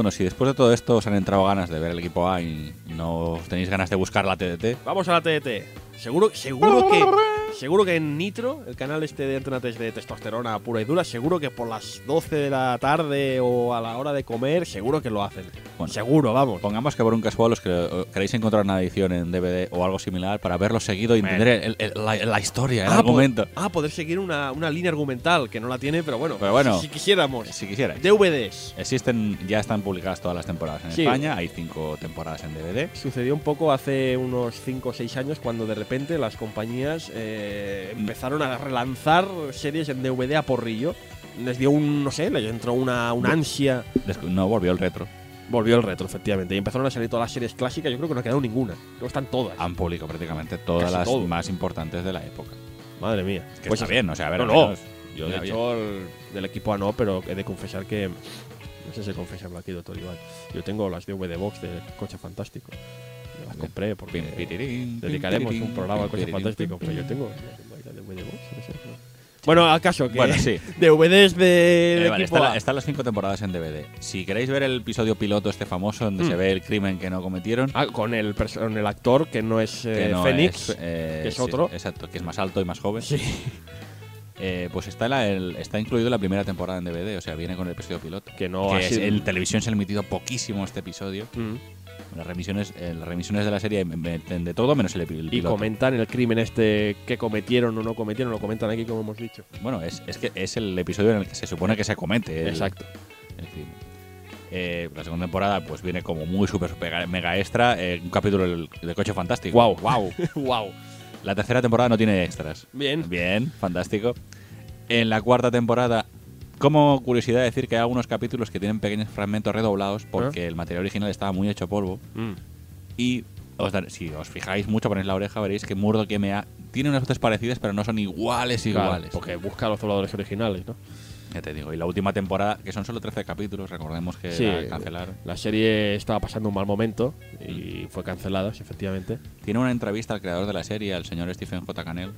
Bueno, si después de todo esto os han entrado ganas de ver el equipo A y no tenéis ganas de buscar la TDT, Vamos a la TDT. Seguro, seguro que. Seguro que en Nitro, el canal este de Antena 3 de testosterona pura y dura, seguro que por las 12 de la tarde o a la hora de comer, seguro que lo hacen. Bueno. seguro, vamos. pongamos que por un casual os que- queréis encontrar una edición en DVD o algo similar para verlo seguido y entender el- el- la, la historia, el Ah, argumento. po- ah, poder seguir una, una línea argumental que no la tiene, pero bueno. Pero bueno. si, si quisiéramos. Si quisierais. DVDs. Existen, ya están publicadas todas las temporadas en Sí. España, hay cinco temporadas en DVD. Sucedió un poco hace unos 5 o 6 años cuando de repente las compañías eh, empezaron a relanzar series en DVD a porrillo. Les dio un, no sé, les entró una, una ansia. No volvió el retro. Volvió el retro, efectivamente. Y empezaron a salir todas las series clásicas. Yo creo que no ha quedado ninguna. Creo que están todas. Han publicado prácticamente todas Casi las todo. más importantes de la época. Madre mía. Que Pues está bien, o sea, a ver, No, no. menos- Yo, de hecho, el- del equipo A no, pero he de confesar que. No sé si confesarlo aquí, doctor Iván. Yo tengo las DVD Box de Coche Fantástico. Las compré porque. Dedicaremos un programa al pim, Coche pirirín, Fantástico. pim, Pero yo tengo. Bueno, al caso que. Bueno, sí. DVDs de, Eh, vale, está están las cinco temporadas en DVD. Si queréis ver el episodio piloto este famoso donde Mm. se ve el crimen que no cometieron, Ah, con el, con el actor que no es que eh, no Fénix. es, eh, que es sí, otro. exacto, que es más alto y más joven. Sí. Eh, pues está, la- el- está incluido la primera temporada en DVD, o sea, viene con el episodio piloto. Que no que ha es- sido- en televisión se ha emitido poquísimo este episodio. Mm. Las remisiones, eh, las remisiones de la serie meten de todo menos el, el Y piloto. comentan el crimen este que cometieron o no cometieron, lo comentan aquí como hemos dicho. Bueno, es, es que es el episodio en el que se supone que se comete el, Exacto. el crimen. Eh, la segunda temporada pues viene como muy super mega extra, eh, un capítulo del, del coche fantástico. Guau. wow. wow. La tercera temporada no tiene extras. Bien. Bien, fantástico. En la cuarta temporada, como curiosidad decir que hay algunos capítulos que tienen pequeños fragmentos redoblados porque el material original estaba muy hecho polvo Mm. y os si os fijáis mucho, ponéis la oreja, veréis que Murdoch MA tienen unas voces parecidas pero no son iguales Claro, iguales. porque busca a los dobladores originales, ¿no? Ya te digo, y la última temporada, que son solo 13 capítulos, recordemos que Sí. la cancelaron. La serie estaba pasando un mal momento y fue cancelada, sí, efectivamente. Tiene una entrevista al creador de la serie, al señor Stephen J. Cannell,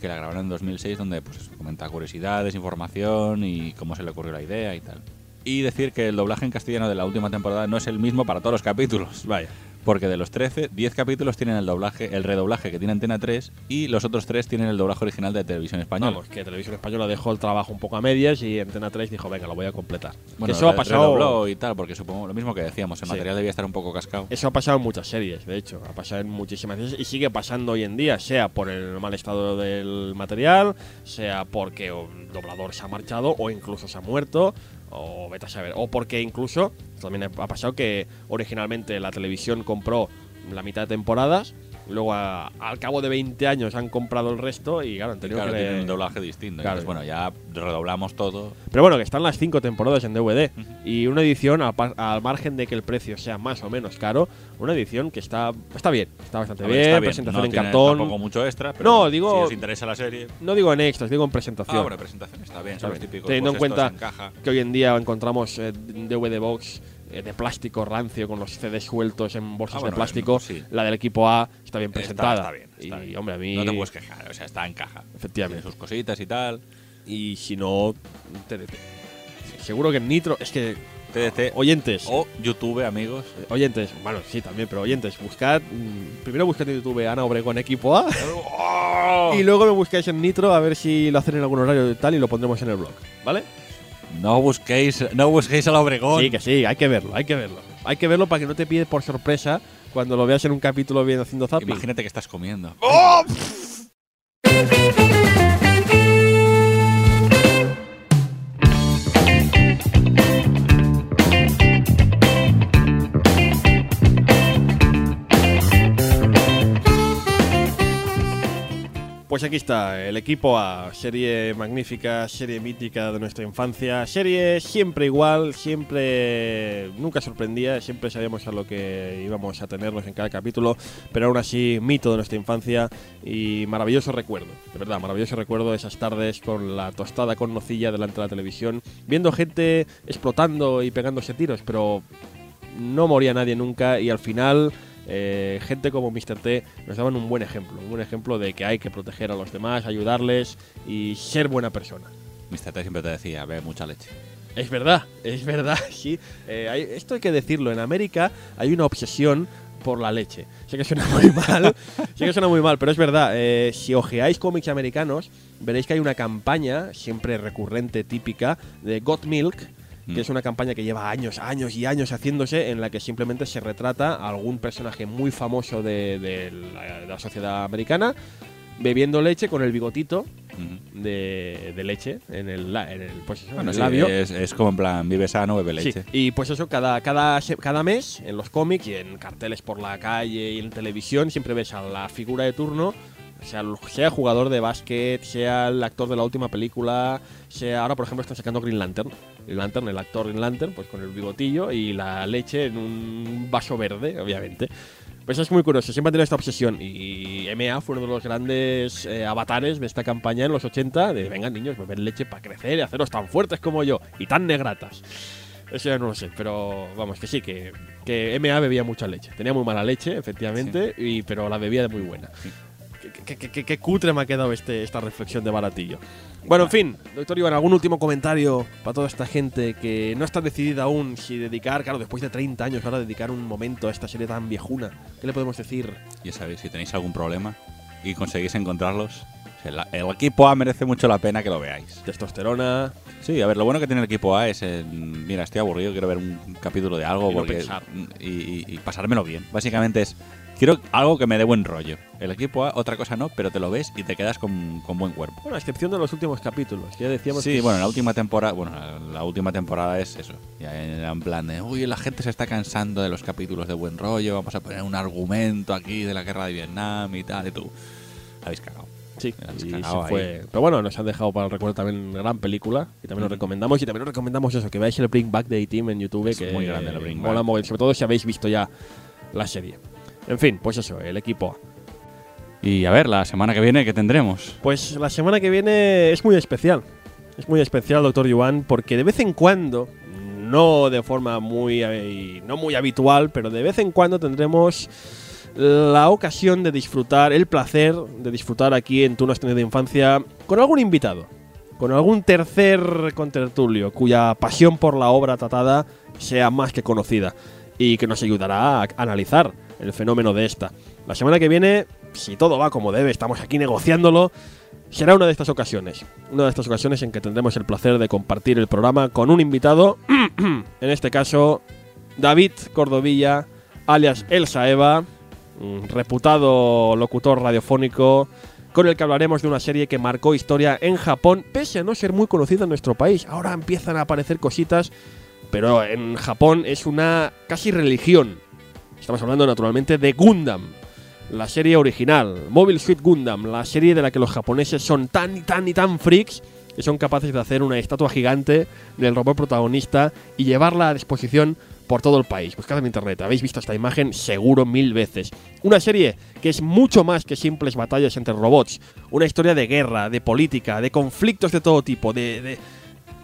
que la grabaron en 2006, donde pues comenta curiosidades, información y cómo se le ocurrió la idea y tal. Y decir que el doblaje en castellano de la última temporada no es el mismo para todos los capítulos. Vaya. Porque de los 13, 10 capítulos tienen el doblaje, el redoblaje que tiene Antena 3 y los otros 3 tienen el doblaje original de televisión española. Vamos, que Televisión Española dejó el trabajo un poco a medias y Antena 3 dijo, venga, lo voy a completar. Bueno, eso ha pasado redobló y tal, porque supongo lo mismo que decíamos, el Sí. material debía estar un poco cascado. Eso ha pasado en muchas series, de hecho. Ha pasado en muchísimas series y sigue pasando hoy en día, sea por el mal estado del material, sea porque un doblador se ha marchado o incluso se ha muerto, o vete saber. O porque incluso, también ha pasado que originalmente la televisión compró la mitad de temporadas, luego a- al cabo de 20 años han comprado el resto y claro, han tenido claro, que... tienen un doblaje distinto. Claro. Entonces, bueno, ya redoblamos todo. Pero bueno, que están las cinco temporadas en DVD. Y una edición, al, al margen de que el precio sea más o menos caro, una edición que está, está bien. Está bastante ver, bien, está presentación no en tiene cartón. tampoco mucho extra, pero No, digo- si os interesa la serie. No digo en extras, digo en presentación. Ah, bueno, presentación está bien, son los bien. típicos. Teniendo en pues, en caja. Que hoy en día encontramos eh, DVD box de plástico rancio con los CDs sueltos en bolsas Ah, bueno, de plástico. sí. La del equipo A está bien presentada. está bien, está y bien. hombre, a mí. No te puedes quejar, o sea, está en caja. Efectivamente. Tiene sus cositas y tal. Y si no, TDT. Seguro que en Nitro. Es que. TDT Oyentes. o YouTube, amigos. Oyentes, bueno, sí, también, pero oyentes, buscad. mm, primero buscad en YouTube Ana Obregón Equipo A. ¡Oh! Y luego me buscáis en Nitro a ver si lo hacen en algún horario y tal y lo pondremos en el blog, ¿vale? No busquéis, no busquéis al Obregón. Sí, que sí, hay que verlo, hay que verlo. Hay que verlo para que no te pille por sorpresa cuando lo veas en un capítulo bien haciendo zapping. Imagínate que estás comiendo. Pues aquí está, el equipo A, serie magnífica, serie mítica de nuestra infancia, serie siempre igual, siempre nunca sorprendía, siempre sabíamos a lo que íbamos a tenernos en cada capítulo, pero aún así mito de nuestra infancia y maravilloso recuerdo, de verdad, maravilloso recuerdo de esas tardes con la tostada con nocilla delante de la televisión, viendo gente explotando y pegándose tiros, pero no moría nadie nunca y al final eh, gente como Mr. T nos daban un buen ejemplo, un buen ejemplo de que hay que proteger a los demás, ayudarles y ser buena persona. Mr. T siempre te decía, ve mucha leche. Es verdad, es verdad, sí. Eh, hay- esto hay que decirlo, en América hay una obsesión por la leche. Sé que suena muy mal, sé que suena muy mal, pero es verdad. eh, si ojeáis cómics americanos, veréis que hay una campaña, siempre recurrente, típica, de Got Milk. Que es una campaña que lleva años, años y años haciéndose, en la que simplemente se retrata a algún personaje muy famoso de, de la, de la sociedad americana bebiendo leche con el bigotito de, de leche en el, en el, pues en Bueno, el sí, labio. es, es como en plan, vive sano, bebe Sí, leche. y pues eso, cada, cada, cada mes en los cómics y en carteles por la calle y en televisión siempre ves a la figura de turno, sea, el- sea jugador de básquet, sea el actor de la última película, sea ahora por ejemplo están sacando Green Lantern. Green Lantern, el actor Green Lantern, pues con el bigotillo y la leche en un vaso verde, obviamente. Pues es muy curioso, siempre han tenido esta obsesión. Y MA fue uno de los grandes eh, avatares de esta campaña en los 80 de vengan niños, beber leche para crecer y haceros tan fuertes como yo y tan negratas. Eso ya no lo sé, pero vamos, que sí, que, que MA bebía mucha leche. Tenía muy mala leche, efectivamente, y, pero la bebía de muy buena. Sí. Qué, qué- qué- cutre me ha quedado este, esta reflexión de baratillo. Bueno, en fin, doctor Iván, ¿algún último comentario para toda esta gente que no está decidida aún si dedicar, claro, después de 30 años, ahora dedicar un momento a esta serie tan viejuna? ¿Qué le podemos decir? Ya sabéis, si tenéis algún problema y conseguís encontrarlos, el, el equipo A merece mucho la pena que lo veáis. Testosterona, Sí, a ver, lo bueno que tiene el equipo A es, eh, mira, estoy aburrido, quiero ver un capítulo de algo Y no porque, pensar. y, y- y pasármelo bien. Básicamente es, quiero algo que me dé buen rollo. El equipo A, otra cosa no, pero te lo ves y te quedas con, con buen cuerpo. bueno, a excepción de los últimos capítulos, que ya decíamos Sí, que bueno, la última temporada, bueno, la, la última temporada es eso. Ya en plan de, uy, la gente se está cansando de los capítulos de buen rollo, vamos a poner un argumento aquí de la guerra de Vietnam y tal, y tú. Habéis cagado. Sí, y se fue. Pero bueno, nos han dejado para el recuerdo también una gran película. Y también lo Ujú. recomendamos. Y también os recomendamos eso, que veáis el Bring Back de A-Team en YouTube. Es que muy grande el Bring mola Back. mogollón, Sobre todo si habéis visto ya la serie. En fin, pues eso, el equipo. Y a ver, la semana que viene, ¿qué tendremos? Pues la semana que viene es muy especial. Es muy especial, doctor Yuan, porque de vez en cuando, no de forma muy, eh, no muy habitual, pero de vez en cuando tendremos la ocasión de disfrutar, el placer de disfrutar aquí en Tú no tenido infancia con algún invitado, con algún tercer contertulio cuya pasión por la obra tratada sea más que conocida y que nos ayudará a analizar el fenómeno de esta. La semana que viene, si todo va como debe, estamos aquí negociándolo, será una de estas ocasiones. Una de estas ocasiones en que tendremos el placer de compartir el programa con un invitado, en este caso David Cordovilla, alias Elsa Eva, reputado locutor radiofónico con el que hablaremos de una serie que marcó historia en Japón, pese a no ser muy conocida en nuestro país. Ahora empiezan a aparecer cositas, pero en Japón es una casi religión. Estamos hablando naturalmente de Gundam, la serie original, Mobile Suit Gundam, la serie de la que los japoneses son tan y tan y tan freaks que son capaces de hacer una estatua gigante del robot protagonista y llevarla a disposición por todo el país. Buscad en internet, habéis visto esta imagen seguro mil veces. Una serie que es mucho más que simples batallas entre robots, una historia de guerra, de política, de conflictos de todo tipo, de... de-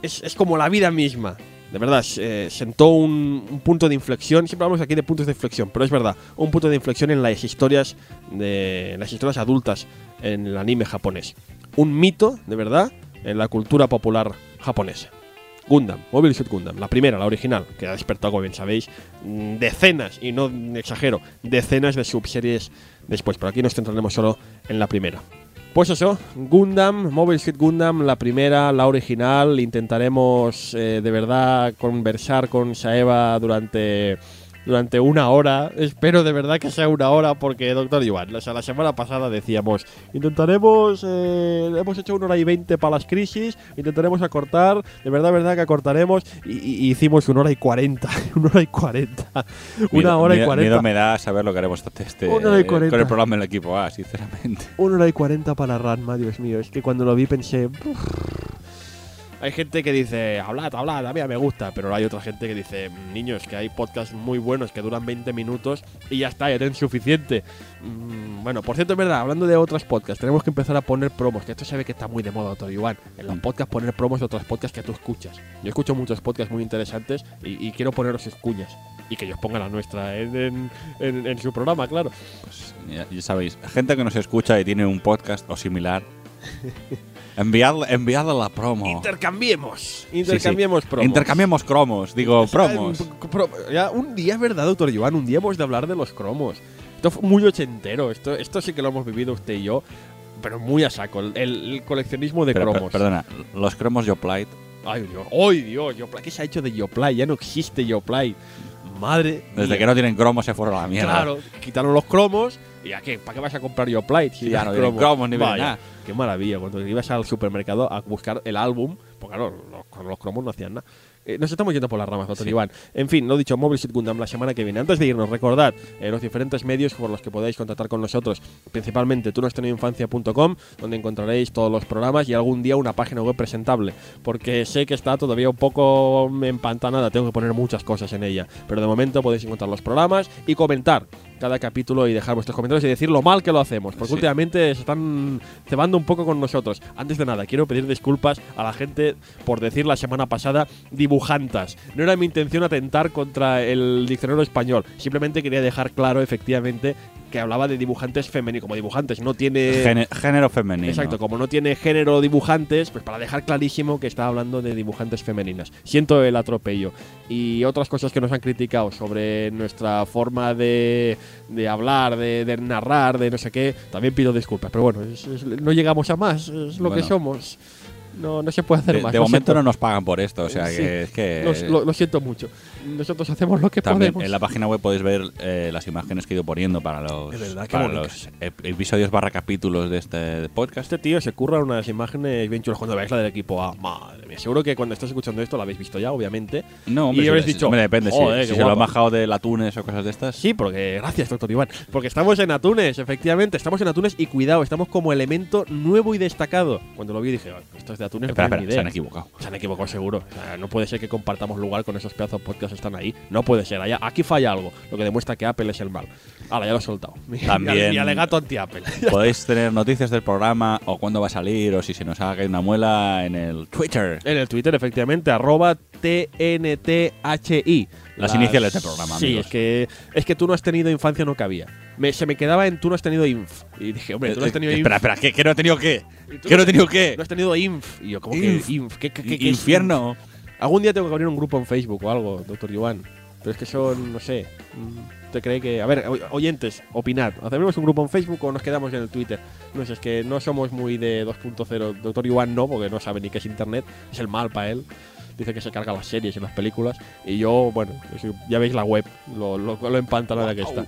es, es como la vida misma. De verdad, eh, sentó un, un punto de inflexión. Siempre hablamos aquí de puntos de inflexión, pero es verdad, un punto de inflexión en las historias de en las historias adultas en el anime japonés. Un mito, de verdad, en la cultura popular japonesa. Gundam, Mobile Suit Gundam, la primera, la original, que ha despertado, como bien sabéis, mm, decenas, y no exagero, decenas de subseries después, pero aquí nos centraremos solo en la primera. Pues eso, Gundam, Mobile Suit Gundam, la primera, la original. Intentaremos eh, de verdad conversar con Saeva durante durante una hora. Espero de verdad que sea una hora porque, doctor Iván, o sea, la semana pasada decíamos, intentaremos, eh, hemos hecho una hora y veinte para las crisis, intentaremos acortar, de verdad, verdad que acortaremos y, hicimos una hora y cuarenta, una hora y cuarenta, una hora y cuarenta. Miedo me da saber lo que haremos este, este- Una hora y cuarenta. con el programa del equipo A, sinceramente. Una hora y cuarenta para Ranma, Dios mío. Es que cuando lo vi pensé. Hay gente que dice, hablad, hablad, a mí me gusta, pero hay otra gente que dice, niños, que hay podcasts muy buenos que duran 20 minutos y ya está, ya tienen suficiente. Mm, bueno, por cierto, es verdad, hablando de otros podcasts, tenemos que empezar a poner promos, que esto se ve que está muy de moda, doctor Iván. En los Mm. podcasts poner promos de otros podcasts que tú escuchas. Yo escucho muchos podcasts muy interesantes y, y quiero poneros sus cuñas. Y que ellos pongan la nuestra en, en- en- en su programa, claro. Pues ya, ya sabéis, gente que nos escucha y tiene un podcast o similar, enviad, enviad la promo. Intercambiemos. Intercambiemos promos. Intercambiemos cromos, digo, O sea, promos. pro- ya, un día, verdad, doctor Joan, un día hemos de hablar de los cromos. Esto fue muy ochentero, esto, esto sí que lo hemos vivido usted y yo, pero muy a saco, el, el coleccionismo de Pero, per- cromos. perdona, los cromos Yoplait Ay, Dios, ¡ay, Dios! Yoplay. ¿Qué se ha hecho de Yoplay? Ya no existe Yoplay. Madre Desde mía. que no tienen cromos se fueron a la mierda. Claro, quitaron los cromos y ¿a qué? ¿Para qué vas a comprar Yoplay? Si Sí, ya no tienen cromos ni nada. Qué maravilla, cuando ibas al supermercado a buscar el álbum, porque claro, los, con los cromos no hacían nada. Eh, nos estamos yendo por las ramas, doctor Sí. Iván. En fin, lo dicho, Mobile Suit Gundam la semana que viene. Antes de irnos, recordad eh, los diferentes medios por los que podéis contactar con nosotros. Principalmente tú infancia.com, donde encontraréis todos los programas y algún día una página web presentable. Porque sé que está todavía un poco empantanada, tengo que poner muchas cosas en ella. Pero de momento podéis encontrar los programas y comentar cada capítulo y dejar vuestros comentarios y decir lo mal que lo hacemos. Porque Sí. últimamente se están cebando un poco con nosotros. Antes de nada, quiero pedir disculpas a la gente por decir la semana pasada dibujantas. No era mi intención atentar contra el diccionario español. Simplemente quería dejar claro, efectivamente, que hablaba de dibujantes femeninos. Como dibujantes, no tiene. Gene- género femenino. Exacto, como no tiene género dibujantes, pues para dejar clarísimo que está hablando de dibujantes femeninas. Siento el atropello. Y otras cosas que nos han criticado sobre nuestra forma de, de hablar, de, de narrar, de no sé qué, también pido disculpas. Pero bueno, es- es- no llegamos a más, es lo que Bueno. somos. No, no se puede hacer De, más. de momento siento. no nos pagan por esto, o sea Sí. que es que. Lo, lo- lo siento mucho. Nosotros hacemos lo que También podemos. en la página web podéis ver eh, las imágenes que he ido poniendo para los, De verdad, qué para bonitas. los ep- episodios barra capítulos de este podcast. Este tío se curra unas imágenes bien chulas cuando veáis la del equipo A. Madre mía, seguro que cuando estés escuchando esto la habéis visto ya, obviamente. No, hombre, Y si- si- dicho, hombre, depende. si- "Joder, si qué se lo han guapo". bajado del Atunes o cosas de estas. Sí, porque gracias, doctor Iván. Porque estamos en Atunes, efectivamente. Estamos en Atunes y cuidado, estamos como elemento nuevo y destacado. Cuando lo vi dije, "Ah, esto es de Atunes, Espera, tengo espera, ni se idea". han equivocado. Se han equivocado seguro. O sea, no puede ser que compartamos lugar con esos pedazos de están ahí. No puede ser. Allá- aquí falla algo, lo que demuestra que Apple es el mal. Ahora ya lo he soltado. Mi, También- mi alegato anti-Apple. Podéis tener noticias del programa o cuándo va a salir o si se nos ha caído una muela en el Twitter. En el Twitter, efectivamente, arroba TNTHI. Las iniciales del programa, Sí, amigos. es que, es que tú no has tenido infancia, no cabía. Me- se me quedaba en tú no has tenido inf. Y dije, hombre, tú no has tenido Eh, inf. espera, espera, ¿qué, qué no he tenido qué? ¿Qué no he has- tenido qué? No has tenido inf. Y yo, ¿cómo Inf. que inf? ¿Qué, qué, qué- Infierno. inf? Algún día tengo que abrir un grupo en Facebook o algo, doctor Iván. Pero es que son, no sé. mm, ¿Usted cree que.? A ver, oy- oyentes, opinad. ¿Hacemos un grupo en Facebook o nos quedamos en el Twitter? No sé, es que no somos muy de 2.0. Doctor Iván no, porque no sabe ni qué es internet. Es el mal para él. Dice que se carga las series y las películas. Y yo, bueno, ya veis la web, lo, lo, lo empantanada que está.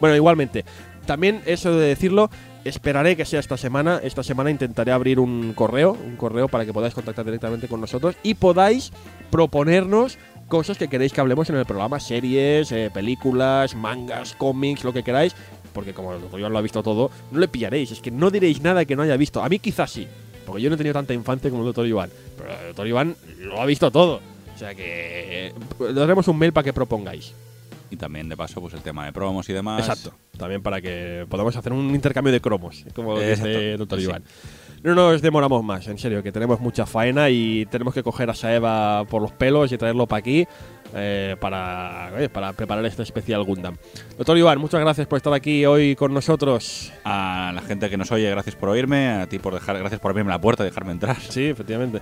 Bueno, igualmente, también eso de decirlo, esperaré que sea esta semana. Esta semana intentaré abrir un correo, un correo para que podáis contactar directamente con nosotros y podáis proponernos cosas que queréis que hablemos en el programa, series, eh, películas, mangas, cómics, lo que queráis. Porque como Iván lo ha visto todo, no le pillaréis. Es que no diréis nada que no haya visto. A mí quizás sí, porque yo no he tenido tanta infancia como el doctor Iván. Pero el doctor Iván lo ha visto todo. O sea que eh, daremos un mail para que propongáis. Y también, de paso, pues el tema de promos y demás. Exacto. También para que podamos hacer un intercambio de cromos, como Exacto. dice el doctor Sí. Iván. No nos demoramos más, en serio, que tenemos mucha faena y tenemos que coger a Saeva por los pelos y traerlo para aquí eh, para, eh, para preparar este especial Gundam. Doctor Iván, muchas gracias por estar aquí hoy con nosotros. A la gente que nos oye, gracias por oírme. A ti por dejar, gracias por abrirme la puerta y dejarme entrar. Sí, efectivamente.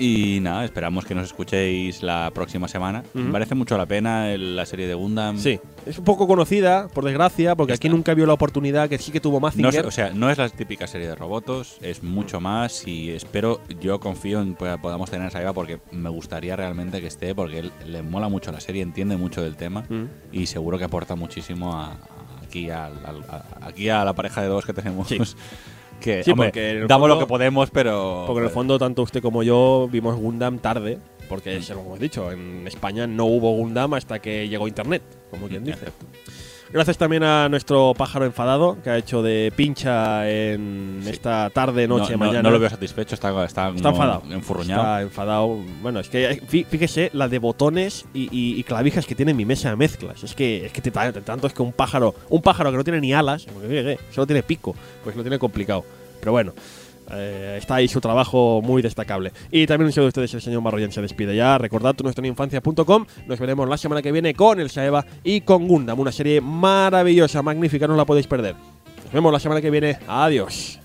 Y nada, esperamos que nos escuchéis la próxima semana. Me parece mucho la pena el- la serie de Gundam. Sí, es un poco conocida, por desgracia, porque aquí nunca vio la oportunidad que sí que tuvo No, Mazinger. es- o sea, no es la típica serie de robots, es mucho más y espero, yo confío en que podamos tener esa Eva porque me gustaría realmente que esté porque él, le mola mucho la serie, entiende mucho del tema Mm. y seguro que aporta muchísimo a, a- aquí, a, aquí a la pareja de dos que tenemos. Sí. Que, Sí, hombre, porque damos lo que podemos, pero... Porque en el fondo, tanto usted como yo vimos Gundam tarde, porque, se lo hemos dicho, en España no hubo Gundam hasta que llegó Internet, como quien dice. Gracias también a nuestro pájaro enfadado, que ha hecho de pincha en Sí. esta tarde, No- noche, no, mañana. no lo veo satisfecho, está, está, enfadado. enfurruñado. Está enfadado. Bueno, es que fí- fíjese la de botones y, y- y clavijas que tiene mi mesa de mezclas. Es que, es que te, ta- tanto es que un pájaro, un pájaro que no tiene ni alas, porque fíjese, solo tiene pico, pues lo tiene complicado. Pero bueno. Eh, está ahí su trabajo muy destacable. Y también un saludo a ustedes, el señor Marroyan se despide ya. Recordad nuestroinfancia.com. Nos veremos la semana que viene con el Saeva y con Gundam, una serie maravillosa, magnífica, no la podéis perder. Nos vemos la semana que viene. Adiós.